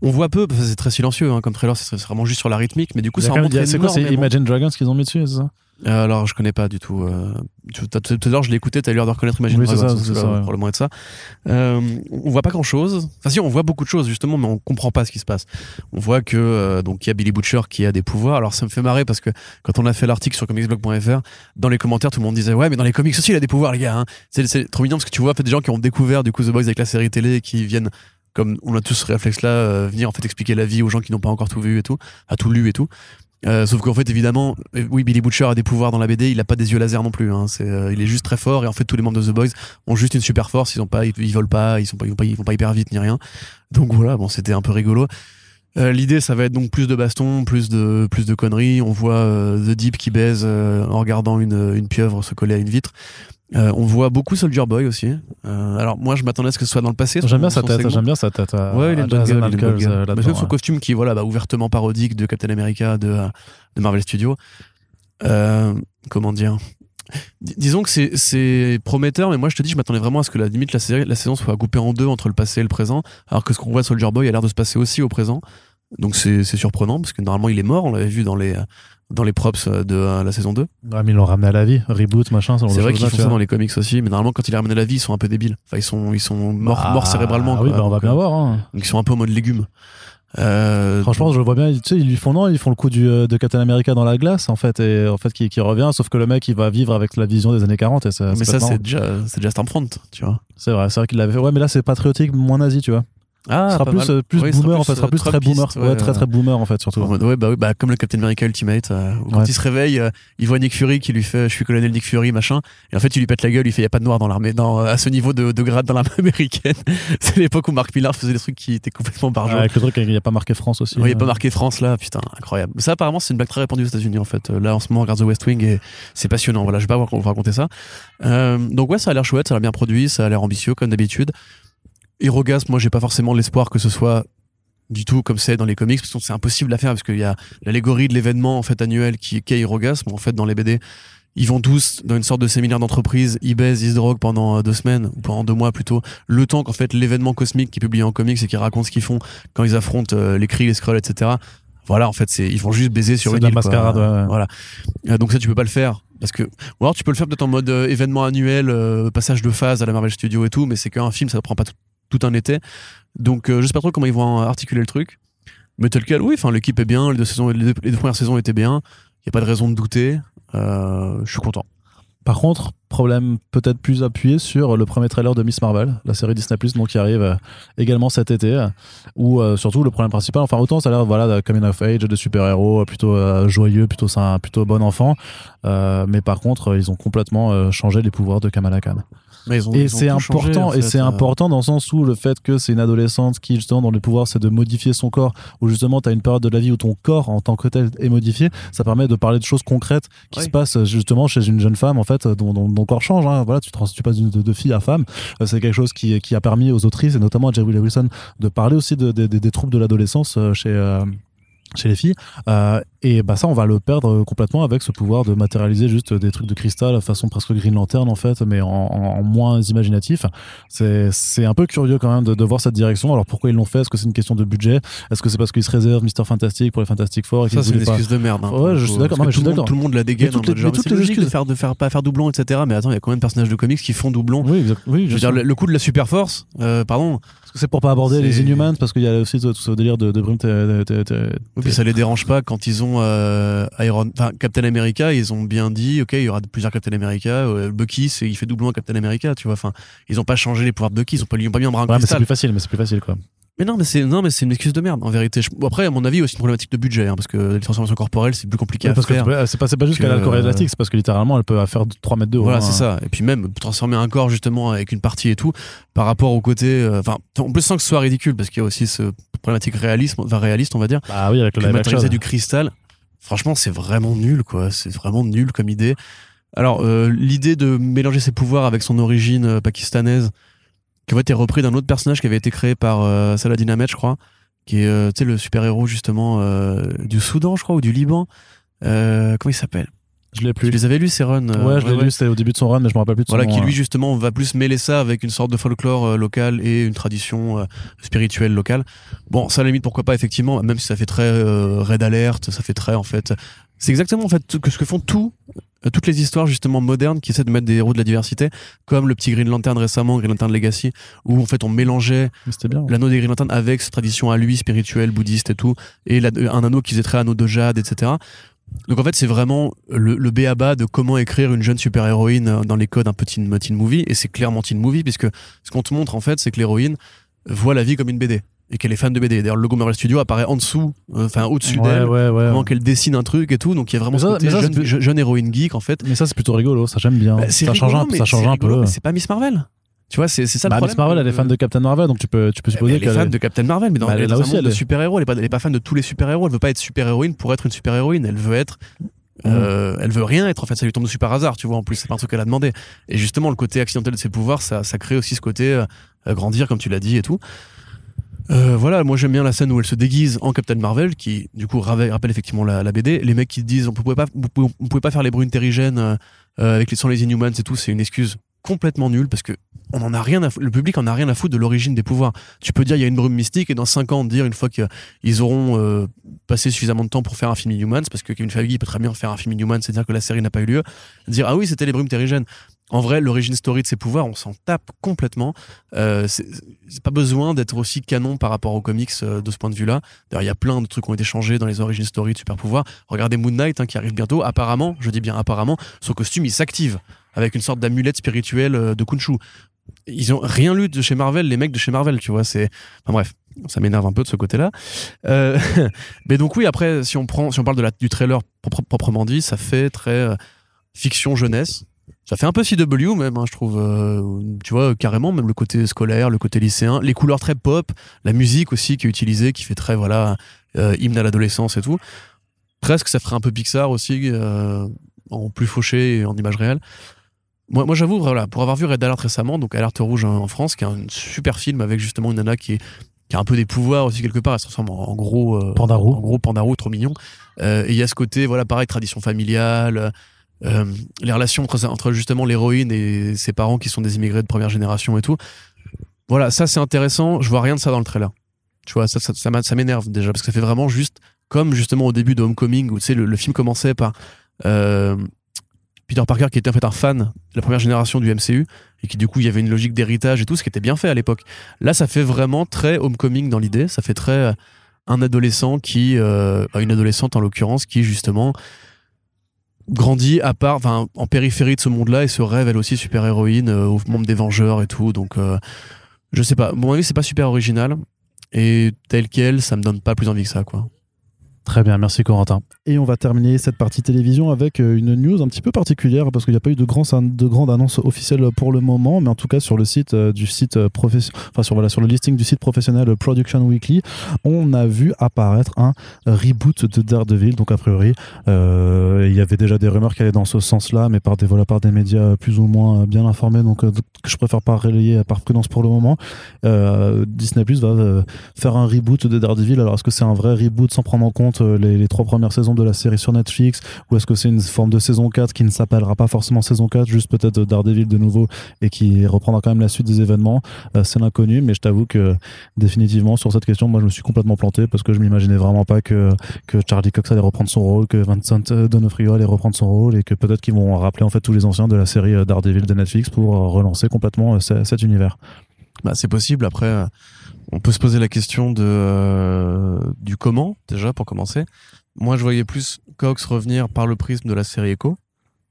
Speaker 2: On voit peu, parce que c'est très silencieux hein, comme trailer, c'est vraiment juste sur la rythmique, mais du coup, ça remonte.
Speaker 1: C'est quoi, c'est Imagine Dragons qu'ils ont mis dessus, c'est ça?
Speaker 2: Euh, alors, je connais pas du tout. Euh, tout à l'heure, je l'ai écouté, t'as l'air de reconnaître Imagine oui, Dragons. C'est ça, ça, probablement être ça. Euh, on voit pas grand chose. Enfin, si, on voit beaucoup de choses, justement, mais on comprend pas ce qui se passe. On voit que, euh, donc, il y a Billy Butcher qui a des pouvoirs. Alors, ça me fait marrer parce que quand on a fait l'article sur comicsblog.fr, dans les commentaires, tout le monde disait, ouais, mais dans les comics aussi, il a des pouvoirs, les gars. Hein. C'est trop mignon parce que tu vois, en fait, des gens qui ont découvert, du coup, The Boys avec la série télé qui viennent comme on a tous ce réflexe là venir en fait expliquer la vie aux gens qui n'ont pas encore tout vu et tout à tout lu et tout euh, sauf qu'en fait, évidemment, euh, oui, Billy Butcher a des pouvoirs dans la BD, il a pas des yeux laser non plus. Hein. Euh, il est juste très fort et en fait, tous les membres de The Boys ont juste une super force. Ils ont pas, ils, volent pas, ils sont pas, ils vont pas, hyper vite ni rien. Donc voilà, bon, c'était un peu rigolo. L'idée, ça va être donc plus de baston, plus de plus de conneries. On voit The Deep qui baise en regardant une, une pieuvre se coller à une vitre. Euh, on voit beaucoup Soldier Boy aussi. Euh, alors moi je m'attendais à ce que ce soit dans le passé.
Speaker 1: J'aime bien sa tête, j'aime bien sa tête.
Speaker 2: ouais, il est de Même son costume qui voilà, bah, ouvertement parodique de Captain America de, de Marvel Studios. Euh, comment dire disons que c'est prometteur, mais moi je te dis, je m'attendais vraiment à ce que la limite la, série, la saison soit coupée en deux entre le passé et le présent, alors que ce qu'on voit Soldier Boy a l'air de se passer aussi au présent. Donc c'est surprenant parce que normalement il est mort, on l'avait vu dans les dans les props euh, de euh, la saison 2.
Speaker 1: Ouais, mais ils l'ont ramené à la vie, reboot, machin.
Speaker 2: C'est vrai qu'ils font ça dans les comics aussi, mais normalement, quand il est ramené à la vie, ils sont un peu débiles. Enfin, ils sont, ils sont morts, ah, morts cérébralement.
Speaker 1: Ah oui, bah, on va bien voir. Hein.
Speaker 2: Donc, ils sont un peu en mode légumes.
Speaker 1: Euh, Franchement, je vois bien. Tu sais, ils lui font non, ils font le coup du, de Captain America dans la glace, en fait, et en fait, qui, qui revient. Sauf que le mec, il va vivre avec la vision des années 40. Et
Speaker 2: mais ça, c'est déjà, c'est déjà tu vois.
Speaker 1: C'est vrai, c'est vrai qu'il l'avait fait. Ouais, mais là, c'est patriotique, moins nazi, tu vois. Ah, sera plus, euh, plus boomer en fait, sera plus très boomer, ouais, très très boomer en fait surtout.
Speaker 2: Ouais, bah oui, bah comme le Captain America Ultimate, euh, quand il se réveille, euh, il voit Nick Fury qui lui fait, je suis colonel Nick Fury machin, et en fait il lui pète la gueule, il fait y a pas de noir dans l'armée, dans à ce niveau de, de grade dans l'armée *laughs* américaine. C'est l'époque où Mark Millar faisait des trucs qui étaient complètement barjots.
Speaker 1: avec le truc, il n'y a pas marqué France aussi.
Speaker 2: Oui, il n'y a pas marqué France là, putain, incroyable. Ça apparemment c'est une blague très répandue aux États-Unis en fait. Là en ce moment on regarde The West Wing et c'est passionnant. Voilà, je vais pas vous raconter ça. donc ouais, ça a l'air chouette, ça a l'air bien produit, ça a l'air ambitieux comme d'habitude. Hirogasme, moi j'ai pas forcément l'espoir que ce soit du tout comme c'est dans les comics parce que c'est impossible à faire parce qu'il y a l'allégorie de l'événement en fait annuel qui est Hirogasme en fait dans les BD ils vont tous dans une sorte de séminaire d'entreprise, ils baisent, ils se droguent pendant euh, deux semaines, ou pendant deux mois plutôt, le temps qu'en fait l'événement cosmique qui est publié en comics et qui raconte ce qu'ils font quand ils affrontent euh, les cris, les scrolls, etc. Voilà, en fait, c'est ils vont juste baiser sur une
Speaker 1: île. mascarade,
Speaker 2: Voilà. Euh, donc ça, tu peux pas le faire parce que ou alors tu peux le faire peut-être en mode événement annuel, passage de phase à la Marvel Studio et tout, mais c'est qu'un film, ça prend pas tout, tout un été. Donc euh, je sais pas trop comment ils vont articuler le truc. Mais tel quel, oui, enfin l'équipe est bien, les deux, saisons, les deux, premières saisons étaient bien. Il n'y a pas de raison de douter. Euh, je suis content.
Speaker 1: Par contre, problème peut-être plus appuyé sur le premier trailer de Miss Marvel, la série Disney Plus, donc qui arrive euh, également cet été, où surtout le problème principal, enfin autant ça a l'air voilà coming of age, de super-héros plutôt joyeux, plutôt plutôt bon enfant, mais par contre ils ont complètement changé les pouvoirs de Kamala Khan et c'est important, et c'est euh. important dans le sens où le fait que c'est une adolescente qui justement dans le pouvoir c'est de modifier son corps, où justement tu as une période de la vie où ton corps en tant que tel est modifié, ça permet de parler de choses concrètes qui se passent justement chez une jeune femme en fait dont, dont, corps change. Hein. Voilà, tu, tu passes de, fille à femme. Euh, c'est quelque chose qui, qui a permis aux autrices et notamment à Jerry Wilson de parler aussi de, des troubles de l'adolescence euh, chez chez les filles. Euh, et bah ça, on va le perdre complètement avec ce pouvoir de matérialiser juste des trucs de cristal, façon presque Green Lantern en fait, mais en, moins imaginatif. C'est un peu curieux quand même de, de, voir cette direction. Alors pourquoi ils l'ont fait? Est-ce que c'est une question de budget? Est-ce que c'est parce qu'ils se réservent Mister Fantastic pour les Fantastic Four
Speaker 2: Ça, c'est une excuse de merde. Hein,
Speaker 1: ouais, je suis d'accord.
Speaker 2: Tout, tout, le monde la dégaine. Toutes les, toutes les excuses de faire, de faire pas faire doublon, etc. Mais attends, il y a combien de personnages de comics qui font doublon?
Speaker 1: Oui, oui
Speaker 2: je veux dire, le, coup de la Super Force, euh, pardon.
Speaker 1: C'est pour pas aborder les Inhumans parce qu'il y a aussi tout ce délire de, de brume.
Speaker 2: Oui, puis ça les dérange pas quand ils ont euh, Iron, enfin Captain America, ils ont bien dit, ok, il y aura plusieurs Captain America. Euh, Bucky, il fait doublement Captain America, tu vois. Enfin, ils ont pas changé les pouvoirs de Bucky, ils ont pas, ils ont pas mis un bras
Speaker 1: ouais, mais c'est plus facile, mais c'est plus facile quoi.
Speaker 2: Mais non, mais c'est non, mais c'est une excuse de merde en vérité. après, à mon avis, aussi une problématique de budget, hein, parce que les transformations corporelles, c'est plus compliqué à faire.
Speaker 1: C'est pas, pas juste qu'elle a le corps élastique, c'est parce que littéralement, elle peut faire 3 mètres de haut.
Speaker 2: Voilà, hein. c'est ça. Et puis même transformer un corps justement avec une partie et tout, par rapport au côté, euh, enfin, on peut sans que ce soit ridicule, parce qu'il y a aussi ce problématique réalisme, enfin réaliste, on va dire.
Speaker 1: Ah oui, avec le
Speaker 2: matérialiser du cristal. Franchement, c'est vraiment nul, quoi. C'est vraiment nul comme idée. Alors, euh, l'idée de mélanger ses pouvoirs avec son origine euh, pakistanaise qui va être repris d'un autre personnage qui avait été créé par euh, Saladin Ahmed, je crois, qui est euh, le super-héros justement euh, du Soudan, je crois, ou du Liban. comment il s'appelle?
Speaker 1: Je l'ai plus.
Speaker 2: Tu les avais lus ces runs
Speaker 1: Ouais, je l'ai lu, c'était au début de son run, mais je me rappelle plus de son
Speaker 2: Voilà, qui lui justement va plus mêler ça avec une sorte de folklore local et une tradition spirituelle locale. Bon, ça à la limite, pourquoi pas, effectivement, même si ça fait très Red Alert, ça fait très, en fait. C'est exactement, en fait, ce que font tous euh, toutes les histoires justement modernes qui essaient de mettre des héros de la diversité, comme le petit Green Lantern récemment, Green Lantern Legacy, où en fait on mélangeait l'anneau des Green Lantern avec sa tradition à lui spirituelle, bouddhiste et tout, et un anneau qui faisait très anneau de jade, etc. Donc en fait c'est vraiment le, le béaba de comment écrire une jeune super héroïne dans les codes d'un petit teen movie, et c'est clairement teen movie puisque ce qu'on te montre en fait c'est que l'héroïne voit la vie comme une BD et qu'elle est fan de BD. D'ailleurs, le logo Marvel Studio apparaît en dessous, euh, enfin au-dessus d'elle,
Speaker 1: ouais,
Speaker 2: qu'elle dessine un truc et tout. Donc il y a vraiment ce côté jeune, héroïne geek en fait.
Speaker 1: Mais ça c'est plutôt rigolo, ça j'aime bien. Bah, ça, change un, ça change un peu.
Speaker 2: C'est pas Miss Marvel. Tu vois, c'est ça le
Speaker 1: bah,
Speaker 2: problème.
Speaker 1: Miss Marvel, elle est fan de Captain Marvel, donc tu peux, tu peux supposer
Speaker 2: qu'elle est fan de Captain Marvel, mais dans bah, elle, aussi, elle est super-héros. Elle, elle, est pas fan de tous les super-héros. Elle veut pas être super-héroïne pour être une super-héroïne. Elle veut être euh, elle veut rien être en fait ça lui tombe de super hasard tu vois en plus c'est pas un truc qu'elle a demandé et justement le côté accidentel de ses pouvoirs ça, ça crée aussi ce côté euh, grandir comme tu l'as dit et tout euh, voilà, moi j'aime bien la scène où elle se déguise en Captain Marvel, qui du coup rappelle, effectivement la, BD. Les mecs qui disent on pouvait pas, on pouvait pas faire les brunes terrigènes euh, euh, avec les sans les Inhumans et tout, c'est une excuse complètement nulle parce que on en a rien le public en a rien à foutre de l'origine des pouvoirs. Tu peux dire il y a une brume mystique et dans 5 ans dire une fois qu'ils auront passé suffisamment de temps pour faire un film Inhumans parce que Kevin Feige peut très bien faire un film Inhumans, c'est-à-dire que la série n'a pas eu lieu, dire ah oui c'était les brumes terrigènes. En vrai, l'origine story de ses pouvoirs, on s'en tape complètement. Euh, c'est pas besoin d'être aussi canon par rapport aux comics euh, de ce point de vue-là. D'ailleurs, il y a plein de trucs qui ont été changés dans les origines story de super pouvoirs. Regardez Moon Knight hein, qui arrive bientôt. Apparemment, je dis bien apparemment, son costume il s'active avec une sorte d'amulette spirituelle euh, de Kunshu. Ils ont rien lu de chez Marvel, les mecs de chez Marvel, tu vois. C'est, enfin bref, ça m'énerve un peu de ce côté-là. Euh, *laughs* mais donc oui, après, si on prend, si on parle de la, du trailer proprement dit, ça fait très fiction jeunesse ça fait un peu CW même, hein, je trouve. Euh, tu vois, carrément, même le côté scolaire, le côté lycéen, les couleurs très pop, la musique aussi qui est utilisée, qui fait très, voilà, euh, hymne à l'adolescence et tout. Presque, ça ferait un peu Pixar aussi, euh, en plus fauché et en image réelle. Moi, moi j'avoue, voilà, pour avoir vu Red Alert récemment, donc Alerte Rouge en France, qui est un super film avec justement une nana qui qui a un peu des pouvoirs aussi quelque part, elle se transforme en, gros euh,
Speaker 1: pandarou,
Speaker 2: en gros pandarou trop mignon. et il y a ce côté, voilà, pareil, tradition familiale, euh, les relations entre, justement l'héroïne et ses parents qui sont des immigrés de première génération et tout. Voilà, ça c'est intéressant. Je vois rien de ça dans le trailer. Tu vois, ça, ça, ça, m'énerve déjà parce que ça fait vraiment juste comme justement au début de Homecoming où tu sais, le, film commençait par euh, Peter Parker qui était en fait un fan de la première génération du MCU et qui du coup il y avait une logique d'héritage et tout, ce qui était bien fait à l'époque. Là, ça fait vraiment très Homecoming dans l'idée. Ça fait très euh, un adolescent qui, une adolescente en l'occurrence, qui justement grandit à part, en périphérie de ce monde-là et se rêve elle aussi super héroïne au monde des Vengeurs et tout. Donc, je sais pas. Mon avis, c'est pas super original et tel quel, ça me donne pas plus envie que ça, quoi.
Speaker 1: Très bien, merci Corentin. Et on va terminer cette partie télévision avec euh, une news un petit peu particulière parce qu'il n'y a pas eu de, grand, de grande annonce officielle pour le moment, mais en tout cas sur le site euh, du site euh, enfin sur, voilà, sur le listing du site professionnel Production Weekly, on a vu apparaître un reboot de Daredevil. Donc a priori, il y avait déjà des rumeurs qui allaient dans ce sens-là, mais par des voilà, par des médias plus ou moins bien informés, donc que je préfère pas relayer par prudence pour le moment. Disney Plus va faire un reboot de Daredevil. Alors est-ce que c'est un vrai reboot sans prendre en compte euh, les, trois premières saisons de la série sur Netflix ou est-ce que c'est une forme de saison 4 qui ne s'appellera pas forcément saison 4 juste peut-être Daredevil de nouveau et qui reprendra quand même la suite des événements. Euh, c'est l'inconnu mais je t'avoue que définitivement sur cette question moi je me suis complètement planté parce que je m'imaginais vraiment pas que, Charlie Cox allait reprendre son rôle que Vincent D'Onofrio allait reprendre son rôle et que peut-être qu'ils vont rappeler en fait tous les anciens de la série euh, Daredevil de Netflix pour relancer complètement cet univers.
Speaker 2: Bah, c'est possible. Après on peut se poser la question de euh, du comment déjà pour commencer. Moi, je voyais plus Cox revenir par le prisme de la série Echo,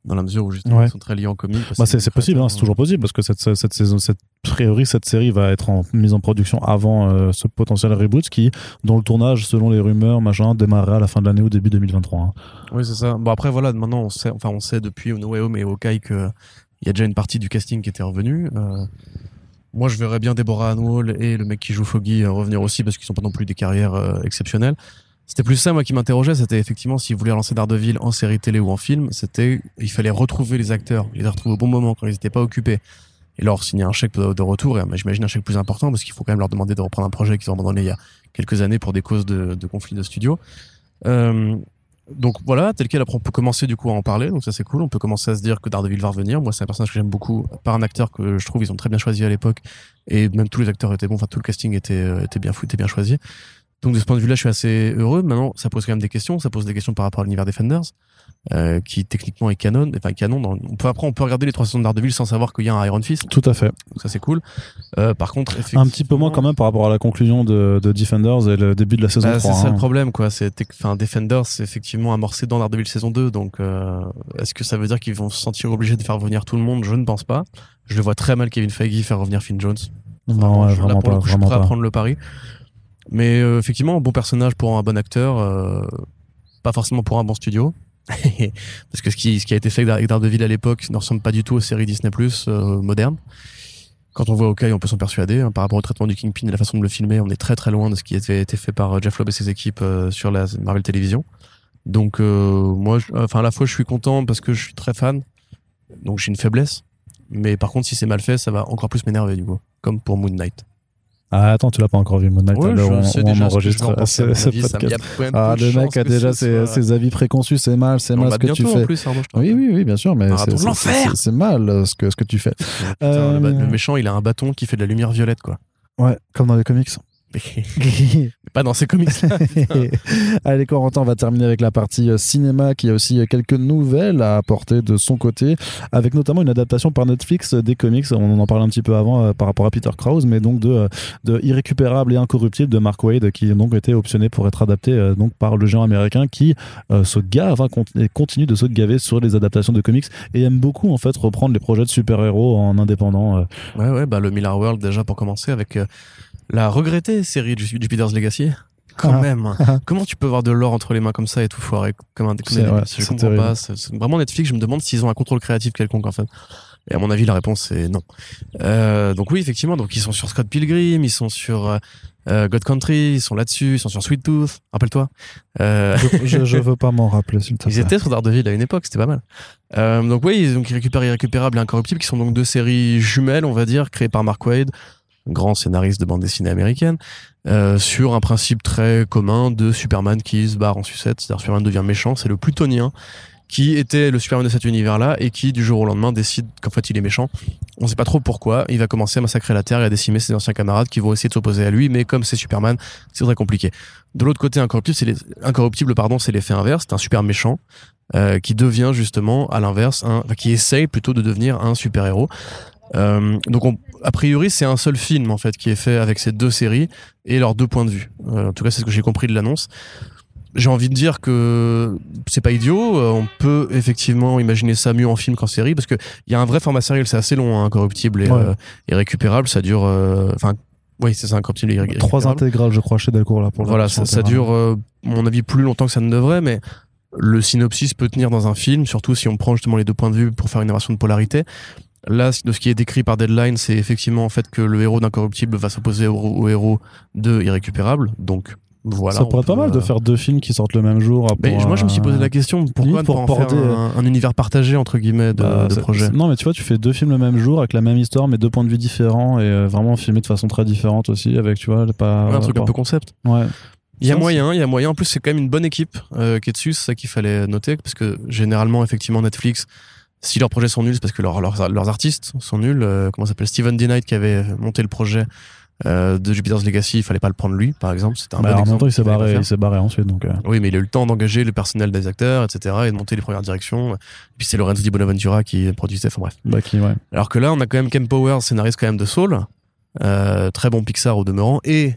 Speaker 2: dans la mesure où justement ils sont très liés en comics.
Speaker 1: Bah c'est possible, hein, c'est toujours possible parce que cette, cette saison, cette priori, cette série va être en mise en production avant euh, ce potentiel reboot qui, dont le tournage, selon les rumeurs, machin, démarrera à la fin de l'année ou début 2023. Hein.
Speaker 2: Oui, c'est ça. Bon après voilà, maintenant on sait, enfin on sait depuis No Way Home et Hawkeye que il y a déjà une partie du casting qui était revenue. Euh, moi, je verrais bien Deborah Anwall et le mec qui joue Foggy euh, revenir aussi parce qu'ils sont pas non plus des carrières euh, exceptionnelles. C'était plus ça, moi, qui m'interrogeait. C'était effectivement s'ils voulaient lancer Daredevil en série télé ou en film. C'était, il fallait retrouver les acteurs, les retrouver au bon moment quand ils n'étaient pas occupés. Et leur signer un chèque de retour. Et j'imagine un chèque plus important parce qu'il faut quand même leur demander de reprendre un projet qu'ils ont abandonné il y a quelques années pour des causes de, de conflits de studio. Euh, donc voilà, tel quel, après on peut commencer du coup à en parler, donc ça c'est cool, on peut commencer à se dire que Daredevil va revenir. Moi c'est un personnage que j'aime beaucoup, par un acteur que je trouve ils ont très bien choisi à l'époque, et même tous les acteurs étaient bons, enfin tout le casting était, euh, était bien fou, était bien choisi. Donc de ce point de vue-là, je suis assez heureux. Maintenant, ça pose quand même des questions. Ça pose des questions par rapport à l'univers Defenders, euh, qui techniquement est canon. Enfin canon. Dans, on peut après, on peut regarder les trois saisons de Daredevil sans savoir qu'il y a un Iron Fist.
Speaker 1: Tout à fait.
Speaker 2: Donc ça c'est cool. Euh, par contre,
Speaker 1: un petit peu moins quand même par rapport à la conclusion de, de Defenders et le début de la saison bah, 3.
Speaker 2: C'est ça le hein. problème, quoi. C'est, enfin, Defenders, c'est effectivement amorcé dans Daredevil saison 2. Donc, euh, est-ce que ça veut dire qu'ils vont se sentir obligés de faire revenir tout le monde? Je ne pense pas. Je le vois très mal Kevin Feige faire revenir Finn Jones.
Speaker 1: non, ouais, vraiment pas. je suis prêt
Speaker 2: à prendre le pari. Mais euh, effectivement, un bon personnage pour un bon acteur, euh, pas forcément pour un bon studio. *laughs* Parce que ce qui, ce qui a été fait avec Daredevil à l'époque ne ressemble pas du tout aux séries Disney Plus euh, modernes. Quand on voit Hawkeye, on peut s'en persuader. Hein, par rapport au traitement du Kingpin et la façon de le filmer, on est très très loin de ce qui avait été fait par Jeff Loeb et ses équipes sur la Marvel Television. Donc moi, enfin à la fois je suis content parce que je suis très fan, donc j'ai une faiblesse. Mais par contre, si c'est mal fait, ça va encore plus m'énerver du coup, comme pour Moon Knight.
Speaker 1: Ah attends, tu l'as pas encore vu Moon Knight
Speaker 2: ouais,
Speaker 1: on,
Speaker 2: on
Speaker 1: enregistre ce, podcast. Ah le mec a déjà ses, ses, avis préconçus, c'est mal, c'est mal ce que tu fais.
Speaker 2: Plus, Arnaud,
Speaker 1: oui oui oui, bien sûr, mais c'est mal euh, ce que ce que tu fais.
Speaker 2: Putain, euh... le, le méchant, il a un bâton qui fait de la lumière violette quoi.
Speaker 1: Ouais, comme dans les comics.
Speaker 2: Pas dans ces comics. *laughs*
Speaker 1: Allez, Corentin, on va terminer avec la partie euh, cinéma qui a aussi euh, quelques nouvelles à apporter de son côté, avec notamment une adaptation par Netflix des comics. On en parlait un petit peu avant euh, par rapport à Peter Krause, mais donc de, de Irrécupérable et Incorruptible de Mark Wade qui donc été optionné pour être adapté donc par le géant américain qui se gave hein, et continue de se gaver sur les adaptations de comics et aime beaucoup en fait reprendre les projets de super-héros en indépendant.
Speaker 2: Ouais, ouais, bah le Miller World déjà pour commencer avec la regrettée série du Jupiter's Legacy. Quand ah. même. *laughs* Comment tu peux avoir de l'or entre les mains comme ça et tout foirer comme un comme Je comprends pas. C'est vraiment Netflix. Je me demande s'ils ont un contrôle créatif quelconque en fait. Et à mon avis, la réponse c'est non. Euh, donc oui, effectivement. Donc ils sont sur Scott Pilgrim, ils sont sur euh, euh, God Country, ils sont là-dessus, ils sont sur Sweet Tooth. Rappelle-toi.
Speaker 1: Je, je, veux pas m'en rappeler. S'il te
Speaker 2: plaît. *laughs* Ils étaient sur Daredevil à une époque, c'était pas mal. donc oui, ils ont récupéré Irrécupérable et Incorruptible, qui sont donc deux séries jumelles, on va dire, créées par Mark Wade grand scénariste de bande dessinée américaine, euh, sur un principe très commun de Superman qui se barre en sucette, c'est-à-dire Superman devient méchant, c'est le plutonien qui était le Superman de cet univers-là et qui du jour au lendemain décide qu'en fait il est méchant. On sait pas trop pourquoi, il va commencer à massacrer la Terre et à décimer ses anciens camarades qui vont essayer de s'opposer à lui, mais comme c'est Superman, c'est très compliqué. De l'autre côté, Incorruptible, c'est pardon, c'est l'effet inverse, c'est un super méchant euh, qui devient justement à l'inverse enfin, qui essaye plutôt de devenir un super héros. Euh, donc, a priori, c'est un seul film en fait qui est fait avec ces deux séries et leurs deux points de vue. Euh, en tout cas, c'est ce que j'ai compris de l'annonce. j'ai envie de dire que c'est pas idiot. Euh, on peut effectivement imaginer ça mieux en film qu'en série parce que il y a un vrai format sériel, c'est assez long, hein, corruptible et, euh, récupérable. Ça dure, euh, enfin, oui, c'est ça, incorruptible et
Speaker 1: Trois intégrales, je crois, chez Delcourt là pour.
Speaker 2: Voilà, ça, ça dure, à mon avis, plus longtemps que ça ne devrait, mais le synopsis peut tenir dans un film, surtout si on prend justement les deux points de vue pour faire une narration de polarité. Là, de ce qui est décrit par Deadline, c'est effectivement en fait que le héros d'incorruptible va s'opposer au, au, héros de irrécupérable. Donc ça
Speaker 1: pourrait être pas mal de faire deux films qui sortent le même jour.
Speaker 2: Mais moi, je me suis posé la question pourquoi pour en faire un, univers partagé entre guillemets de, bah, projet?
Speaker 1: Non, mais tu vois, tu fais deux films le même jour avec la même histoire, mais deux points de vue différents et euh, vraiment filmés de façon très différente aussi, avec tu vois, pas.
Speaker 2: un truc un peu concept.
Speaker 1: Ouais.
Speaker 2: Il y a moyen, il y a moyen. En plus, c'est quand même une bonne équipe euh, qui est dessus, c'est ça qu'il fallait noter, parce que généralement, effectivement, Netflix, si leurs projets sont nuls, c'est parce que leurs, leurs, artistes sont nuls. Euh, comment s'appelle Steven D. Knight qui avait monté le projet euh, de Jupiter's Legacy, il fallait pas le prendre lui, par exemple. C'était un
Speaker 1: bah,
Speaker 2: bon
Speaker 1: temps, il s'est barré, il s'est barré ensuite, donc. Euh.
Speaker 2: Oui, mais il a eu le temps d'engager le personnel des acteurs, etc., et de monter les premières directions. Et puis c'est Lorenzo Di Bonaventura qui produisait, enfin bref.
Speaker 1: Bah, qui, ouais.
Speaker 2: Alors que là, on a quand même Ken Powers, scénariste quand même de Soul, euh, très bon Pixar au demeurant, et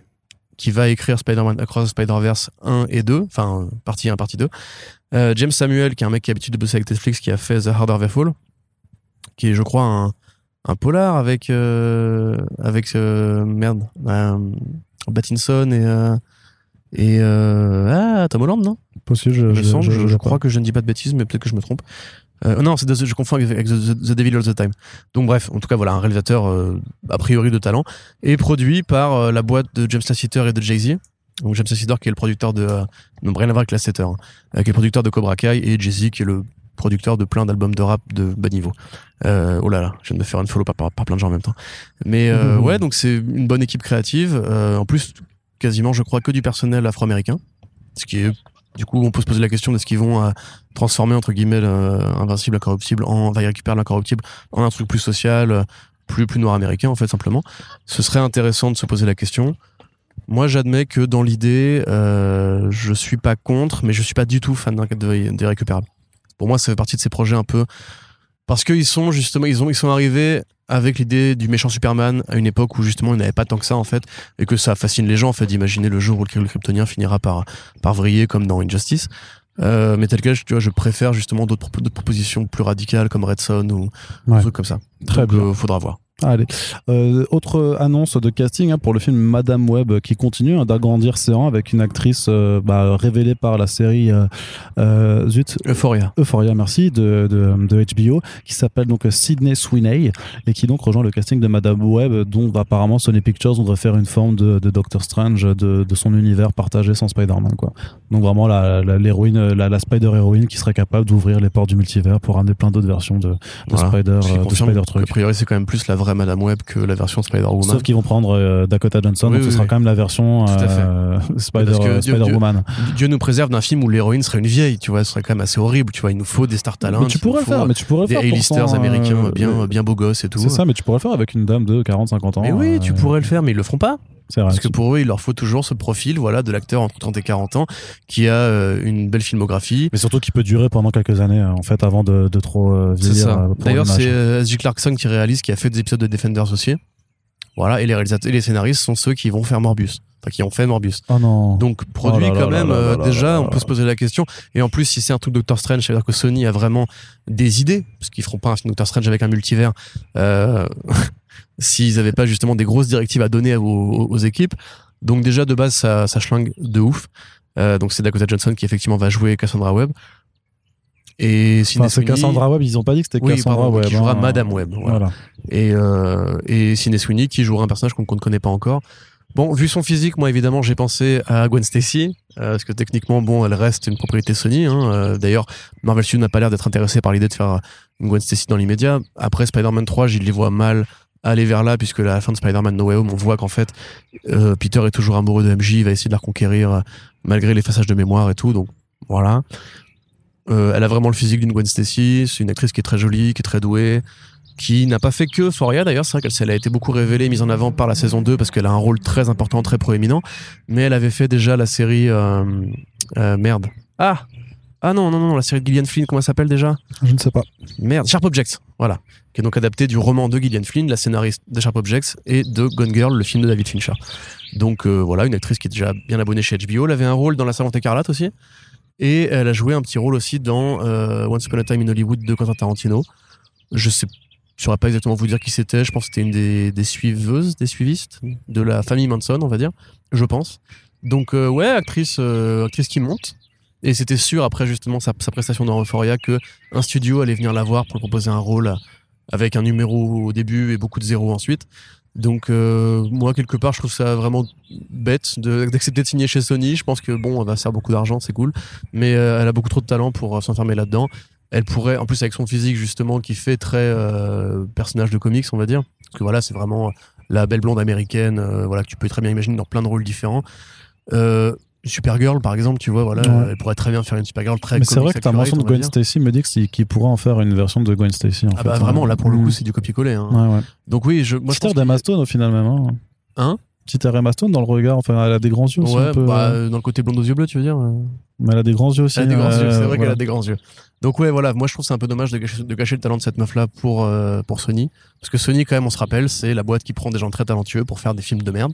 Speaker 2: qui va écrire Spider-Man Across Spider-Verse 1 et 2, enfin, partie 1, partie 2. Euh, James Samuel, qui est un mec qui a l'habitude de bosser avec Netflix, qui a fait The Harder They Fall, qui est, je crois, un, un polar avec euh, avec euh, merde Battinson et et ah Tom Holland non?
Speaker 1: Possible je,
Speaker 2: je, je, crois que je ne dis pas de bêtises mais peut-être que je me trompe. Non c'est je confonds avec, the, Devil All the Time. Donc bref en tout cas voilà un réalisateur a priori de talent et produit par la boîte de James Lasseter et de Jay Z donc James Lasseter qui est le producteur de non rien à voir avec Lasseter hein, qui est le producteur de Cobra Kai et Jay Z qui est le producteur de plein d'albums de rap de bas niveau. Euh, oh là là, je viens de me faire une follow par, par, plein de gens en même temps. Mais euh, ouais, donc c'est une bonne équipe créative. Euh, en plus, quasiment, je crois, que du personnel afro-américain. Ce qui est, du coup, on peut se poser la question de ce qu'ils vont transformer, entre guillemets, Invincible, Incorruptible, en, va récupérer l'incorruptible en un truc plus social, plus, plus noir américain, en fait, simplement. Ce serait intéressant de se poser la question. Moi, j'admets que dans l'idée, euh, je suis pas contre, mais je suis pas du tout fan des récupérables. Pour moi, ça fait partie de ces projets un peu parce qu'ils sont justement, ils ont, ils sont arrivés avec l'idée du méchant Superman à une époque où justement il n'avait pas tant que ça en fait et que ça fascine les gens en fait d'imaginer le jour où le kryptonien finira par par vriller comme dans Injustice. Euh, mais tel quel, tu vois, je préfère justement d'autres propositions plus radicales comme Red Son ou des trucs comme ça.
Speaker 1: Très
Speaker 2: Donc, euh, faudra voir.
Speaker 1: Allez. Euh, autre annonce de casting hein, pour le film Madame Web qui continue hein, d'agrandir ses rangs avec une actrice euh, bah, révélée par la série euh, Zut.
Speaker 2: Euphoria.
Speaker 1: Euphoria, merci, de, de, de HBO, qui s'appelle donc Sydney Sweeney et qui donc rejoint le casting de Madame Web, dont apparemment Sony Pictures voudrait faire une forme de, de Doctor Strange de, de, son univers partagé sans Spider-Man. Quoi. Donc vraiment l'héroïne, la, la, Spider-héroïne qui serait capable d'ouvrir les portes du multivers pour amener plein d'autres versions de, de Spider, de Spider Truc.
Speaker 2: A priori, c'est quand même plus la vraie Madame Web que la version Spider-Woman.
Speaker 1: Sauf qu'ils vont prendre euh, Dakota Johnson, donc ce sera quand même la version euh, *laughs* Spider-Woman.
Speaker 2: Dieu, nous préserve d'un film où l'héroïne serait une vieille, tu vois, ce serait quand même assez horrible, tu vois, il nous faut des stars talents.
Speaker 1: Mais tu pourrais faire, mais tu pourrais
Speaker 2: des A-listers américains euh, bien, bien beaux gosses et tout.
Speaker 1: C'est ça, mais tu pourrais le faire avec une dame de 40-50 ans.
Speaker 2: Mais oui, tu pourrais le faire, mais ils le feront pas. Vrai, Parce que pour eux, il leur faut toujours ce profil voilà, de l'acteur entre 30 et 40 ans qui a une belle filmographie.
Speaker 1: Mais surtout qui peut durer pendant quelques années, en fait, avant de, de trop vieillir.
Speaker 2: D'ailleurs, c'est S.J. Clarkson qui réalise, qui a fait des épisodes de Defenders aussi. Voilà, et les réalisateurs et les scénaristes sont ceux qui vont faire Morbius. Enfin, qui ont fait Morbius.
Speaker 1: Oh non.
Speaker 2: Donc, produit oh quand même, euh, déjà, on peut se poser la question. Et en plus, si c'est un truc Doctor Strange, ça veut dire que Sony a vraiment des idées, parce qu'ils feront pas un film Doctor Strange avec un multivers, euh, s'ils avaient pas justement des grosses directives à donner aux, équipes. Donc, déjà, de base, ça, ça schlingue de ouf. Euh, donc, c'est Dakota Johnson qui effectivement va jouer Cassandra Webb. Et
Speaker 1: enfin, c'est Cassandra Webb, ils ont pas dit que c'était Cassandra Webb.
Speaker 2: Qui jouera hein. Madame Webb. Voilà. Et, euh, et Sweeney qui jouera un personnage qu'on ne connaît pas encore. Bon, vu son physique, moi évidemment j'ai pensé à Gwen Stacy, euh, parce que techniquement, bon, elle reste une propriété Sony. Hein, euh, D'ailleurs, Marvel Studios n'a pas l'air d'être intéressé par l'idée de faire une Gwen Stacy dans l'immédiat. Après Spider-Man 3, je les vois mal aller vers là, puisque à la fin de Spider-Man No Way Home, on voit qu'en fait, euh, Peter est toujours amoureux de MJ, il va essayer de la reconquérir euh, malgré l'effaçage de mémoire et tout. Donc voilà. Euh, elle a vraiment le physique d'une Gwen Stacy. C'est une actrice qui est très jolie, qui est très douée, qui n'a pas fait que Foria d'ailleurs. C'est vrai qu'elle a été beaucoup révélée, mise en avant par la saison 2 parce qu'elle a un rôle très important, très proéminent. Mais elle avait fait déjà la série merde. Ah ah non non non la série de Gillian Flynn comment elle s'appelle déjà?
Speaker 1: Je ne sais pas.
Speaker 2: Merde Sharp Objects. Voilà. Qui est donc adapté du roman de Gillian Flynn, la scénariste de Sharp Objects, et de Gone Girl, le film de David Fincher. Donc voilà, une actrice qui est déjà bien abonnée chez HBO. Elle avait un rôle dans La Savante Écarlate aussi. Et elle a joué un petit rôle aussi dans Once Upon a Time in Hollywood de Quentin Tarantino. Je sais je saurais pas exactement vous dire qui c'était. Je pense que c'était une des, des, suiveuses, des suivistes de la famille Manson, on va dire. Je pense. Donc, euh, ouais, actrice, euh, actrice qui monte. Et c'était sûr, après justement sa, prestation dans Euphoria, que un studio allait venir la voir pour lui proposer un rôle avec un numéro au début et beaucoup de zéros ensuite. Donc, euh, moi, quelque part, je trouve ça vraiment bête d'accepter de, signer chez Sony. Je pense que, bon, elle va faire beaucoup d'argent, c'est cool. Mais elle a beaucoup trop de talent pour s'enfermer là-dedans elle pourrait, en plus avec son physique justement qui fait très euh, personnage de comics, on va dire, parce que voilà, c'est vraiment la belle blonde américaine, euh, voilà que tu peux très bien imaginer dans plein de rôles différents. Euh, Supergirl, par exemple, tu vois, voilà, elle pourrait très bien faire une Supergirl très.
Speaker 1: Mais c'est vrai que ta mention de Gwen Stacy me dit qu'il pourrait en faire une version de Gwen Stacy. En
Speaker 2: ah bah vraiment, là pour le coup, mm. c'est du copier-coller. Hein.
Speaker 1: Ouais, ouais.
Speaker 2: Donc oui, je. Moi,
Speaker 1: je Stone au final même. Hein.
Speaker 2: hein?
Speaker 1: Petite Emma Stone dans le regard, enfin, elle a des grands yeux aussi.
Speaker 2: Ouais, bah, dans le côté blonde aux yeux bleus, tu veux dire
Speaker 1: Mais elle a des grands yeux aussi.
Speaker 2: Elle a des grands yeux, c'est vrai qu'elle a des grands yeux. Donc ouais, voilà, moi je trouve c'est un peu dommage de gâcher, de gâcher, le talent de cette meuf-là pour, euh, pour Sony. Parce que Sony, quand même, on se rappelle, c'est la boîte qui prend des gens très talentueux pour faire des films de merde.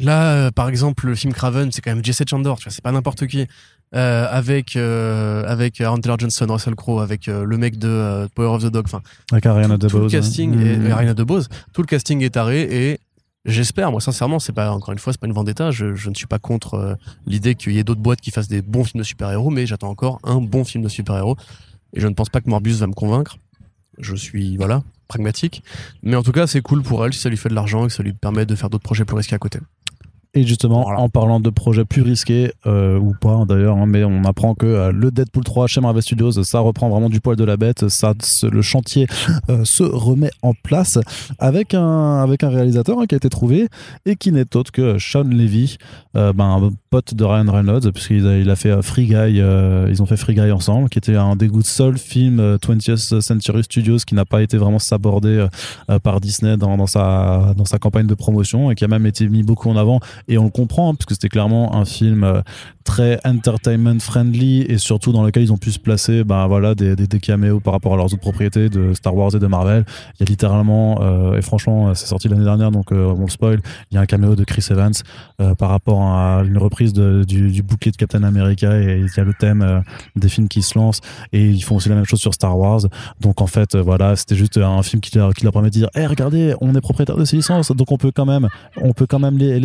Speaker 2: Là, euh, par exemple, le film Craven, c'est quand même Jesse Chandor, tu vois, c'est pas n'importe qui. Euh, avec euh, avec Aaron Taylor Johnson, Russell Crowe, avec le mec de Power of the Dog, enfin,
Speaker 1: avec Ariana DeBose,
Speaker 2: tout le casting, est, mmh. Ariana DeBose, tout le casting est taré et J'espère, moi sincèrement, c'est pas encore une fois, c'est pas une vendetta. Je, je ne suis pas contre euh, l'idée qu'il y ait d'autres boîtes qui fassent des bons films de super-héros, mais j'attends encore un bon film de super-héros. Et je ne pense pas que Morbius va me convaincre. Je suis voilà pragmatique, mais en tout cas, c'est cool pour elle si ça lui fait de l'argent et que ça lui permet de faire d'autres projets plus risqués à côté.
Speaker 1: Et justement, en parlant de projets plus risqués, euh, ou pas d'ailleurs, hein, mais on apprend que euh, le Deadpool 3 chez Marvel Studios, ça reprend vraiment du poil de la bête. Ça, le chantier euh, se remet en place avec un, avec un réalisateur hein, qui a été trouvé et qui n'est autre que Sean Levy, ben, un pote de Ryan Reynolds, puisqu'il a, il a fait Free Guy, ils ont fait Free Guy ensemble, qui était un des goûts de seul film 20th Century Studios qui n'a pas été vraiment sabordé par Disney dans, dans, sa, dans sa campagne de promotion et qui a même été mis beaucoup en avant et on le comprend, hein, puisque c'était clairement un film euh, très entertainment friendly et surtout dans lequel ils ont pu se placer bah, voilà, des, des, caméos par rapport à leurs autres propriétés de Star Wars et de Marvel. Il y a littéralement, euh, et franchement, c'est sorti l'année dernière, donc euh, on le spoil, il y a un caméo de Chris Evans euh, par rapport à une reprise du, du, bouquet de Captain America et il y a le thème euh, des films qui se lancent et ils font aussi la même chose sur Star Wars. Donc en fait, voilà, c'était juste un film qui leur, qui leur permet de dire, hé, regardez, on est propriétaire de ces licences, donc on peut quand même, on peut quand même les,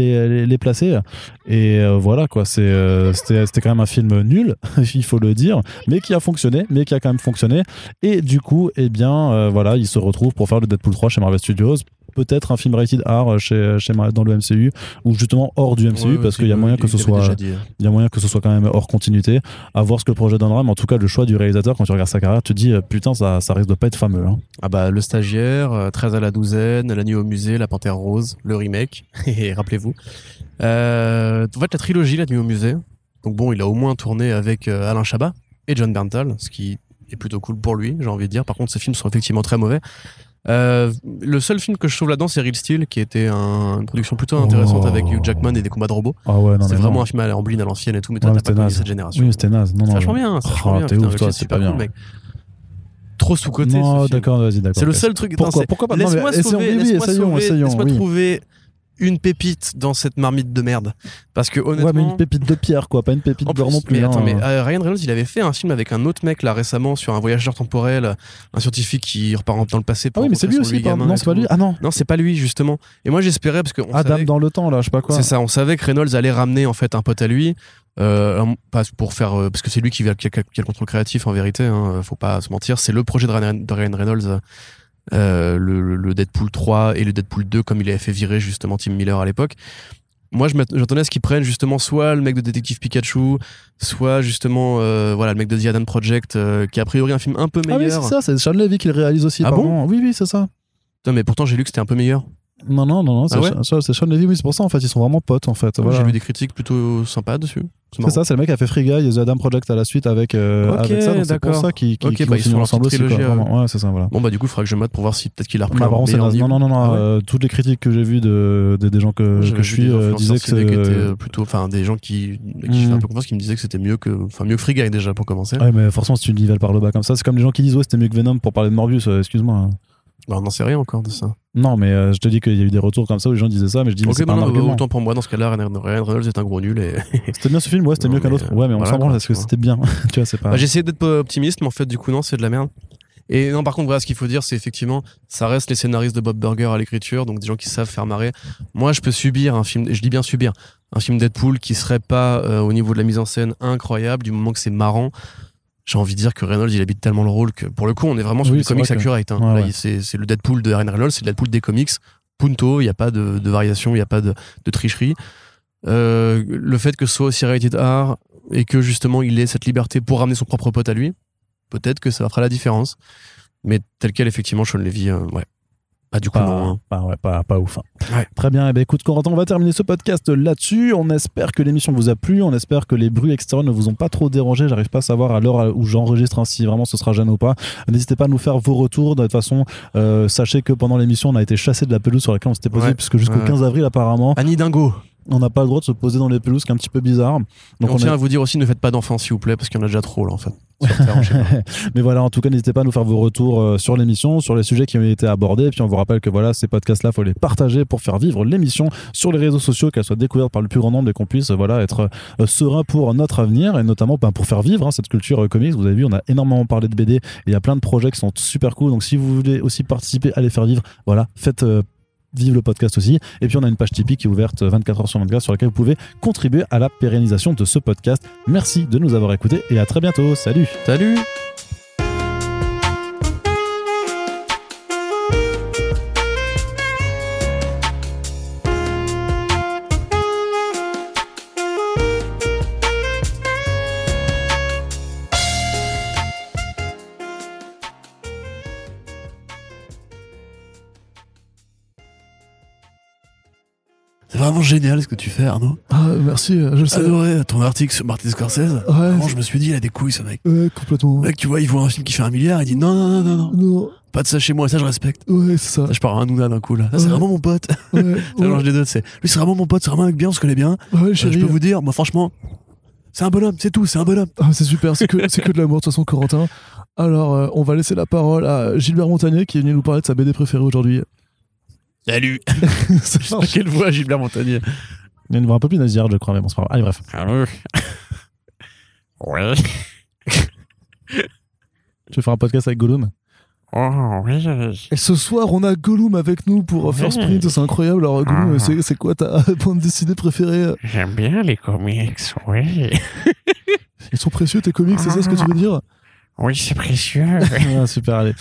Speaker 1: les placer. Et voilà, quoi, c'est c'était quand même un film nul, *laughs* il faut le dire, mais qui a fonctionné, mais qui a quand même fonctionné. Et du coup, eh bien, euh, voilà, il se retrouve pour faire le Deadpool 3 chez Marvel Studios peut-être un film rated R chez, chez dans le MCU ou justement hors du MCU parce qu'il y a moyen que ce soit hein. il y a moyen que ce soit quand même hors continuité à voir ce que le projet donnera mais en tout cas le choix du réalisateur quand tu regardes sa carrière tu te dis euh, putain ça, ça risque de pas être fameux hein.
Speaker 2: ah bah le stagiaire 13 euh, à la douzaine la nuit au musée la panthère rose le remake *laughs* et rappelez-vous euh, en fait la trilogie la nuit au musée donc bon, il a au moins tourné avec euh, Alain Chabat et John Berntal, ce qui est plutôt cool pour lui, j'ai envie de dire. Par contre, ces films sont effectivement très mauvais. Euh, le seul film que je trouve là-dedans, c'est Real Steel, qui était une production plutôt intéressante oh. avec Hugh Jackman et des combats de robots.
Speaker 1: Ah ouais,
Speaker 2: c'est vraiment un film à Amblin à l'ancienne et tout, mais toi, t'as pas connu cette génération.
Speaker 1: Oui, c'était naze.
Speaker 2: Non, c'est vachement bien, c'est vachement oh, bien.
Speaker 1: Ouf, toi, c'est pas bien. Cool, mec.
Speaker 2: Trop sous-côté.
Speaker 1: Non, d'accord, vas-y, d'accord.
Speaker 2: C'est le seul truc.
Speaker 1: Pourquoi, pourquoi pas?
Speaker 2: Laisse-moi sauver, laisse-moi trouver une pépite dans cette marmite de merde. Parce que honnêtement.
Speaker 1: Ouais, mais une pépite de pierre, quoi, pas une pépite d'or non plus.
Speaker 2: Mais attends, mais euh, Ryan Reynolds, il avait fait un film avec un autre mec là récemment sur un voyageur temporel, un scientifique qui repart dans le passé.
Speaker 1: Pour ah oui, mais c'est lui aussi, non, c'est pas lui. Ah non.
Speaker 2: Non, c'est pas lui justement. Et moi j'espérais parce que.
Speaker 1: Adam dans le temps là, je sais pas quoi.
Speaker 2: C'est ça, on savait que Reynolds allait ramener en fait un pote à lui. Euh, pas pour faire euh, parce que c'est lui qui, a, qui, a, le contrôle créatif en vérité hein, faut pas se mentir c'est le projet de Ryan Reynolds le, le, Deadpool 3 et le Deadpool 2 comme il avait fait virer justement Tim Miller à l'époque. Moi, j'attendais à ce qu'ils prennent justement soit le mec de Détective Pikachu, soit justement euh, voilà le mec de The Adam Project, euh, qui a priori un film un peu meilleur.
Speaker 1: Ah oui, c'est ça, c'est Sean Levy qui le réalise aussi.
Speaker 2: Ah bon?
Speaker 1: Oui, oui, c'est ça.
Speaker 2: Non, mais pourtant j'ai lu que c'était un peu meilleur.
Speaker 1: Non, non, non, non c'est ah Sean Levy, oui, c'est pour ça en fait, ils sont vraiment potes en fait.
Speaker 2: J'ai lu des critiques plutôt sympas dessus.
Speaker 1: C'est ça, c'est le mec qui a fait Free Guy et The Adam Project à la suite avec, euh, avec ça. C'est pour ça qu'ils qu
Speaker 2: okay,
Speaker 1: bah,
Speaker 2: sont ensemble aussi.
Speaker 1: Ouais, c'est ça, voilà.
Speaker 2: Bon, bah, du coup, il faudra que je mate pour voir si peut-être qu'il a repris. Bah,
Speaker 1: non, non, non, non. Ah euh, toutes les critiques que j'ai vues de, de, des gens que, que je suis euh, disaient que
Speaker 2: c'était plutôt. Enfin, des gens qui, qui font un peu confiance qui me disaient que c'était mieux que. Enfin, mieux que Free Guy déjà pour commencer.
Speaker 1: Ouais, mais forcément, si tu nivelles par le bas comme ça, c'est comme les gens qui disent, ouais, c'était mieux que Venom pour parler de Morbius, excuse-moi.
Speaker 2: Bah, on n'en sait rien encore de ça.
Speaker 1: Non, mais euh, je te dis qu'il y a eu des retours comme ça où les gens disaient ça, mais je dis,
Speaker 2: okay,
Speaker 1: c'est pas un.
Speaker 2: Autant pour moi, dans ce cas-là, Ryan Reynolds est un gros nul. Et... *laughs*
Speaker 1: c'était bien ce film, ouais, c'était mieux qu'un autre. Ouais, mais on s'en branle parce que c'était bien. *laughs* tu vois, c'est pas.
Speaker 2: Bah, J'ai essayé d'être optimiste, mais en fait, du coup, non, c'est de la merde. Et non, par contre, voilà, ce qu'il faut dire, c'est effectivement, ça reste les scénaristes de Bob Burger à l'écriture, donc des gens qui savent faire marrer. Moi, je peux subir un film, je dis bien subir, un film Deadpool qui serait pas euh, au niveau de la mise en scène incroyable, du moment que c'est marrant j'ai envie de dire que Reynolds il habite tellement le rôle que pour le coup on est vraiment sur du comics accurate hein. c'est le Deadpool de Ryan Reynolds c'est le Deadpool des comics. Punto il n'y a pas de, de variation il n'y a pas de, de tricherie. Euh, le fait que ce soit aussi rated R et que justement il ait cette liberté pour ramener son propre pote à lui peut-être que ça fera la différence. Mais tel quel effectivement Sean Levy euh, ouais ah, du coup,
Speaker 1: pas,
Speaker 2: non. Hein.
Speaker 1: Pas, ouais, pas, pas ouf. Hein. Très bien. Eh ben, écoute, Corentin, on va terminer ce podcast là-dessus. On espère que l'émission vous a plu. On espère que les bruits extérieurs ne vous ont pas trop dérangé. J'arrive pas à savoir à l'heure où j'enregistre hein, si vraiment ce sera gênant ou pas. N'hésitez pas à nous faire vos retours. De toute façon, euh, sachez que pendant l'émission, on a été chassé de la pelouse sur laquelle on s'était posé, puisque jusqu'au 15 avril, apparemment.
Speaker 2: Annie Dingo
Speaker 1: on n'a pas le droit de se poser dans les pelouses, qui est un petit peu bizarre.
Speaker 2: Donc on, tient à vous dire aussi, ne faites pas d'enfants, s'il vous plaît, parce qu'il y en a déjà trop, là, en fait. *laughs*
Speaker 1: Mais voilà, en tout cas, n'hésitez pas à nous faire vos retours euh, sur l'émission, sur les sujets qui ont été abordés. Et puis on vous rappelle que voilà, ces podcasts-là, faut les partager pour faire vivre l'émission sur les réseaux sociaux, qu'elle soit découverte par le plus grand nombre et qu'on puisse voilà être euh, serein pour notre avenir et notamment ben, pour faire vivre hein, cette culture euh, comics. Vous avez vu, on a énormément parlé de BD et il y a plein de projets qui sont super cool. Donc si vous voulez aussi participer à les faire vivre, voilà, faites vive le podcast aussi. Et puis on a une page Tipeee qui est ouverte 24 heures sur 24 sur laquelle vous pouvez contribuer à la pérennisation de ce podcast. Merci de nous avoir écoutés et à très bientôt. Salut
Speaker 2: Salut vraiment génial ce que tu fais, Arnaud.
Speaker 1: Ah, merci, je le sais.
Speaker 2: adoré ton article sur Martin Scorsese. Ouais. Vraiment, je me suis dit, il a des couilles, ce mec.
Speaker 1: Ouais, complètement.
Speaker 2: mec, tu vois, il voit un film qui fait un milliard, il dit non, non, non, non, non. Pas de ça chez moi, ça je respecte.
Speaker 1: Ouais, c'est ça.
Speaker 2: je pars à un Nouna d'un coup, là. C'est vraiment mon pote. Ouais, *laughs* ça deux, c'est. Lui, c'est vraiment mon pote, c'est vraiment un mec bien, on se connaît bien.
Speaker 1: Ouais, je
Speaker 2: peux vous dire, moi, franchement, c'est un bonhomme, c'est tout, c'est un bonhomme.
Speaker 1: Ah, c'est super, c'est que, c'est que de l'amour, de toute façon, Corentin. Alors, euh, on va laisser la parole à Gilbert Montagnier qui est venu nous parler de sa BD préférée aujourd'hui.
Speaker 2: Salut *laughs* Quelle voix, Gilbert Montagnier
Speaker 1: il y a une voix un peu plus nasillarde, je crois, mais bon, c'est pas grave. Allez, bref.
Speaker 2: Allô Ouais. *laughs*
Speaker 1: tu veux faire un podcast avec Gollum
Speaker 2: Oh, oui.
Speaker 1: Et ce soir, on a Gollum avec nous pour faire Sprint, c'est incroyable. Alors, Gollum, ah. c'est quoi ta *laughs* bande dessinée préférée?
Speaker 2: J'aime bien les comics, oui.
Speaker 1: Ils sont précieux, tes comics, c'est ça ce que tu veux dire?
Speaker 2: Oui, c'est précieux.
Speaker 1: ah, super, allez.